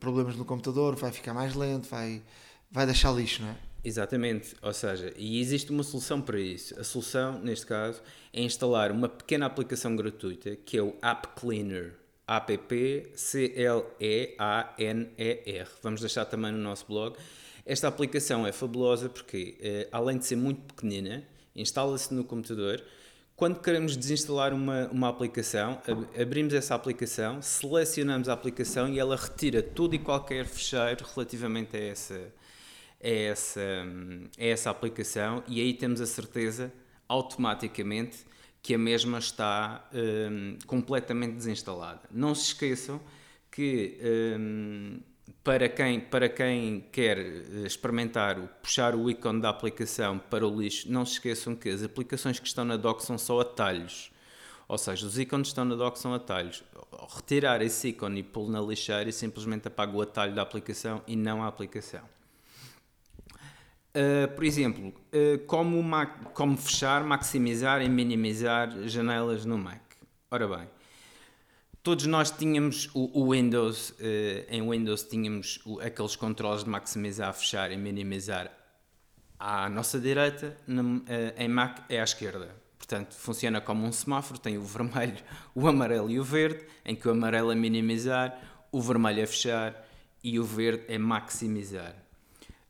problemas no computador, vai ficar mais lento, vai, vai deixar lixo, não é? Exatamente, ou seja, e existe uma solução para isso. A solução, neste caso, é instalar uma pequena aplicação gratuita que é o App Cleaner. A-P-P-C-L-E-A-N-E-R. Vamos deixar também no nosso blog. Esta aplicação é fabulosa porque, eh, além de ser muito pequenina, instala-se no computador quando queremos desinstalar uma, uma aplicação, ab abrimos essa aplicação, selecionamos a aplicação e ela retira tudo e qualquer fecheiro relativamente a essa, a essa, a essa aplicação e aí temos a certeza automaticamente que a mesma está um, completamente desinstalada. Não se esqueçam que um, para quem, para quem quer eh, experimentar puxar o ícone da aplicação para o lixo, não se esqueçam que as aplicações que estão na dock são só atalhos. Ou seja, os ícones que estão na dock são atalhos. Retirar esse ícone e pô-lo na lixeira simplesmente apaga o atalho da aplicação e não a aplicação. Uh, por exemplo, uh, como, como fechar, maximizar e minimizar janelas no Mac. Ora bem, todos nós tínhamos o, o Windows, uh, em Windows tínhamos o, aqueles controles de maximizar, fechar e minimizar à nossa direita, na, uh, em Mac é à esquerda. Portanto, funciona como um semáforo, tem o vermelho, o amarelo e o verde, em que o amarelo é minimizar, o vermelho é fechar e o verde é maximizar.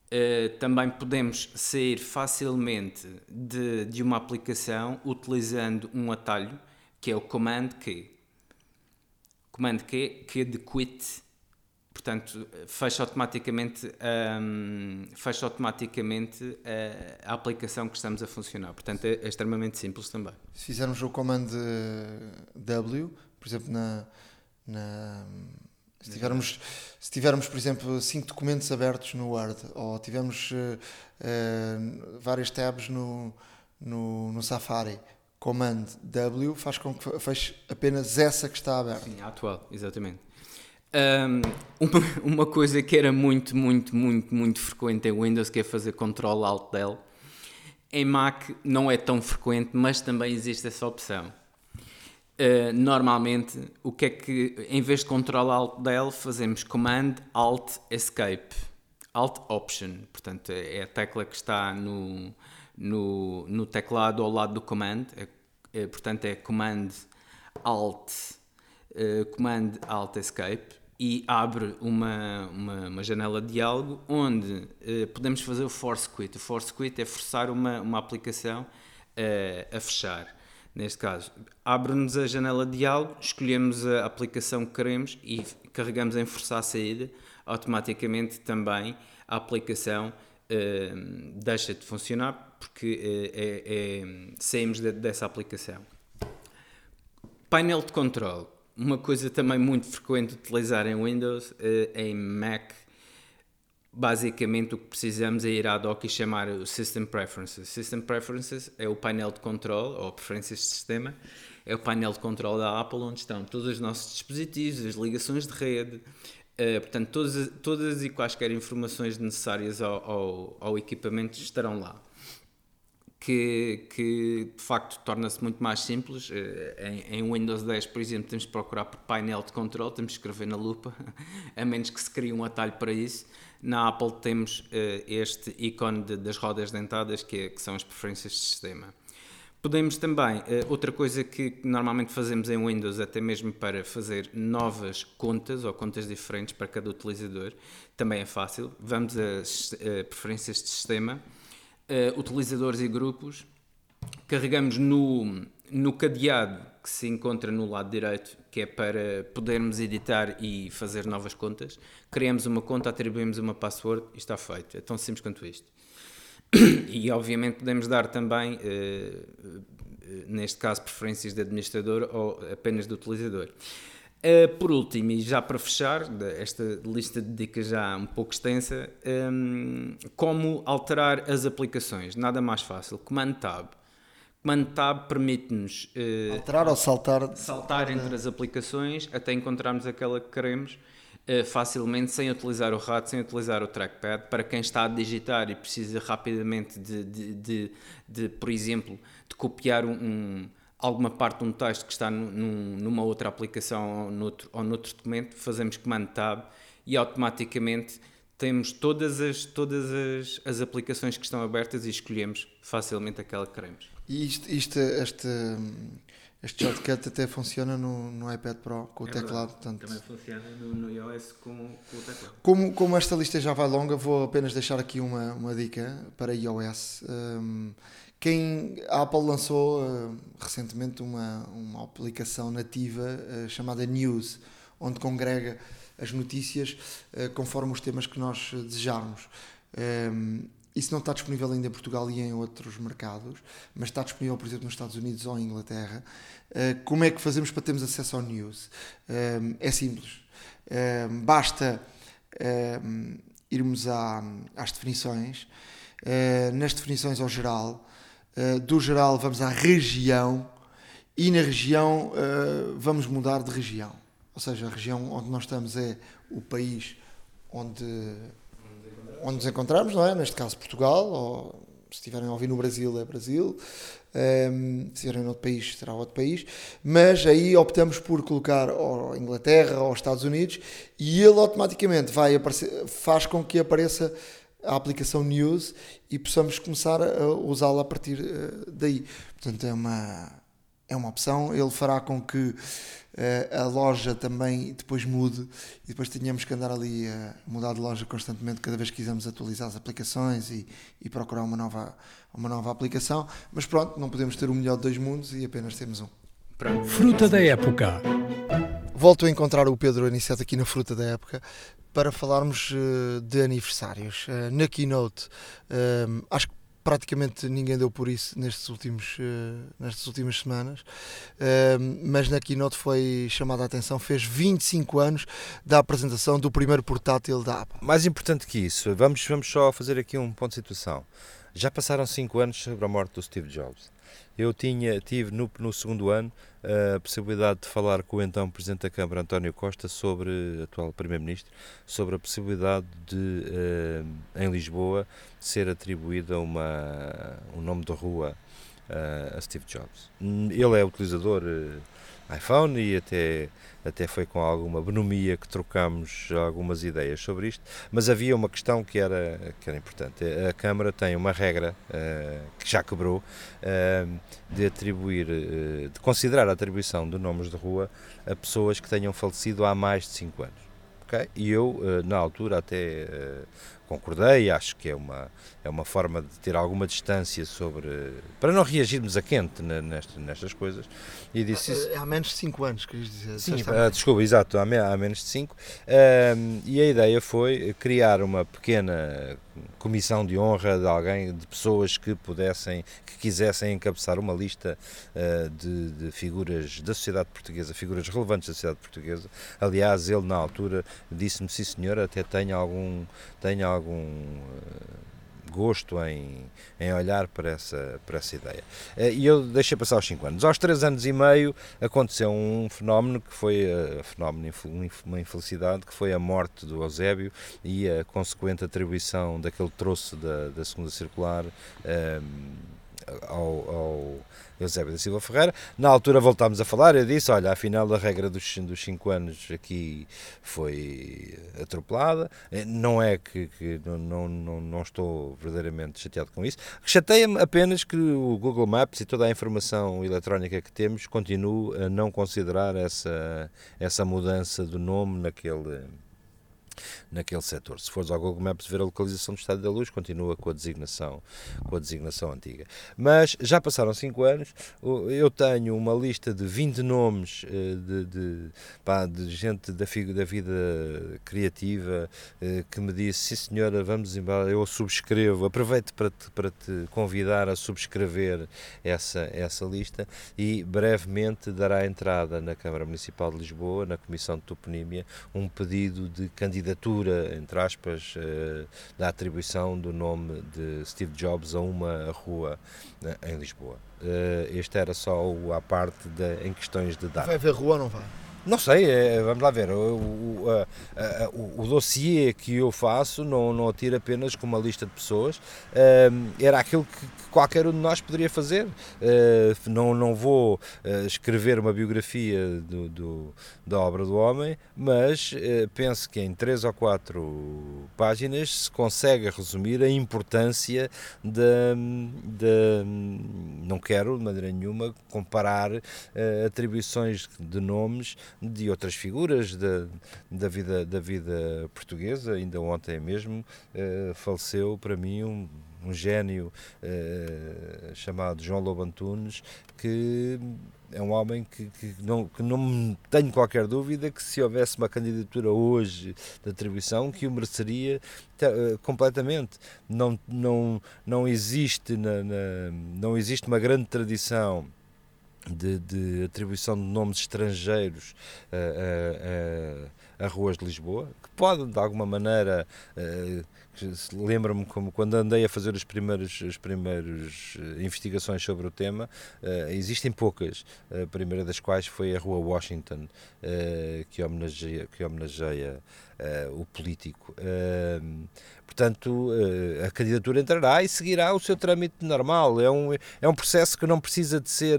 Uh, também podemos sair facilmente de, de uma aplicação utilizando um atalho que é o Command Key comando Q, Q de quit, portanto, fecha automaticamente, um, fecha automaticamente a, a, aplicação que estamos a funcionar. Portanto, é, é, extremamente simples também. Se fizermos o comando W, por exemplo, na, na se tivermos, se tivermos, por exemplo, cinco documentos abertos no Word ou tivermos uh, uh, várias tabs no, no, no Safari, Command W faz com que feche apenas essa que está aberta. Sim, a atual, exatamente. Um, uma, uma, coisa que era muito, muito, muito, muito frequente em Windows, que é fazer Ctrl Alt Del. Em Mac não é tão frequente, mas também existe essa opção. Uh, normalmente, o que é que, em vez de Ctrl Alt Del, fazemos Command Alt Escape. Alt Option, portanto, é a tecla que está no, no, no teclado ao lado do Command, é, é, portanto é Command Alt uh, Command Alt Escape e abre uma, uma, uma janela de diálogo onde uh, podemos fazer o force quit. O force quit é forçar uma, uma aplicação uh, a fechar. Neste caso, abre-nos a janela de diálogo, escolhemos a aplicação que queremos e carregamos em forçar a saída. Automaticamente também a aplicação deixa de funcionar porque é, é, saímos de, dessa aplicação. Painel de controle uma coisa também muito frequente utilizar em Windows, uh, em Mac, basicamente o que precisamos é ir à dock e chamar o System Preferences. System Preferences é o painel de controle, ou preferências de sistema, é o painel de controle da Apple onde estão todos os nossos dispositivos, as ligações de rede, uh, portanto todas, todas e quaisquer informações necessárias ao, ao, ao equipamento estarão lá que, que de facto torna-se muito mais simples. Eh, em, em, Windows 10, por exemplo, temos de procurar por painel de controle, temos de escrever na lupa, a menos que se crie um atalho para isso. Na Apple temos uh, este ícone de, das rodas dentadas, que, é, que, são as preferências de sistema. Podemos também, uh, outra coisa que normalmente fazemos em Windows, até mesmo para fazer novas contas ou contas diferentes para cada utilizador, também é fácil. Vamos a, a preferências de sistema uh, utilizadores e grupos, carregamos no, no cadeado que se encontra no lado direito, que é para podermos editar e fazer novas contas. Criamos uma conta, atribuímos uma password e está feito. É tão simples quanto isto. E obviamente podemos dar também, uh, neste caso, preferências de administrador ou apenas de utilizador. Uh, por último, e já para fechar, esta lista de dicas já um pouco extensa, um, como alterar as aplicações. Nada mais fácil. Command Tab. Command Tab permite-nos alterar ou saltar, saltar entre as aplicações até encontrarmos aquela que queremos facilmente, sem utilizar o rato, sem utilizar o trackpad. Para quem está a digitar e precisa rapidamente de, de, de, de por exemplo, de copiar um, um alguma parte de um texto que está num, numa outra aplicação ou noutro, ou noutro documento, fazemos Command Tab e automaticamente temos todas as, todas as, as aplicações que estão abertas e escolhemos facilmente aquela que queremos. E isto, isto, este, este shortcut até funciona no, no iPad Pro com o é teclado. Portanto, Também funciona no, no iOS com, com, o teclado. Como, como esta lista já vai longa, vou apenas deixar aqui uma, uma dica para iOS. Um, quem, a Apple lançou uh, recentemente uma, uma aplicação nativa uh, chamada News, onde congrega as notícias uh, conforme os temas que nós desejarmos. Um, isso não está disponível ainda em Portugal e em outros mercados, mas está disponível, por exemplo, nos Estados Unidos ou em Inglaterra. como é que fazemos para termos acesso ao News? Um, é simples. Um, basta irmos às definições. nas definições ao geral, eh, do geral vamos à região e na região vamos mudar de região. Ou seja, a região onde nós estamos é o país onde, onde nos encontramos, não é? Neste caso Portugal, ou se estiverem a ouvir no Brasil é Brasil, um, ehm, se estiverem outro país será outro país, mas aí optamos por colocar ou Inglaterra ou Estados Unidos e ele automaticamente vai aparecer, faz com que apareça a aplicação News e possamos começar a usá-la a partir eh, daí. Portanto, é uma, é uma opção. Ele fará com que a loja também depois mude e depois tenhamos que andar ali a mudar de loja constantemente cada vez que quisermos atualizar as aplicações e, e procurar uma nova, uma nova aplicação. Mas pronto, não podemos ter o melhor de dois mundos e apenas temos um. Fruta da época. Volto a encontrar o Pedro Aniceto aqui na Fruta da Época para falarmos uh, de aniversários. Uh, na Keynote, acho que praticamente ninguém deu por isso nestes últimos, nestas últimas semanas, mas na Keynote foi chamada a atenção, fez 25 anos da apresentação do primeiro portátil da Apple. Mais importante que isso, vamos, vamos só fazer aqui um ponto de situação. Já passaram 5 anos sobre a morte do Steve Jobs. Eu tinha, tive no, no segundo ano a possibilidade de falar com o então Presidente da Câmara, António Costa, sobre, atual Primeiro-Ministro, sobre a possibilidade de, uh, em Lisboa, ser atribuída uma, um nome de rua a Steve Jobs. Ele é utilizador iPhone e até até foi com alguma bonomia que trocamos algumas ideias sobre isto, mas havia uma questão que era, que era importante. A Câmara tem uma regra uh, que já quebrou uh, de atribuir, uh, de considerar a atribuição de nomes de rua a pessoas que tenham falecido há mais de 5 anos. Okay? E eu, na altura, até concordei, acho que é uma, é uma forma de ter alguma distância sobre. para não reagirmos a quente nestas, nestas coisas. E disse isso. É, há menos de 5 anos, querias dizer. Sim, uh, desculpa, exato, há, há menos de 5. Uh, e a ideia foi criar uma pequena comissão de honra de alguém, de pessoas que pudessem, que quisessem encabeçar uma lista uh, de, de, figuras da sociedade portuguesa, figuras relevantes da sociedade portuguesa. Aliás, ele na altura disse-me, sim senhor, até tenho algum, tenho algum uh, gosto em, em olhar para essa, para essa ideia. Eh, e eu deixei passar os 5 anos. Aos 3 anos e meio aconteceu um fenómeno que foi uh, fenómeno, uma infelicidade, que foi a morte do Eusébio e a consequente atribuição daquele troço da, da segunda circular. Uh, ao, ao Eusébio da Silva Ferreira. Na altura voltámos a falar, eu disse, olha, afinal a regra dos 5 anos aqui foi atropelada, eh, não é que, que não, não, não estou verdadeiramente chateado com isso, chateia-me apenas que o Google Maps e toda a informação eletrónica que temos continue a não considerar essa, essa mudança do nome naquele naquele setor. Se fores ao Google Maps ver a localização do Estado da Luz, continua com a designação, com a designação antiga. Mas já passaram 5 anos, eu tenho uma lista de 20 nomes eh, de, de, pá, de gente da, da vida criativa eh, que me disse, sim senhora, vamos embora, eu subscrevo, aproveito para te, para te convidar a subscrever essa, essa lista e brevemente dará entrada na Câmara Municipal de Lisboa, na Comissão de Toponímia, um pedido de candidatura candidatura, entre aspas, uh, da atribuição do nome de Steve Jobs a uma rua uh, em Lisboa. Uh, este era só o, a parte de, em questões de data. Vai haver rua ou não vai? Não sei, é, vamos lá ver. O, o, a, o, o dossiê que eu faço não, não atira apenas com uma lista de pessoas, era aquilo que, que, qualquer um de nós poderia fazer. Uh, não, não vou uh, escrever uma biografia do, do, da obra do homem, mas uh, penso que em três ou quatro páginas se consegue resumir a importância de, de não quero de maneira nenhuma comparar atribuições de nomes de outras figuras da, da, vida, da vida portuguesa. Ainda ontem mesmo uh, faleceu para mim um, um gênio uh, chamado João Lobo Antunes, que é um homem que, que, não, que não tenho qualquer dúvida que se houvesse uma candidatura hoje de atribuição que o mereceria uh, completamente. Não, não, não, existe na, na, não existe uma grande tradição de, de atribuição de nomes estrangeiros a, a, a, ruas de Lisboa, que pode de alguma maneira. Lembro-me como quando andei a fazer as primeiras as primeiras eh, investigações sobre o tema existem poucas a primeira das quais foi a rua Washington que homenageia que homenageia o político Portanto, eh, a candidatura entrará e seguirá o seu trâmite normal. É um, é um processo que não precisa de ser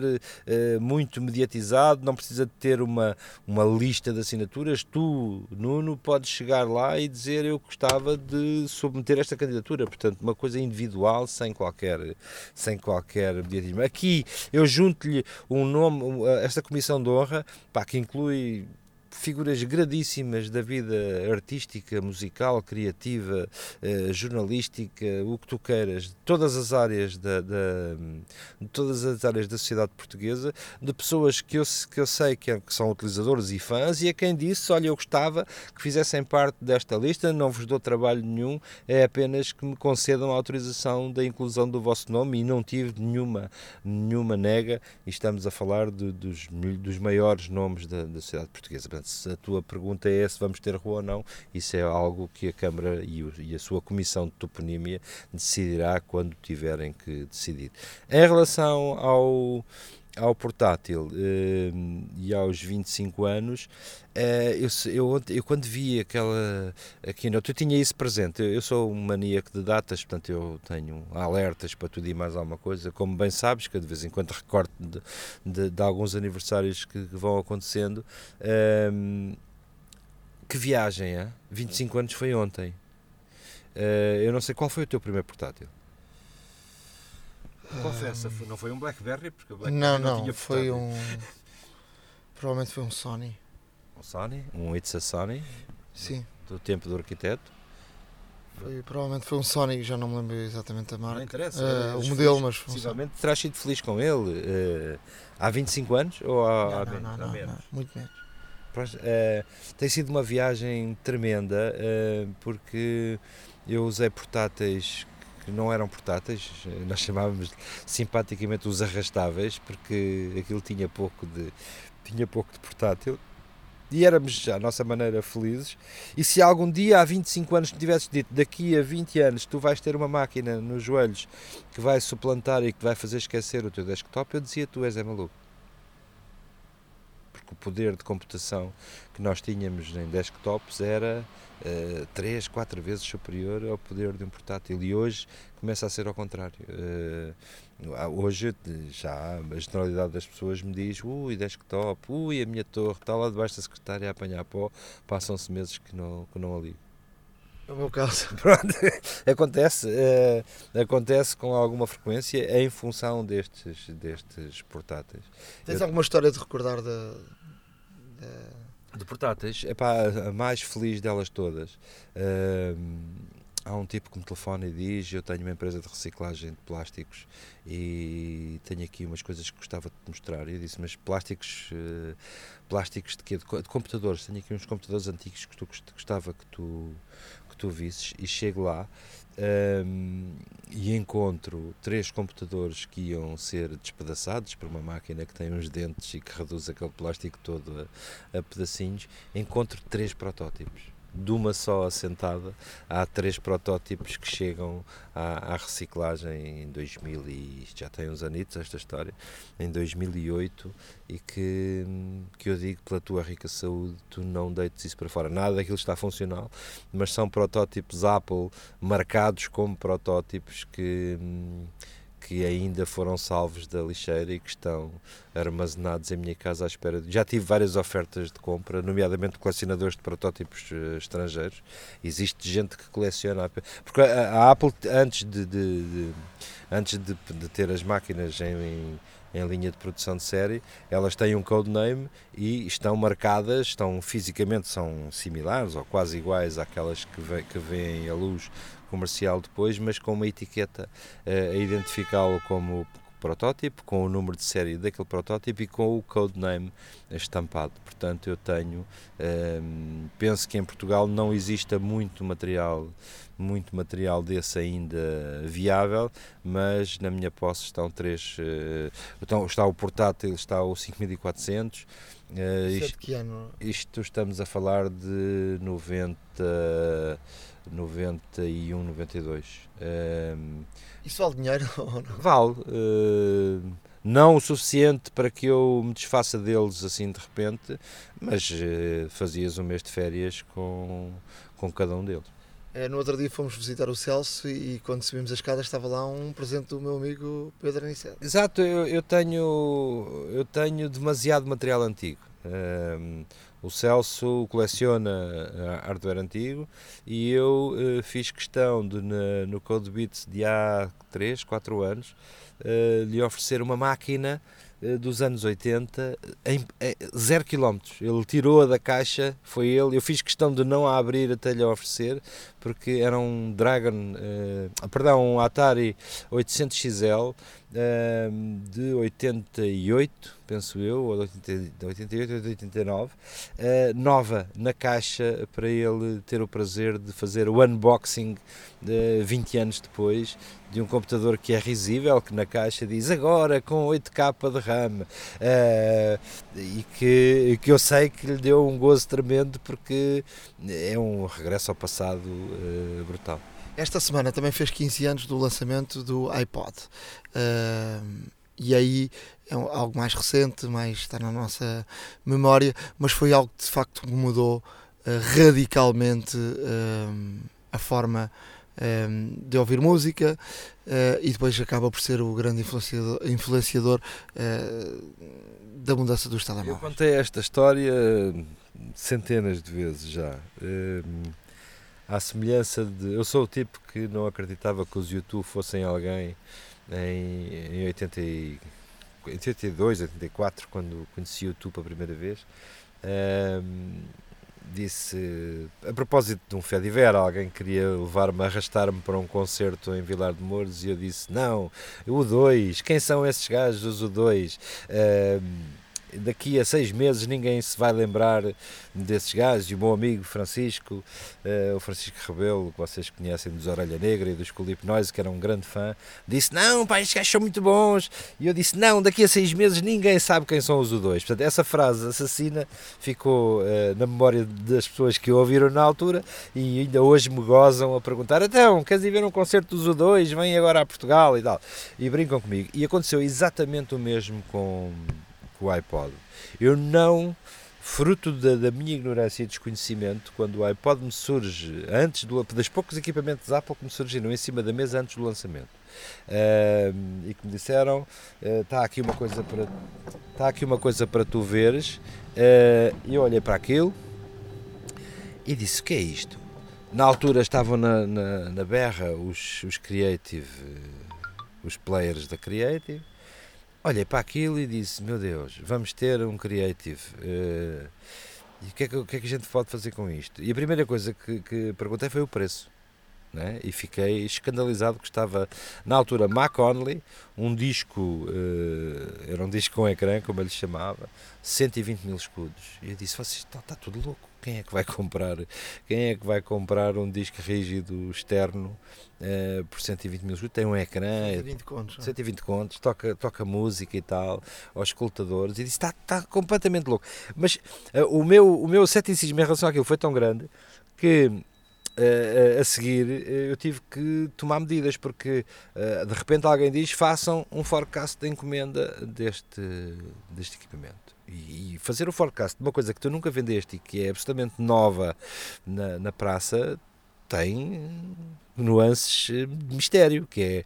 muito mediatizado, não precisa de ter uma, uma lista de assinaturas. Tu, Nuno, podes chegar lá e dizer eu gostava de submeter esta candidatura. Portanto, uma coisa individual, sem qualquer, sem qualquer mediatismo. Aqui eu junto-lhe um nome, esta comissão de honra, pá, que inclui figuras gradíssimas da vida artística, musical, criativa, eh, jornalística, o que tu queiras, todas as áreas da, da, todas as áreas da sociedade portuguesa, de pessoas que eu, que eu sei que, é, que, são utilizadores e fãs e a quem disse, olha, eu gostava que fizessem parte desta lista, não vos dou trabalho nenhum, é apenas que me concedam a autorização da inclusão do vosso nome e não tive nenhuma, nenhuma nega e estamos a falar de, dos, dos maiores nomes da, da sociedade portuguesa. Portanto, se a tua pergunta é se vamos ter rua ou não, isso é algo que a Câmara e, a sua Comissão de Toponímia decidirá quando tiverem que decidir. Em relação ao ao portátil e aos 25 anos, eu, eu, eu, quando vi aquela keynote, eu tinha isso presente. Eu, eu, sou um maníaco de datas, portanto, eu tenho alertas para tudo e mais alguma coisa. Como bem sabes, que de vez em quando recordo de, de, de alguns aniversários que, que vão acontecendo. que viagem, é? 25 anos foi ontem. Uh, eu não sei qual foi o teu primeiro portátil. Confessa, não foi um Blackberry? Porque Blackberry não, não, não foi um. Provavelmente foi um Sony. Um Sony? Um It's a Sony? Sim. Do tempo do arquiteto? Foi, provavelmente foi um Sony, já não me lembro exatamente a marca. Não interessa. Uh, o modelo, mas. Possivelmente terás sido feliz com ele uh, há 25 anos ou há, não, não, há, não, menos? Não, muito menos. Uh, tem sido uma viagem tremenda porque eu usei portáteis não eram portáteis, nós chamávamos simpaticamente os arrastáveis, porque aquilo tinha pouco de, tinha pouco de portátil. E éramos, à nossa maneira, felizes. E se algum dia, há 25 anos, me tivesses dito daqui a 20 anos tu vais ter uma máquina nos joelhos que vai suplantar e que vai fazer esquecer o teu desktop, eu dizia: Tu és é maluco porque o poder de computação que nós tínhamos em desktops era uh, 3, 4 vezes superior ao poder de um portátil e hoje começa a ser ao contrário. Uh, hoje já a generalidade das pessoas me diz ui, desktop, ui, a minha torre está lá debaixo da secretária a apanhar pó, passam-se meses que não, que não ali. É o meu caso. Pronto, acontece, uh, acontece com alguma frequência em função destes, destes portáteis. Tens Eu, alguma história de recordar da, de... de portáteis? Epá, a mais feliz delas todas. Uh, há um tipo que me telefona e diz: Eu tenho uma empresa de reciclagem de plásticos e tenho aqui umas coisas que gostava de te mostrar. E eu disse: Mas plásticos, uh, plásticos de quê? De, de, computadores. Tenho aqui uns computadores antigos que tu gostava que tu, tu visses. E chego lá um, e encontro três computadores que iam ser despedaçados por uma máquina que tem uns dentes e que reduz aquele plástico todo a, a pedacinhos. Encontro três protótipos de uma só assentada, há três protótipos que chegam à, à, reciclagem em 2000 e já tem uns anitos esta história, em 2008 e que, que eu digo pela tua rica saúde, tu não deites isso para fora. Nada daquilo está funcional, mas são protótipos Apple marcados como protótipos que que ainda foram salvos da lixeira e que estão armazenados em minha casa à espera. De... Já tive várias ofertas de compra, nomeadamente colecionadores de protótipos uh, estrangeiros. Existe gente que coleciona. Porque a, Apple, antes de, de, de antes de, de, ter as máquinas em, em em linha de produção de série, elas têm um codename e estão marcadas, estão fisicamente são similares ou quase iguais àquelas que, vê, que a luz comercial depois, mas com uma etiqueta uh, a identificá-lo como protótipo, com o número de série daquele protótipo e com o codename estampado. Portanto, eu tenho, ehm, penso que em Portugal não exista muito material, muito material desse ainda viável, mas na minha posse estão três, uh, então, está o portátil, está o 5400, uh, isto, que ano? isto estamos a falar de 90 91, 92. Um, Isso vale dinheiro ou não? Vale. Uh, não o suficiente para que eu me desfaça deles assim de repente, mas uh, fazias um mês de férias com, com cada um deles. É, no outro dia fomos visitar o Celso e quando subimos a escada estava lá um presente do meu amigo Pedro Aniceto. Exato, eu, eu, tenho, eu tenho demasiado material antigo. Um, o Celso coleciona eh, hardware antigo e eu uh, fiz questão de, na, no CodeBeats de há 3, 4 anos, uh, lhe oferecer uma máquina dos anos 80 em, em 0 km. Ele tirou-a da caixa, foi ele. Eu fiz questão de não a abrir até lhe oferecer, porque era um Dragon, perdão, um Atari 800XL de 88 penso eu, ou de 88 ou de 89, uh, eh, nova na caixa para ele ter o prazer de fazer o unboxing de 20 anos depois de um computador que é risível, que na caixa diz agora com 8K de RAM uh, e que, que eu sei que lhe deu um gozo tremendo porque é um regresso ao passado uh, brutal. Esta semana também fez 15 anos do lançamento do iPod. Uh, e aí é algo mais recente, mais está na nossa memória, mas foi algo que de facto mudou uh, radicalmente uh, a forma de ouvir música e depois acaba por ser o grande influenciador, influenciador da mudança dos telemóveis. Eu contei esta história centenas de vezes já. À semelhança de. Eu sou o tipo que não acreditava que os YouTube fossem alguém em, em 80 e, 82, 84, quando conheci o YouTube a primeira vez. Um, disse, a propósito de um Fediver, alguém queria levar-me, arrastar-me para um concerto em Vilar de Mouros e eu disse, não, o 2, quem são esses gajos, o 2? Um, daqui a seis meses ninguém se vai lembrar desses gajos. E o meu amigo Francisco, uh, o Francisco Rebelo, que vocês conhecem dos Orelha Negra e dos Colip Noise, que era um grande fã, disse: Não, pá, estes gajos são muito bons. E eu disse: Não, daqui a seis meses ninguém sabe quem são os U2. Portanto, essa frase assassina ficou uh, na memória das pessoas que ouviram na altura e ainda hoje me gozam a perguntar: Então, queres ir ver um concerto dos U2? Vem agora a Portugal e tal. E brincam comigo. E aconteceu exatamente o mesmo com o iPod. Eu não, fruto da, da, minha ignorância e desconhecimento, quando o iPod me surge, antes do, das poucos equipamentos Apple que me surgiram em cima da mesa antes do lançamento, uh, e que me disseram, está uh, aqui uma coisa para está aqui uma coisa para tu veres, uh, eu olhei para aquilo e disse, o que é isto? Na altura estavam na, na, na berra os, os Creative, os players da Creative, olhei para aquilo e disse: Meu Deus, vamos ter um Creative. Uh, e o que, é que, o que, é que, a gente pode fazer com isto? E a primeira coisa que, que perguntei foi o preço. Né? E fiquei escandalizado que estava, na altura, Mac Only, um disco, uh, era um disco com ecrã, como ele chamava, 120 mil escudos. E eu disse: Está, está tudo louco quem é que vai comprar? Quem é que vai comprar um disco rígido externo uh, por 120 mil tem um ecrã 120 contos, 120 contos toca, toca música e tal aos escutadores e disse está, está completamente louco. Mas uh, o, meu, o meu ceticismo em relação àquilo foi tão grande que Uh, a seguir eu tive que tomar medidas porque de repente alguém diz façam um forecast de encomenda deste, deste equipamento e, fazer o forecast de uma coisa que tu nunca vendeste e que é absolutamente nova na, na praça tem nuances eh, de mistério, que é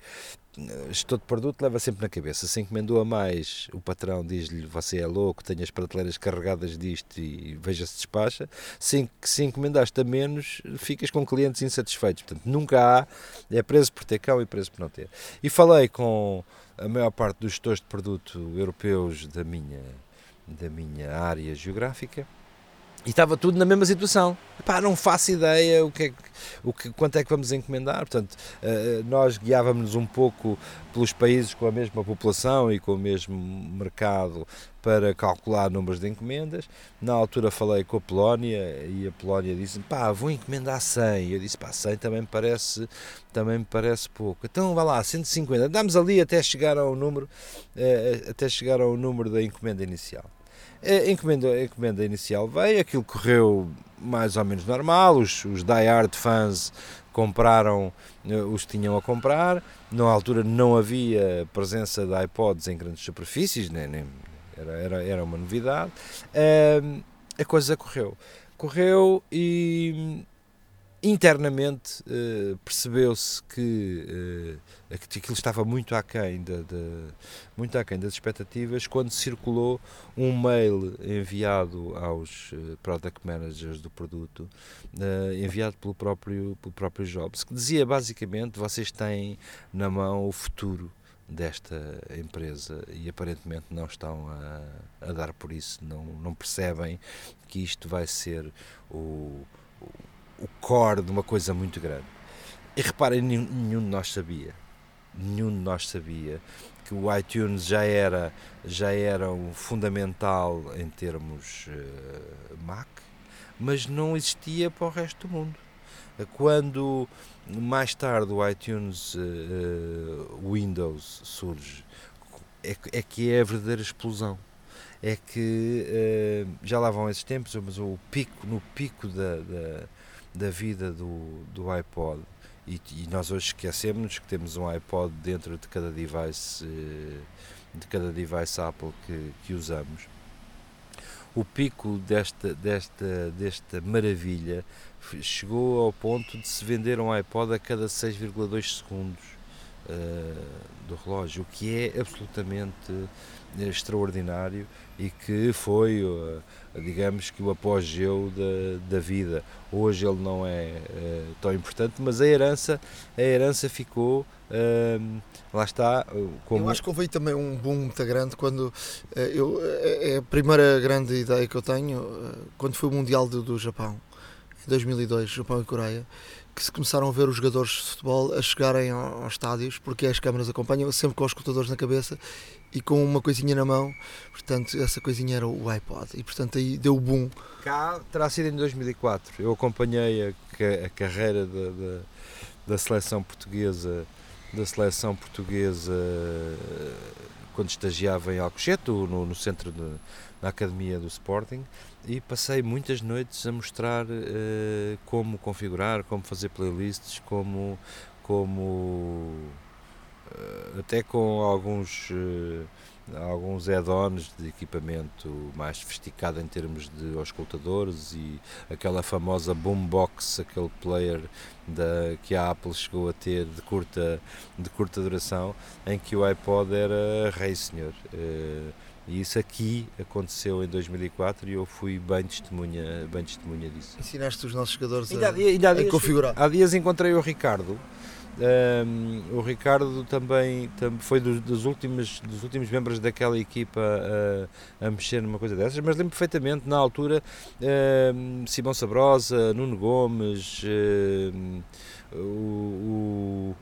gestor de produto leva sempre na cabeça. Se encomendou a mais, o patrão diz-lhe: Você é louco, tem as prateleiras carregadas disto e veja-se despacha. Se, se encomendaste a menos, ficas com clientes insatisfeitos. Portanto, nunca há, é preso por ter cão e preso por não ter. E falei com a maior parte dos gestores de produto europeus da minha da minha área geográfica e estava tudo na mesma situação. Epá, não faço ideia o que, é que, o que quanto é que vamos encomendar. Portanto, uh, nós guiávamos um pouco pelos países com a mesma população e com o mesmo mercado para calcular números de encomendas. Na altura falei com a Polónia e a Polónia disse: pá, vou encomendar 100. Eu disse: pá, 100 também me parece, também me parece pouco. Então vá lá, 150. Damos ali até chegar ao número, uh, até chegar ao número da encomenda inicial. A encomenda, a encomenda inicial veio, aquilo correu mais ou menos normal, os, os die-hard fãs compraram eh, os tinham a comprar, na altura não havia presença de iPods em grandes superfícies, nem, nem era, era, era uma novidade, uh, a coisa correu. Correu e internamente uh, percebeu-se que, uh, aquilo estava muito aquém, de, de, muito aquém das expectativas quando circulou um mail enviado aos uh, product managers do produto, enviado pelo próprio, pelo próprio Jobs, que dizia basicamente vocês têm na mão o futuro desta empresa e aparentemente não estão a, a dar por isso, não, não percebem que isto vai ser o, o core de uma coisa muito grande. E reparem, nenhum, nenhum de nós sabia, nenhum de nós sabia que o iTunes já era, já era um fundamental em termos uh, Mac, mas não existia para o resto do mundo. Quando mais tarde o iTunes uh, Windows surge, é, é que é a verdadeira explosão é que uh, já lá vão esses tempos, mas o pico, no pico da, da, da vida do, do iPod e, e nós hoje esquecemos que temos um iPod dentro de cada device, de cada device Apple que, que usamos. O pico desta, desta, desta maravilha chegou ao ponto de se vender um iPod a cada 6,2 segundos uh, do relógio, o que é absolutamente extraordinário e que foi, uh, digamos que, o apogeu da, da vida. Hoje ele não é uh, tão importante, mas a herança, a herança ficou. Uh, lá está. Como... Eu acho que houve também um boom muito grande quando eu, é a primeira grande ideia que eu tenho quando foi o Mundial do, do Japão, em 2002, Japão e Coreia que se começaram a ver os jogadores de futebol a chegarem aos estádios, porque as câmaras acompanham sempre com os escutadores na cabeça e com uma coisinha na mão, portanto essa coisinha era o iPod. E portanto aí deu o boom. Cá terá sido em 2004, eu acompanhei a, a carreira da, da, da, seleção portuguesa, da seleção portuguesa quando estagiava em Alcochete, no, no centro de, na academia do Sporting e passei muitas noites a mostrar uh, como configurar, como fazer playlists, como, como eh, até com alguns eh, alguns add-ons de equipamento mais sofisticado em termos de auscultadores e aquela famosa boombox, aquele player da, que a Apple chegou a ter de curta, de curta duração, em que o iPod era rei senhor. Eh, e isso aqui aconteceu em 2004 e eu fui bem testemunha, bem testemunha disso. Ensinaste os nossos jogadores a, a, a configurar. Há dias encontrei o Ricardo, um, o Ricardo também, também foi dos, dos, últimos, dos últimos membros daquela equipa a, a mexer numa coisa dessas, mas lembro perfeitamente na altura um, Simão Sabrosa, Nuno Gomes, um, o, o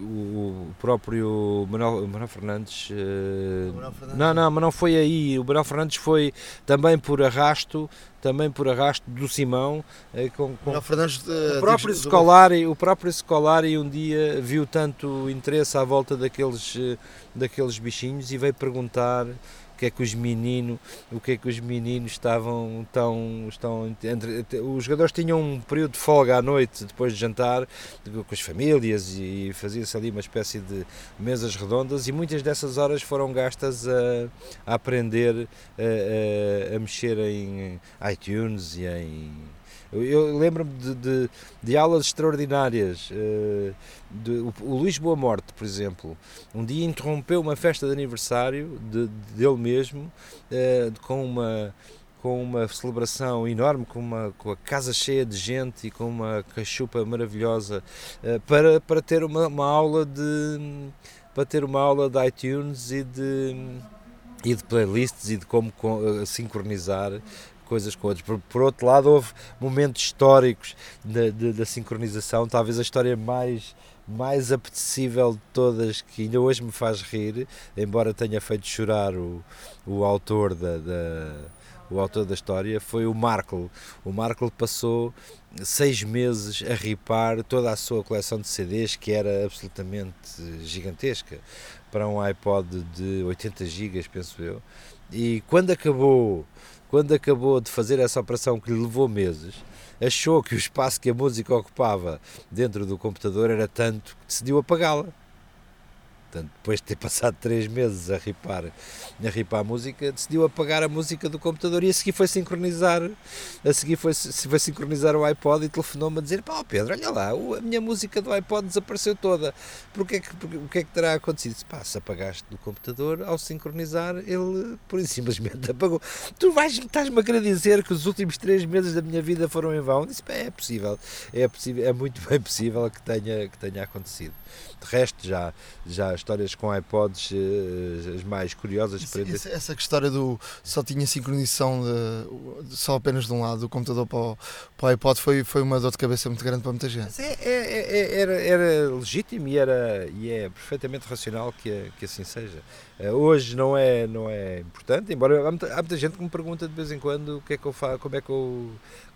o próprio Manuel, Manuel Fernandes, uh, Manuel Fernandes, não, não, mas não foi aí. O Manuel Fernandes foi também por arrasto, também por arrasto do Simão. Uh, com, com Fernandes, uh, o próprio Scolari, o próprio Scolari um dia viu tanto interesse à volta daqueles, daqueles bichinhos e veio perguntar que é que os meninos, o que é que os meninos estavam tão, estão entre, os jogadores tinham um período de folga à noite depois de jantar com as famílias e fazia-se ali uma espécie de mesas redondas e muitas dessas horas foram gastas a, a aprender a, a, a mexer em iTunes e em eu, eu lembro-me de, de, de, aulas extraordinárias. Uh, de, o, o, Luís Boa Morte, por exemplo, um dia interrompeu uma festa de aniversário de, dele mesmo uh, com uma com uma celebração enorme, com, uma, com a casa cheia de gente e com uma cachupa maravilhosa uh, para, para ter uma, uma aula de para ter uma aula de iTunes e de e de playlists e de como sincronizar coisas com outras. Por, por outro lado, houve momentos históricos da, da sincronização, talvez a história mais mais apetecível de todas, que ainda hoje me faz rir, embora tenha feito chorar o, o autor da, da o autor da história, foi o Markle. O Markle passou seis meses a ripar toda a sua coleção de CDs, que era absolutamente gigantesca, para um iPod de 80 GB, penso eu. E quando acabou quando acabou de fazer essa operação que lhe levou meses, achou que o espaço que a música ocupava dentro do computador era tanto que decidiu apagá-la. Portanto, depois de ter passado três meses a ripar, a ripar a música, decidiu apagar a música do computador e a seguir foi sincronizar, a seguir foi, foi sincronizar o iPod e telefonou-me a dizer, pá Pedro, olha lá, a minha música do iPod desapareceu toda, porque é que, porque, o que é que terá acontecido? Disse, pá, se apagaste do computador, ao sincronizar, ele por simplesmente apagou. Tu vais, estás-me a querer dizer que os últimos três meses da minha vida foram em vão? Disse, pá, é possível, é possível, é muito bem possível que tenha, que tenha acontecido. De resto, já, já histórias com iPods uh, as mais curiosas. Isso, essa, essa história do só tinha sincronização de, só apenas de um lado, do computador para o, para o iPod, foi, foi uma dor de cabeça muito grande para muita gente. É, é, é, é, era, era legítimo e, era, e é perfeitamente racional que, que assim seja. Uh, hoje não é, não é importante, embora há muita, há muita gente que me pergunta de vez em quando o que é que eu faço, como é que eu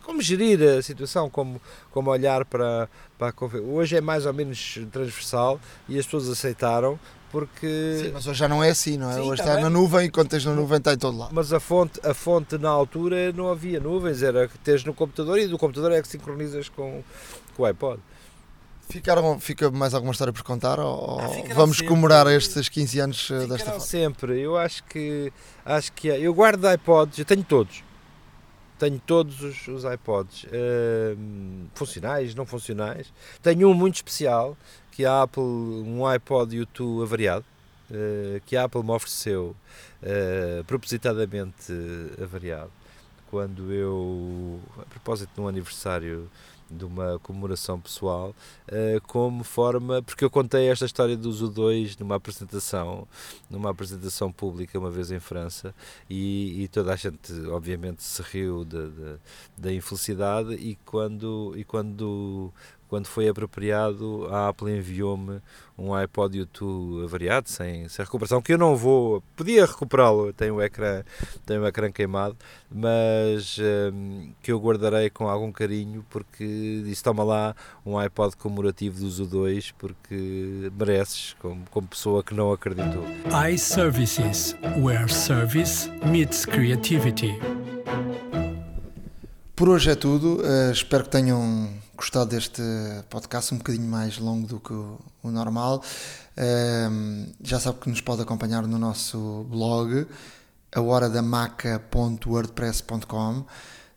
como gerir a situação, como, como olhar para, para a Hoje é mais ou menos transversal e as pessoas aceitaram porque. Sim, mas hoje já não é assim, não é? Sim, hoje está na nuvem e quando tens na nuvem está em todo lado. Mas a fonte, a fonte na altura não havia nuvens, era que tens no computador e do computador é que sincronizas com, com o iPod. Ficaram, fica mais alguma história por contar ou Ah, vamos sempre. comemorar estes 15 anos eh, desta forma? sempre. Eu acho que acho que é. Eu guardo iPods, eu tenho todos. Tenho todos os, os iPods hum, funcionais, não funcionais. Tenho um muito especial que a Apple, um iPod U2 avariado, eh, que a Apple me ofereceu eh, propositadamente avariado quando eu, a propósito de um aniversário de uma comemoração pessoal, eh, como forma, porque eu contei esta história do U2 numa apresentação, numa apresentação pública uma vez em França e, e toda a gente obviamente se riu da, da infelicidade e quando, e quando, quando foi apropriado a Apple enviou-me um iPod U2 avariado, sem, sem recuperação, que eu não vou, podia recuperá-lo, tem o ecrã, tem o ecrã queimado, mas hum, que eu guardarei com algum carinho porque disse, toma lá um iPod comemorativo do U2 porque mereces, como, como pessoa que não acreditou. iServices, where service meets creativity. Por hoje é tudo. eh, espero que tenham gostado deste podcast, um bocadinho mais longo do que o, o normal. Ehm, já sabe que nos pode acompanhar no nosso blog, ahoradamaca.wordpress.com.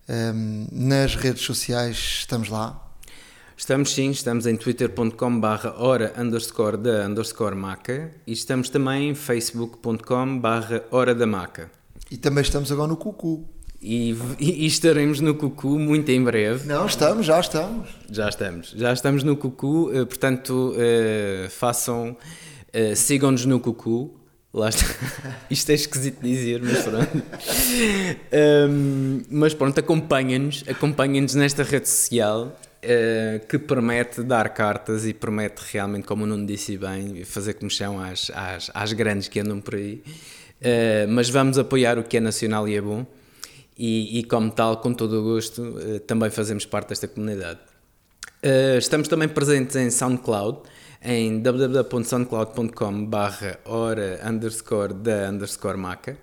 Ehm, nas redes sociais estamos lá. Estamos sim, estamos em twitter.com barra hora underscore da underscore maca e estamos também em facebook.com barra hora da maca. E também estamos agora no Cucu. E, e estaremos no Cucu muito em breve. Não, estamos, já estamos. Já estamos, já estamos no Cucu, eh, portanto eh, façam, eh, sigam-nos no Cucu. Lá está. Isto é esquisito dizer, mas pronto. Ahm, mas pronto, acompanhem-nos, acompanhem-nos nesta rede social eh, que promete dar cartas e promete realmente, como o Nuno disse bem, fazer comichão às, às, às grandes que andam por aí. Mas vamos apoiar o que é nacional e é bom. E, e como tal, com todo o gosto, eh, também fazemos parte desta comunidade. Uh, estamos também presentes em SoundCloud, em www.soundcloud.com barra hora underscore da underscore maca.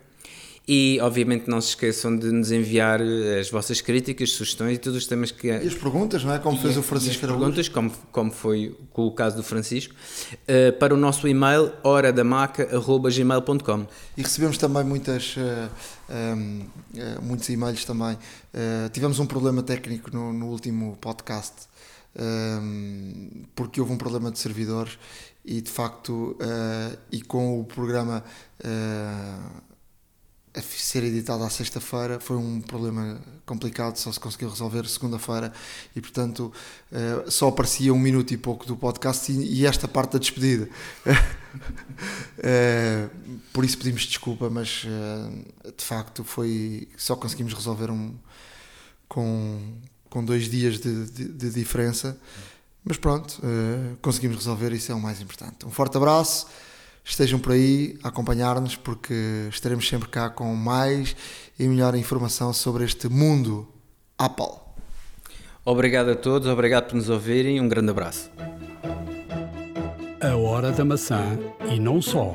E, obviamente, não se esqueçam de nos enviar eh, as vossas críticas, sugestões e todos os temas que... E as perguntas, não é? Como fez o Francisco as Araújo. perguntas, como, como foi com o caso do Francisco, uh, para o nosso e-mail horadamaca.gmail.com E recebemos também muitas, eh, ehm, eh, muitos e-mails também. Tivemos um problema técnico no, no último podcast, ehm, porque houve um problema de servidores e de facto, e com o programa a ser editado à sexta-feira foi um problema complicado, só se conseguiu resolver segunda-feira e portanto eh, só aparecia um minuto e pouco do podcast e, esta parte da despedida. Eh, por isso pedimos desculpa, mas eh, de facto foi só conseguimos resolver um com, com dois dias de, de- de diferença. Mas pronto, conseguimos resolver, isso é o mais importante. Um forte abraço, estejam por aí a acompanhar-nos, porque estaremos sempre cá com mais e melhor informação sobre este mundo Apple. Obrigado a todos, obrigado por nos ouvirem, um grande abraço. A hora da maçã e não só.